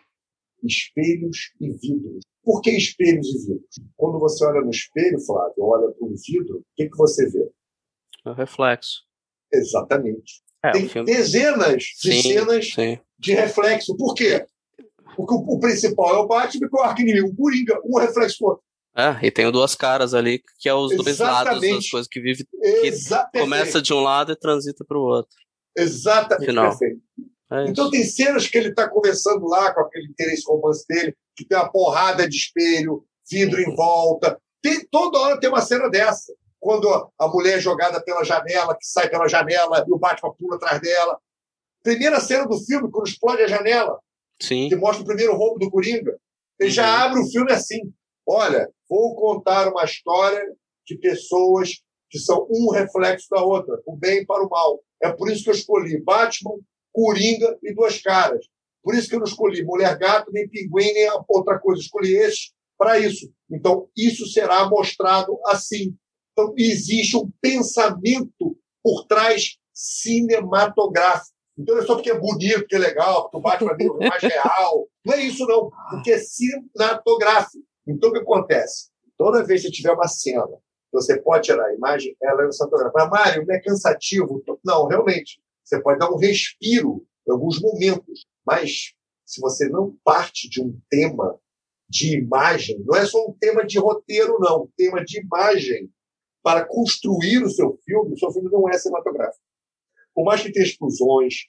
espelhos e vidros. Por que espelhos e vidros? Quando você olha no espelho, Flávio, olha para um vidro, o que, que você vê? É o reflexo. Exatamente. É, Tem o filme. dezenas de Sim, cenas sim. de reflexo. Por quê? Porque o, o principal é o Batman e o arco inimigo, o Coringa, um reflexo do outro. É, e tem o duas caras ali, que é os dois lados das Exatamente. coisas que vive, Exa começa de um lado e transita para o outro. Exatamente, Final. perfeito. É. Então tem cenas que ele está conversando lá com aquele interesse romance dele, que tem uma porrada de espelho, vidro em volta. Tem, toda hora tem uma cena dessa. Quando a mulher é jogada pela janela, que sai pela janela e o Batman pula atrás dela. Primeira cena do filme, quando explode a janela, Sim. que mostra o primeiro roubo do Coringa. Ele já abre o filme assim. Olha, vou contar uma história de pessoas que são um reflexo da outra, o bem para o mal. É por isso que eu escolhi Batman, Coringa e Duas Caras. Por isso que eu não escolhi Mulher Gato, nem Pinguim, nem outra coisa. Escolhi esse para isso. Então, isso será mostrado assim. Então, existe um pensamento por trás cinematográfico. Então, não é só porque é bonito, porque é legal, porque o Batman é mais real. Não é isso, não. Porque é cinematográfico. Então, o que acontece? Toda vez que tiver uma cena, você pode tirar a imagem, ela é cinematográfica. Mas, Mário, não é cansativo? Não, realmente. Você pode dar um respiro em alguns momentos. Mas, se você não parte de um tema de imagem, não é só um tema de roteiro, não. Um tema de imagem para construir o seu filme, o seu filme não é cinematográfico. Por mais que tenha explosões,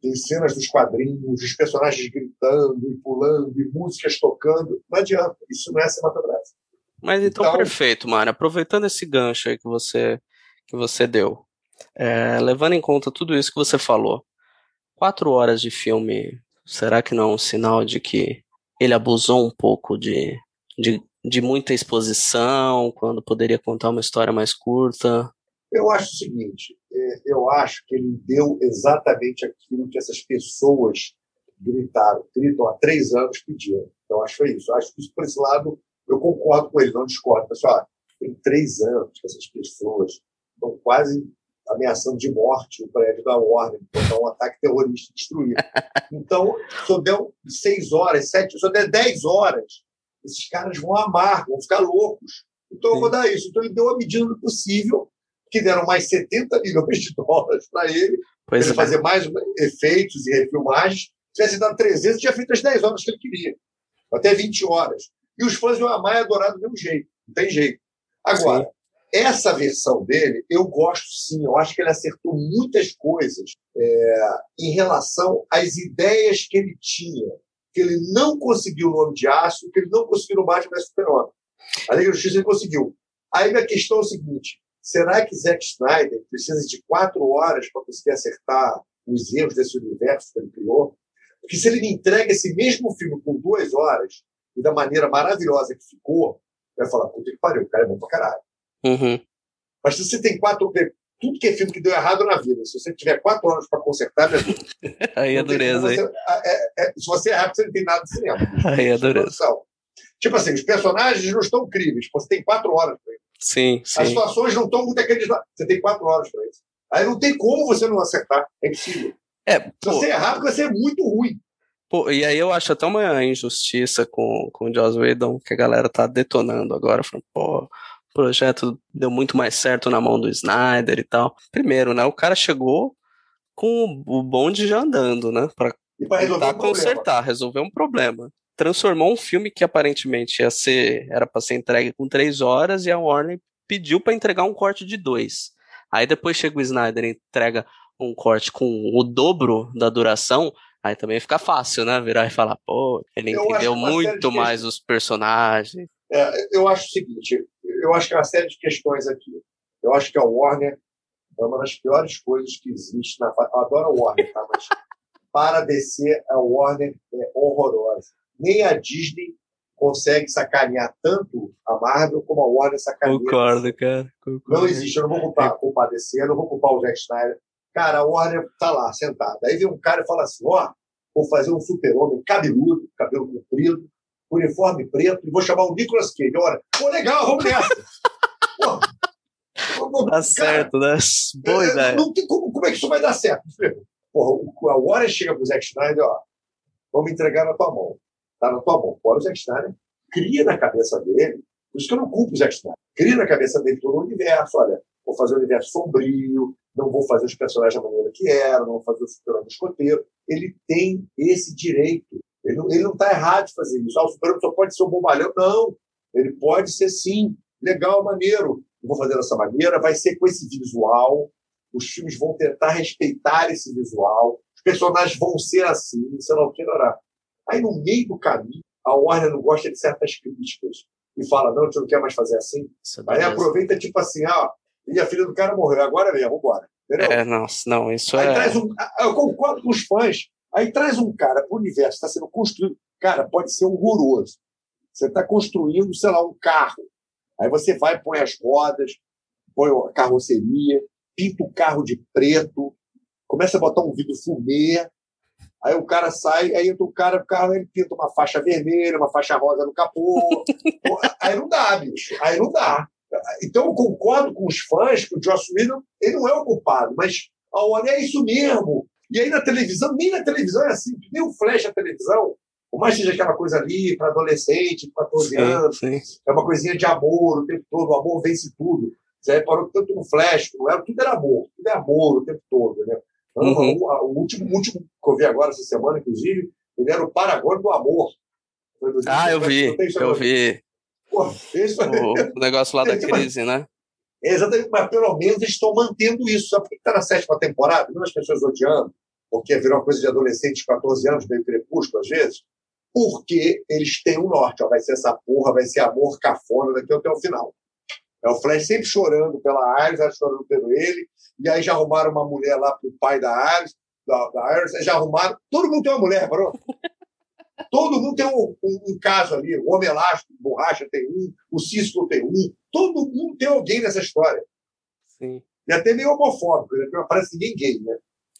tem cenas dos quadrinhos, os personagens gritando e pulando, e músicas tocando, não adianta, isso não é cinematográfico. Mas então, então perfeito, Mário. Aproveitando esse gancho aí que você, que você deu, é, levando em conta tudo isso que você falou, quatro horas de filme, será que não é um sinal de que ele abusou um pouco de, de, de muita exposição, quando poderia contar uma história mais curta? Eu acho o seguinte, é, eu acho que ele deu exatamente aquilo que essas pessoas gritaram, gritam há três anos pedindo. Então, acho que foi isso. Acho que isso, por esse lado, eu concordo com ele, não discordo. Pessoal, tem três anos que essas pessoas estão quase ameaçando de morte o prédio da Warner, botar um ataque terrorista e destruir. Então, se eu der seis horas, sete, se eu der dez horas, esses caras vão amar, vão ficar loucos. Então, Sim. eu vou dar isso. Então, ele deu a medida do possível, que deram mais 70 milhões de dólares para ele, para ele é. fazer mais efeitos e refilmagens. Se tivesse dado 300, tinha feito as 10 horas que ele queria, até 20 horas. E os fãs iam amar e adorar do mesmo jeito, não tem jeito. Agora, sim. Essa versão dele, eu gosto sim, eu acho que ele acertou muitas coisas é, em relação às ideias que ele tinha, que ele não conseguiu no Homem de Aço, que ele não conseguiu no Batman vs Super-Homem. A Liga da Justiça ele conseguiu. Aí a questão é o seguinte: será que Zack Snyder precisa de quatro horas para conseguir acertar os erros desse universo que ele criou? Porque se ele me entrega esse mesmo filme com duas horas, e da maneira maravilhosa que ficou, vai falar, puta que pariu, o cara é bom pra caralho. Uhum. Mas se você tem quatro. Tudo que é filme que deu errado na vida, se você tiver quatro horas para consertar, meu vida, aí é dureza, você, é, é, Se você errar, você não tem nada de cinema. Aí é dureza. Tipo assim, os personagens não estão críveis, você tem quatro horas para isso. Sim, sim. As situações não estão muito acreditadas. Você tem quatro horas para isso. Aí não tem como você não acertar. É impossível. É, Se você errar, você é muito ruim. Pô, e aí eu acho até uma injustiça com, com o Joss Whedon, que a galera tá detonando agora, falando, pô, o projeto deu muito mais certo na mão do Snyder e tal. Primeiro, né, o cara chegou com o bonde já andando, né, pra, tentar um consertar, resolver um problema. Transformou um filme que aparentemente ia ser, era para ser entregue com três horas e a Warner pediu para entregar um corte de dois. Aí depois chega o Snyder e entrega um corte com o dobro da duração, Aí também fica fácil, né? Virar e falar, pô, ele eu entendeu muito mais os personagens. É, eu acho o seguinte, eu acho que é uma série de questões aqui. Eu acho que a Warner é uma das piores coisas que existe na. Eu adoro a Warner, tá? Mas para descer, a Warner é horrorosa. Nem a Disney consegue sacanear tanto a Marvel como a Warner sacaneia. Concordo, cara. Concordo. Não existe. Eu não vou culpar, culpar a DC, eu não vou culpar o Zack Snyder. Cara, a Warner tá lá, sentada. Aí vem um cara e fala assim: ó, oh, vou fazer um super-homem cabeludo, cabelo comprido, uniforme preto, e vou chamar o Nicolas Cage. Olha, pô, legal, vamos nessa. pô, tá certo, né? Boa é, ideia. Não tem como, como é que isso vai dar certo? Porra, a Warner chega pro Zack Snyder, ó, vamos entregar na tua mão. Tá na tua mão. Fora o Zack Snyder cria na cabeça dele, por isso que eu não culpo o Zack Snyder, cria na cabeça dele todo o universo, olha, vou fazer um universo sombrio, não vou fazer os personagens da maneira que eram, não vou fazer o super-homem escoteiro. Ele tem esse direito. Ele não, ele não está errado de fazer isso. Ah, o super-homem só pode ser um bombalhão. Não. Ele pode ser sim. Legal, maneiro. Eu vou fazer dessa maneira, vai ser com esse visual. Os filmes vão tentar respeitar esse visual. Os personagens vão ser assim, sei lá o que orar. Aí, no meio do caminho, a Warner não gosta de certas críticas e fala: não, você não quer mais fazer assim. É Aí aproveita, tipo assim, ah, e a filha do cara morreu. Agora mesmo, vambora. Entendeu? É, não, não, isso aí é. Um, eu concordo com os fãs. Aí traz um cara para o universo, está sendo construído. Cara, pode ser horroroso. Você está construindo, sei lá, um carro. Aí você vai, põe as rodas, põe a carroceria, pinta o carro de preto, começa a botar um vidro fumê. Aí o cara sai, aí entra o cara, o carro ele pinta uma faixa vermelha, uma faixa rosa no capô. aí não dá, bicho. Aí não dá. Então eu concordo com os fãs que o Joss Whedon ele não é o culpado, mas a Warner é isso mesmo. E aí na televisão, nem na televisão é assim, nem o Flash a televisão, por mais que seja aquela coisa ali para adolescente, 14 anos, sim. é uma coisinha de amor o tempo todo, o amor vence tudo. Você reparou que tanto no Flash, não era, tudo era amor, tudo é amor o tempo todo, né? Então, Uhum. o, o último, o último que eu vi agora essa semana, inclusive, ele era o Paragon do amor. Do- Ah, eu vi, eu vi Pô, isso o negócio lá da crise, né? É, Exatamente, mas pelo menos estão mantendo isso. Sabe por que está na sétima temporada? Mesmo as pessoas odiando, porque virou uma coisa de adolescente de 14 anos, meio crepúsculo às vezes, porque eles têm um norte. Ó, vai ser essa porra, vai ser amor cafona daqui até o final. É o Flash sempre chorando pela Ares, ela chorando pelo ele, e aí já arrumaram uma mulher lá pro pai da Ares, da, da Ares, já arrumaram. Todo mundo tem uma mulher, parou? Todo mundo tem um, um- um caso ali. O Homem Elástico, o Borracha tem um, o Cícero tem um. Todo mundo tem alguém nessa história. Sim, E até meio homofóbico, né? porque não aparece ninguém gay, né?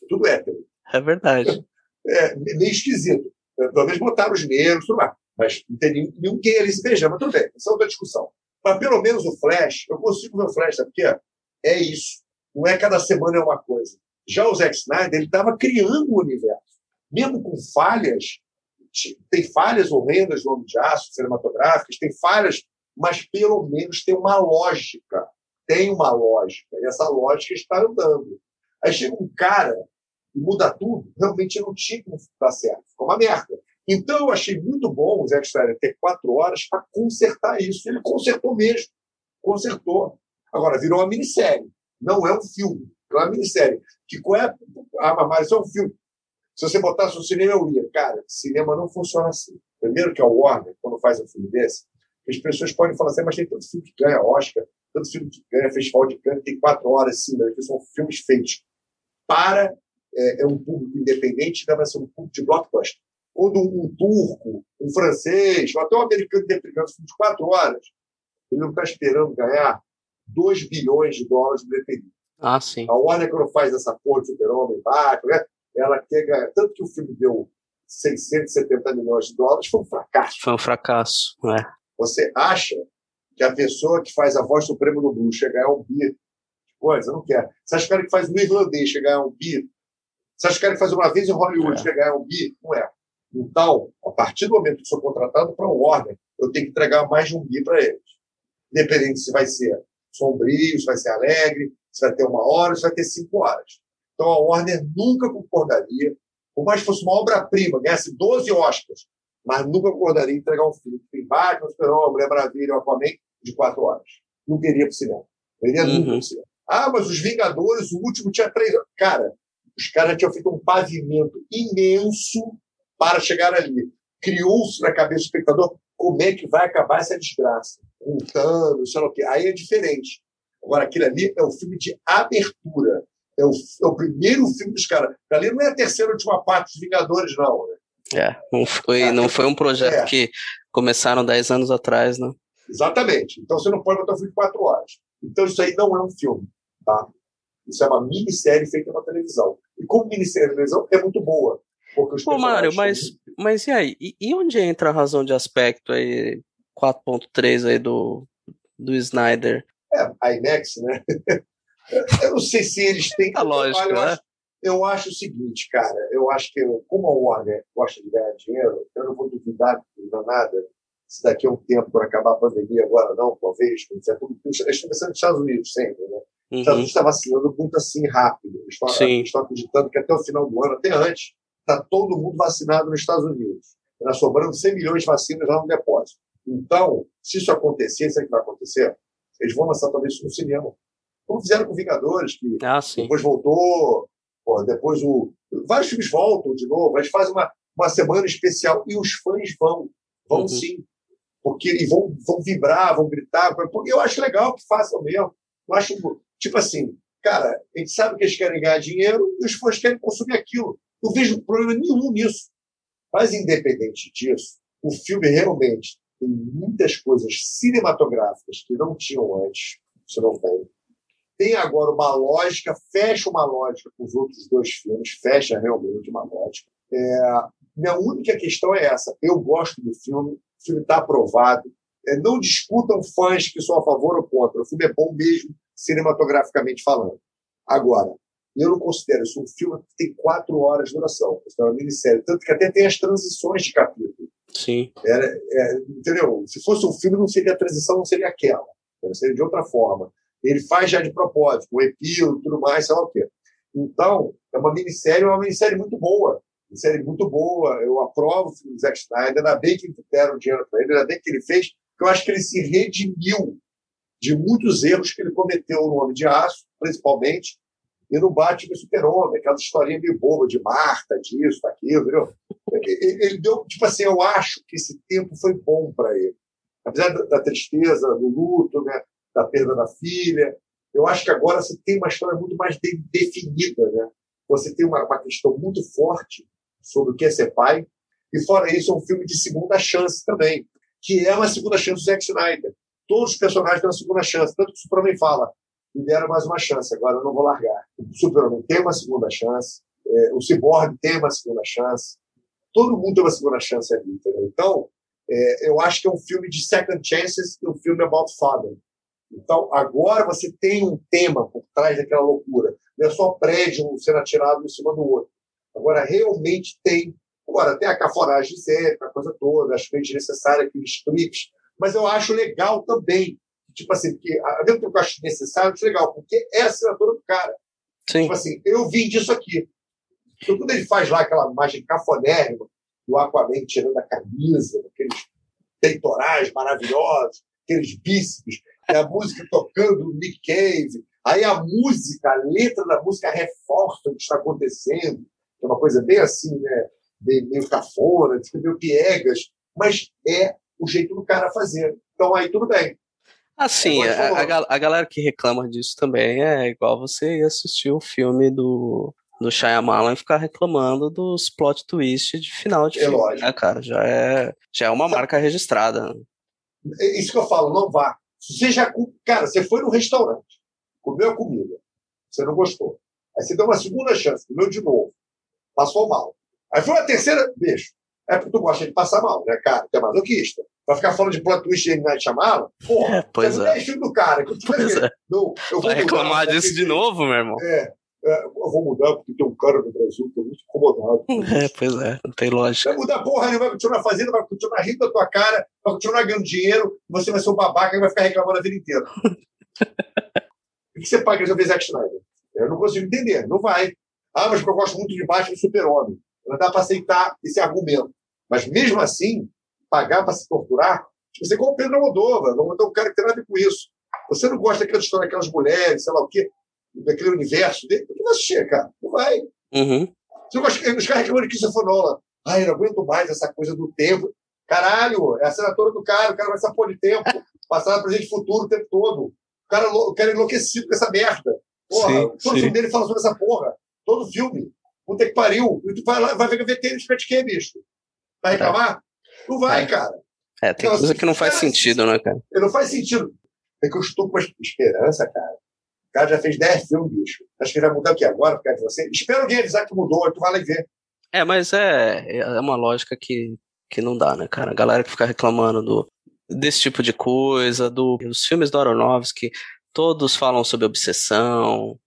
Tudo hétero. é verdade. É meio esquisito. É, Pelo menos botaram os negros, tudo mais. Mas não tem nenhum, nenhum gay ali se beijando, mas tudo bem, essa é outra discussão. Mas pelo menos o Flash, eu consigo ver o Flash, sabe por quê? É isso. Não é cada semana é uma coisa. Já o Zack Snyder, ele estava criando o universo. Mesmo com falhas, tem falhas horrendas no Homem de Aço, cinematográficas, tem falhas, mas pelo menos tem uma lógica. Tem uma lógica. E essa lógica está andando. Aí chega um cara e muda tudo, realmente não tinha como dar certo. Ficou uma merda. Então eu achei muito bom o Zack Snyder ter quatro horas para consertar isso. Ele consertou mesmo. Consertou. Agora, virou uma minissérie. Não é um filme. É uma minissérie. Que qual é. Ah, mas isso é um filme. Se você botasse no cinema, eu ia. Cara, cinema não funciona assim. Primeiro que é o Warner, quando faz um filme desse, as pessoas podem falar assim, mas tem tanto filme que ganha Oscar, tanto filme que ganha Festival de Cannes, tem quatro horas, sim, né, que são filmes feitos para é, é um público independente, deve ser um público de blockbuster. Quando um, um turco, um francês, ou até um americano independente, filme de quatro horas, ele não está esperando ganhar 2 bilhões de dólares de bilheteria. Ah, sim. A Warner, quando faz essa porra de Super-Homem, Batman, né? Ela quer ganhar. Tanto que o filme deu 670 milhões de dólares, foi um fracasso. Foi um fracasso. É. Você acha que a pessoa que faz a voz suprema do Blue chega a ganhar um bi? Coisa, não quer. Você acha que o cara que faz o irlandês chega a ganhar um bi? Você acha que o cara que faz uma vez em Hollywood É. chega a ganhar um bi? Não é. Então, a partir do momento que sou contratado para um Warner, eu tenho que entregar mais de um bi para eles. Independente se vai ser sombrio, se vai ser alegre, se vai ter uma hora, se vai ter cinco horas. Então a Warner nunca concordaria, por mais que fosse uma obra-prima, ganhasse 12 Oscars, mas nunca concordaria em entregar um filme que tem Batman, Super-Homem, Mulher Maravilha, Aquaman, de quatro horas. Não iria para o cinema. Não iria nunca Uhum. para o cinema. Ah, mas os Vingadores, o último tinha três horas. Cara, os caras tinham feito um pavimento imenso para chegar ali. Criou-se na cabeça do espectador como é que vai acabar essa desgraça. Com Thanos, sei lá o quê. Aí é diferente. Agora, aquilo ali é o filme de abertura. É o, é o primeiro filme dos caras. Ali não é a terceira última parte dos Vingadores, não. Né? É, não foi, não foi um projeto É. que começaram 10 anos atrás, né? Exatamente. Então você não pode botar um filme de quatro horas. Então isso aí não é um filme. Tá? Isso é uma minissérie feita na televisão. E como minissérie na televisão é muito boa. Porque Pô, Mário, mas, mas e aí? E, e onde entra a razão de aspecto aí, 4.3 aí do, do Snyder? É, a IMAX, né? Eu não sei se eles têm. A lógica, eu, né? acho, eu acho o seguinte, cara. Eu acho que, como a Warner gosta de ganhar dinheiro, eu não vou duvidar de nada se daqui a um tempo, quando acabar a pandemia, agora não, talvez, quando tiver tudo. Eles estão pensando nos Estados Unidos sempre, né? Os Estados Uhum. Unidos está vacinando muito assim rápido. Eles estão, Sim. estão acreditando que até o final do ano, até antes, está todo mundo vacinado nos Estados Unidos. Está sobrando 100 milhões de vacinas lá no depósito. Então, se isso acontecer, sabe o que vai acontecer? Eles vão lançar talvez isso no cinema. Como fizeram com Vingadores, que Ah, depois voltou, pô, depois o. Vários filmes voltam de novo, eles fazem uma, uma semana especial e os fãs vão. Vão Uhum. sim. Porque, e vão, vão vibrar, vão gritar. Porque eu acho legal que façam mesmo. Eu acho, tipo assim, cara, a gente sabe que eles querem ganhar dinheiro e os fãs querem consumir aquilo. Não vejo problema nenhum nisso. Mas, independente disso, o filme realmente tem muitas coisas cinematográficas que não tinham antes. Isso não tem tem agora uma lógica, fecha uma lógica com os outros dois filmes, fecha realmente uma lógica. É, minha única questão é essa. Eu gosto do filme, o filme está aprovado. é, não discutam fãs que são a favor ou contra. O filme é bom mesmo, cinematograficamente falando. Agora, eu não considero isso um filme que tem quatro horas de duração. Isso é uma minissérie. Tanto que até tem as transições de capítulo. Sim. Era, é, entendeu? Se fosse um filme, não seria a transição, não seria aquela. Seria de outra forma. Ele faz já de propósito, com epílogo e tudo mais, sei lá o quê. Então, é uma minissérie, é uma minissérie muito boa. Minissérie muito boa. Eu aprovo o filme do Zack Snyder, ainda bem que deram dinheiro para ele, ainda bem que ele fez, porque eu acho que ele se redimiu de muitos erros que ele cometeu no Homem de Aço, principalmente, e no Batman Super-Homem, aquela historinha meio boba de Marta, disso, daquilo, entendeu? Ele deu, tipo assim, eu acho que esse tempo foi bom para ele. Apesar da tristeza, do luto, né, da perda da filha, eu acho que agora você tem uma história muito mais de, definida, né? Você tem uma, uma questão muito forte sobre o que é ser pai, e fora isso, é um filme de segunda chance também, que é uma segunda chance do Zack Snyder. Todos os personagens têm uma segunda chance, tanto que o Superman fala, me deram mais uma chance, agora eu não vou largar. O Superman tem uma segunda chance, é, o Cyborg tem uma segunda chance, todo mundo tem uma segunda chance ali, entendeu? Então, é, eu acho que é um filme de second chances e um filme about father. Então, agora você tem um tema por trás daquela loucura. Não é só prédio sendo atirado em cima do outro. Agora, realmente tem. Agora, tem a caforagem séria, a coisa toda, acho bem desnecessária aqueles clipes, mas eu acho legal também. Tipo assim, porque, ao mesmo tempo que eu acho necessário, eu acho legal, porque é a assinatura do cara. Sim. Tipo assim, eu vim disso aqui. Então, quando ele faz lá aquela imagem cafonérrima do Aquaman tirando a camisa, aqueles peitorais maravilhosos, aqueles bíceps, e a música tocando o Nick Cave, aí a música, a letra da música reforça o que está acontecendo, é uma coisa bem assim, né? Meio, meio cafona, meio piegas, mas é o jeito do cara fazer. Então aí tudo bem. Assim, a, a, a, galera que reclama disso também é igual você ir assistir o filme do, do Shyamalan e ficar reclamando dos plot twists de final de é filme, lógico. né, cara? Já é, já é uma marca registrada. É isso que eu falo, não vá. Você já, cara, você foi no restaurante, comeu a comida, você não gostou. Aí você deu uma segunda chance, comeu de novo, passou mal. Aí foi uma terceira, bicho. É porque tu gosta de passar mal, né, cara? Tu é masoquista. Vai ficar falando de plot twist em Night Shyamalan? Porra, É, pois é. não é do cara. Que Pois é. não, eu vou Vai reclamar disso de novo, meu irmão? É, é, eu vou mudar porque tem um cara no Brasil que é muito incomodado. É, pois é, não tem lógica. Vai mudar porra, ele vai continuar fazendo, vai continuar rindo da tua cara, vai continuar ganhando dinheiro, você vai ser um babaca e vai ficar reclamando a vida inteira. Por que você paga resolver Zack Snyder? Eu não consigo entender, não vai. Ah, mas porque eu gosto muito de Batman e Super-Homem. Não dá para aceitar esse argumento. Mas mesmo assim, pagar para se torturar, tipo, você é igual o Pedro Almodóvar, não é um cara que tem nada a ver com isso. Você não gosta daquela história daquelas mulheres, sei lá o quê, daquele universo dele, por que vai assistir, cara? Não vai. Uhum. Os caras isso foi Nolan. Ai, eu não aguento mais essa coisa do tempo. Caralho, é a assinatura do cara, o cara vai se pôr de tempo, passado, presente e futuro o tempo todo. O cara, o cara é enlouquecido com essa merda. Porra, Sim, todo sim. filme dele fala sobre essa porra. Todo filme. Puta que pariu. E tu vai lá, vai ver pra de quê, bicho? Vai reclamar? Não vai, É. cara. É, tem Não, coisa que não faz cara, sentido, né, cara? Não faz sentido. É que eu estou com esperança, cara. O cara já fez 10 filmes, bicho. Acho que ele vai mudar aqui agora, por causa de você. Espera alguém avisar que mudou, tu vai lá e vê. É, mas é, é uma lógica que, que não dá, né, cara? A galera que fica reclamando do, desse tipo de coisa, do, dos filmes do Aronofsky, todos falam sobre obsessão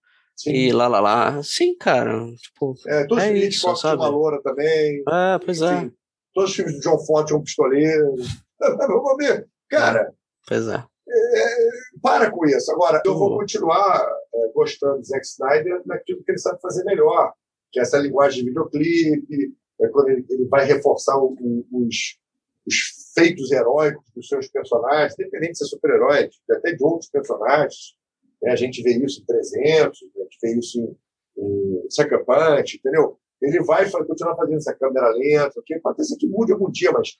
e lá, lá, lá. Sim, cara, tipo, É, todos é os filmes de isso, sabe? loura também. É, pois é, Enfim, todos os filmes do John Ford um pistoleiro. Vamos ver. Cara, pois é. é, para com isso. Agora, eu vou continuar é, gostando do Zack Snyder naquilo que ele sabe fazer melhor, que é essa linguagem de videoclipe, é quando ele, ele vai reforçar o- o- os, os feitos heróicos dos seus personagens, independente de ser super-herói, até de outros personagens. né? A gente vê isso em 300, a gente vê isso em, em Sucker Punch, entendeu? Ele vai continuar fazendo essa câmera lenta, ok? pode ser que mude algum dia, mas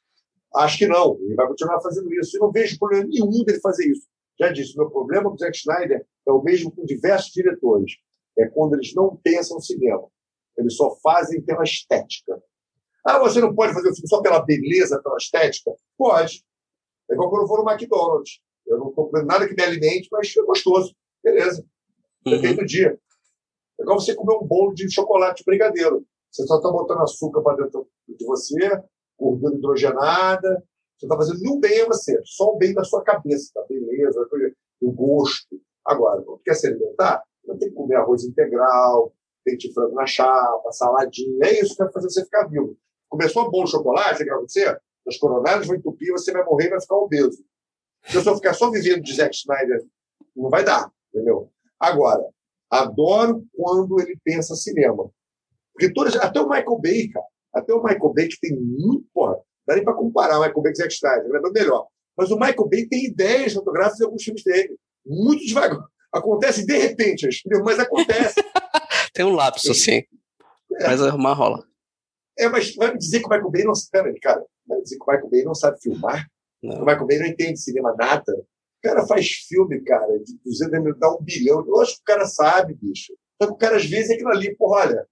acho que não. Ele vai continuar fazendo isso. E não vejo problema nenhum dele fazer isso. Já disse, o meu problema com o Zack Snyder é o mesmo com diversos diretores. É quando eles não pensam no cinema. Eles só fazem pela estética. Ah, você não pode fazer o filme só pela beleza, pela estética? Pode. É igual quando eu vou no McDonald's. Eu não estou comendo nada que me alimente, mas é gostoso. Beleza. Depende do dia. É igual você comer um bolo de chocolate brigadeiro. Você só está botando açúcar para dentro de você, gordura hidrogenada, Você está fazendo nenhum bem a você, só o bem da sua cabeça, da beleza, do gosto. Agora, quando quer se alimentar, não tem que comer arroz integral, peito frango na chapa, saladinha. É isso que vai fazer você ficar vivo. Começou bom chocolate, vai acontecer? As coronárias vão entupir, você vai morrer e vai ficar obeso. Se eu só ficar só vivendo de Zack Snyder, não vai dar, entendeu? Agora, adoro quando ele pensa cinema. Porque todas, até o Michael Bay, cara, até o Michael Bay, que tem muito, porra, dá nem pra comparar o Michael Bay com o Zack Snyder, ele é melhor. Mas o Michael Bay tem ideias fotográficas em alguns filmes dele. Muito devagar. Acontece de repente, mas acontece. tem um lapso, sim. É. Mas uma rola. É, mas vai me dizer que o Michael Bay não. Pera, cara, vai me dizer que o Michael Bay não sabe filmar? Não. O Michael Bay não entende cinema nada. O cara faz filme, cara, de 200 mil, dá um bilhão. Eu acho que o cara sabe, bicho. Só que o cara, às vezes, é aquilo ali, porra, olha,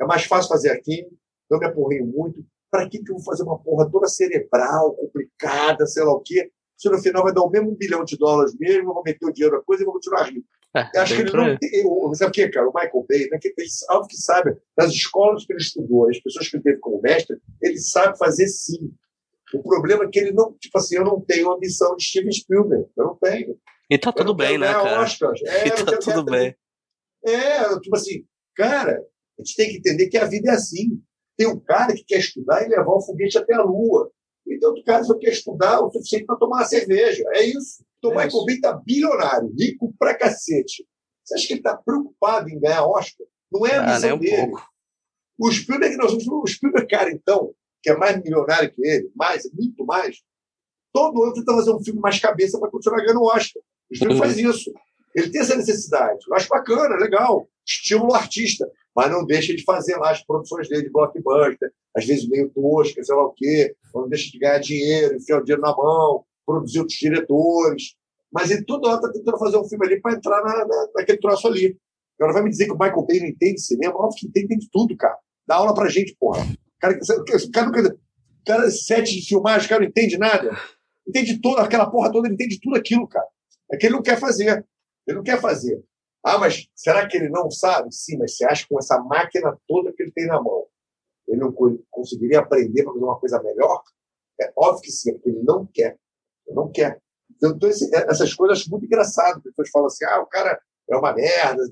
é mais fácil fazer aqui, não me apurrinho muito. Para que, que eu vou fazer uma porra toda cerebral, complicada, sei lá o quê? Se no final vai dar o mesmo bilhão de dólares mesmo, eu vou meter o dinheiro na coisa e vou continuar rindo. É, acho que ele não tem. Sabe o que, cara? O Michael Bay, né, que ele, algo que sabe, das escolas que ele estudou, as pessoas que ele teve como mestre, ele sabe fazer sim. O problema é que ele não, tipo assim, eu não tenho a ambição de Steven Spielberg. Eu não tenho. E tá tudo bem, né, cara? Oscars. É, e tá tudo bem. É, tipo assim, cara, a gente tem que entender que a vida é assim. Tem um cara que quer estudar e levar o foguete até a Lua. E tem outro cara que quer estudar o suficiente para tomar uma cerveja. É isso. Então, é Michael Bay está bilionário, rico pra cacete. Você acha que ele está preocupado em ganhar Oscar? Não é a ah, missão um dele. Pouco. O Spielberg, nós vamos, o Spielberg, cara, então, que é mais milionário que ele, mais, muito mais, todo ano tenta fazer um filme mais cabeça para continuar ganhando Oscar. O Spielberg uhum. faz isso. Ele tem essa necessidade. Eu acho bacana, legal. Estímulo artista. Mas não deixa de fazer lá as produções dele de blockbuster, às vezes meio tosca, sei lá o quê. Não deixa de ganhar dinheiro, enfiar o dinheiro na mão, produzir outros diretores. Mas ele toda hora está tentando fazer um filme ali para entrar na, na, naquele troço ali. Agora vai me dizer que o Michael Bay não entende cinema? Óbvio que entende, entende tudo, cara. Dá aula pra gente, porra. O cara, cara, cara, sete de filmagem, o cara não entende nada. Entende toda aquela porra toda, ele entende tudo aquilo, cara. É que ele não quer fazer. Ele não quer fazer. Ah, mas será que ele não sabe? Sim, mas você acha que com essa máquina toda que ele tem na mão, ele não conseguiria aprender para fazer uma coisa melhor? É óbvio que sim, porque ele não quer. Ele não quer. Então, então esse, essas coisas acho muito engraçado. As pessoas falam assim, ah, o cara é uma merda.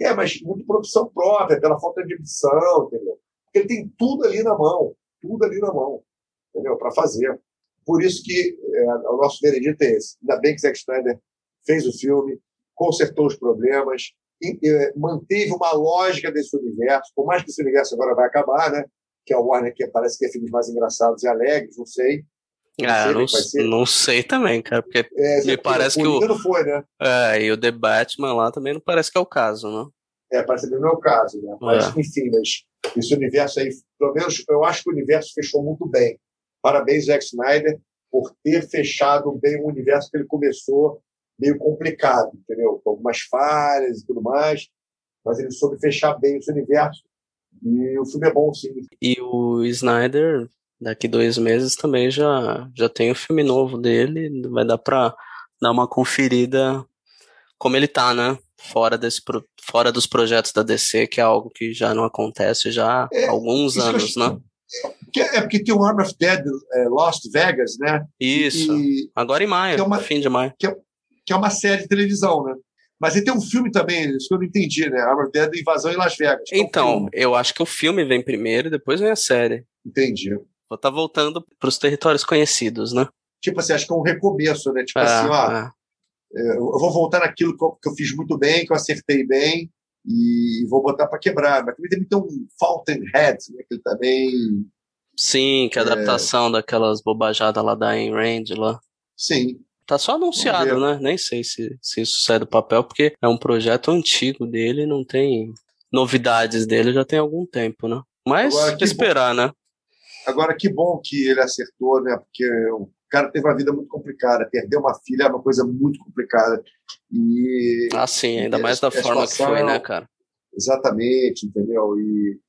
É, mas muito produção própria, pela falta de ambição, entendeu? Porque ele tem tudo ali na mão, tudo ali na mão, entendeu? Para fazer. Por isso que é, o nosso veredito é esse. Ainda bem que Zack Snyder fez o filme, consertou os problemas, e, e, manteve uma lógica desse universo, por mais que esse universo agora vai acabar, né? Que é o Warner que parece que é filmes mais engraçados e alegres, não sei. Não, ah, sei, não, não, sei também, cara, porque é, me parece que o não foi, né? É, e o The Batman lá também não parece que é o caso, né? É, parece que não é o caso, né? Mas, é. enfim, mas esse universo aí, pelo menos eu acho que o universo fechou muito bem. Parabéns, Zack Snyder, por ter fechado bem o universo que ele começou meio complicado, entendeu? Com algumas falhas e tudo mais, mas ele soube fechar bem esse universo e o filme é bom, sim. E o Snyder, daqui dois meses também já, já tem o filme novo dele, vai dar pra dar uma conferida como ele tá, né? Fora, desse, fora dos projetos da DC, que é algo que já não acontece já é, há alguns anos, né? É porque tem o Arm of Dead é, Lost Vegas, né? Isso. E, Agora em maio, é uma, fim de maio. Que é, que é uma série de televisão, né? Mas ele tem um filme também, isso que eu não entendi, né? Armored Dead Invasão em Las Vegas. É então, um eu acho que o filme vem primeiro e depois vem a série. Entendi. Vou estar tá voltando para os territórios conhecidos, né? Tipo assim, acho que é um recomeço, né? Tipo é, assim, ó, é. é. eu vou voltar naquilo que eu, fiz muito bem, que eu acertei bem, e vou botar para quebrar. Mas também tem um Fountainhead, né? Que ele também. Sim, que é a adaptação daquelas bobajadas lá da Ayn Rand lá. Sim. Tá só anunciado, né? Nem sei se, se isso sai do papel, porque é um projeto antigo dele, não tem novidades dele já tem algum tempo, né? Mas Agora, esperar, bom. né? Agora, que bom que ele acertou, né? Porque o cara teve uma vida muito complicada. Perder uma filha é uma coisa muito complicada. E. Ah, sim, ainda mais da forma situação, que foi, né, cara? Exatamente, entendeu? E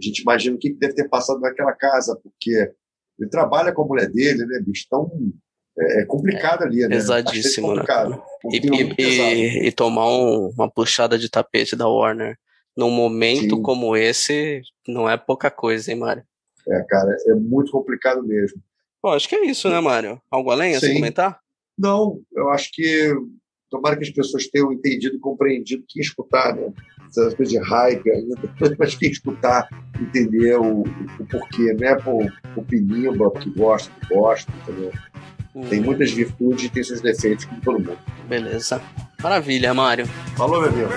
a gente imagina o que deve ter passado naquela casa, porque ele trabalha com a mulher dele, né, bicho? Então, é, é complicado ali, né? Pesadíssimo, né? E, e, e, tomar um, uma puxada de tapete da Warner num momento Sim. como esse não é pouca coisa, hein, Mário? É, cara, é muito complicado mesmo. Bom, acho que é isso, né, Mário? Algo além a se comentar? Não, eu acho que tomara que as pessoas tenham entendido e compreendido quem escutar, né? Essas coisas de raiva ainda, mas quem escutar entender o, o porquê, não é por o pinimba que gosta, que gosta, entendeu? Tem muitas virtudes e tem seus defeitos, como todo mundo. Beleza. Maravilha, Mário. Falou, meu amigo.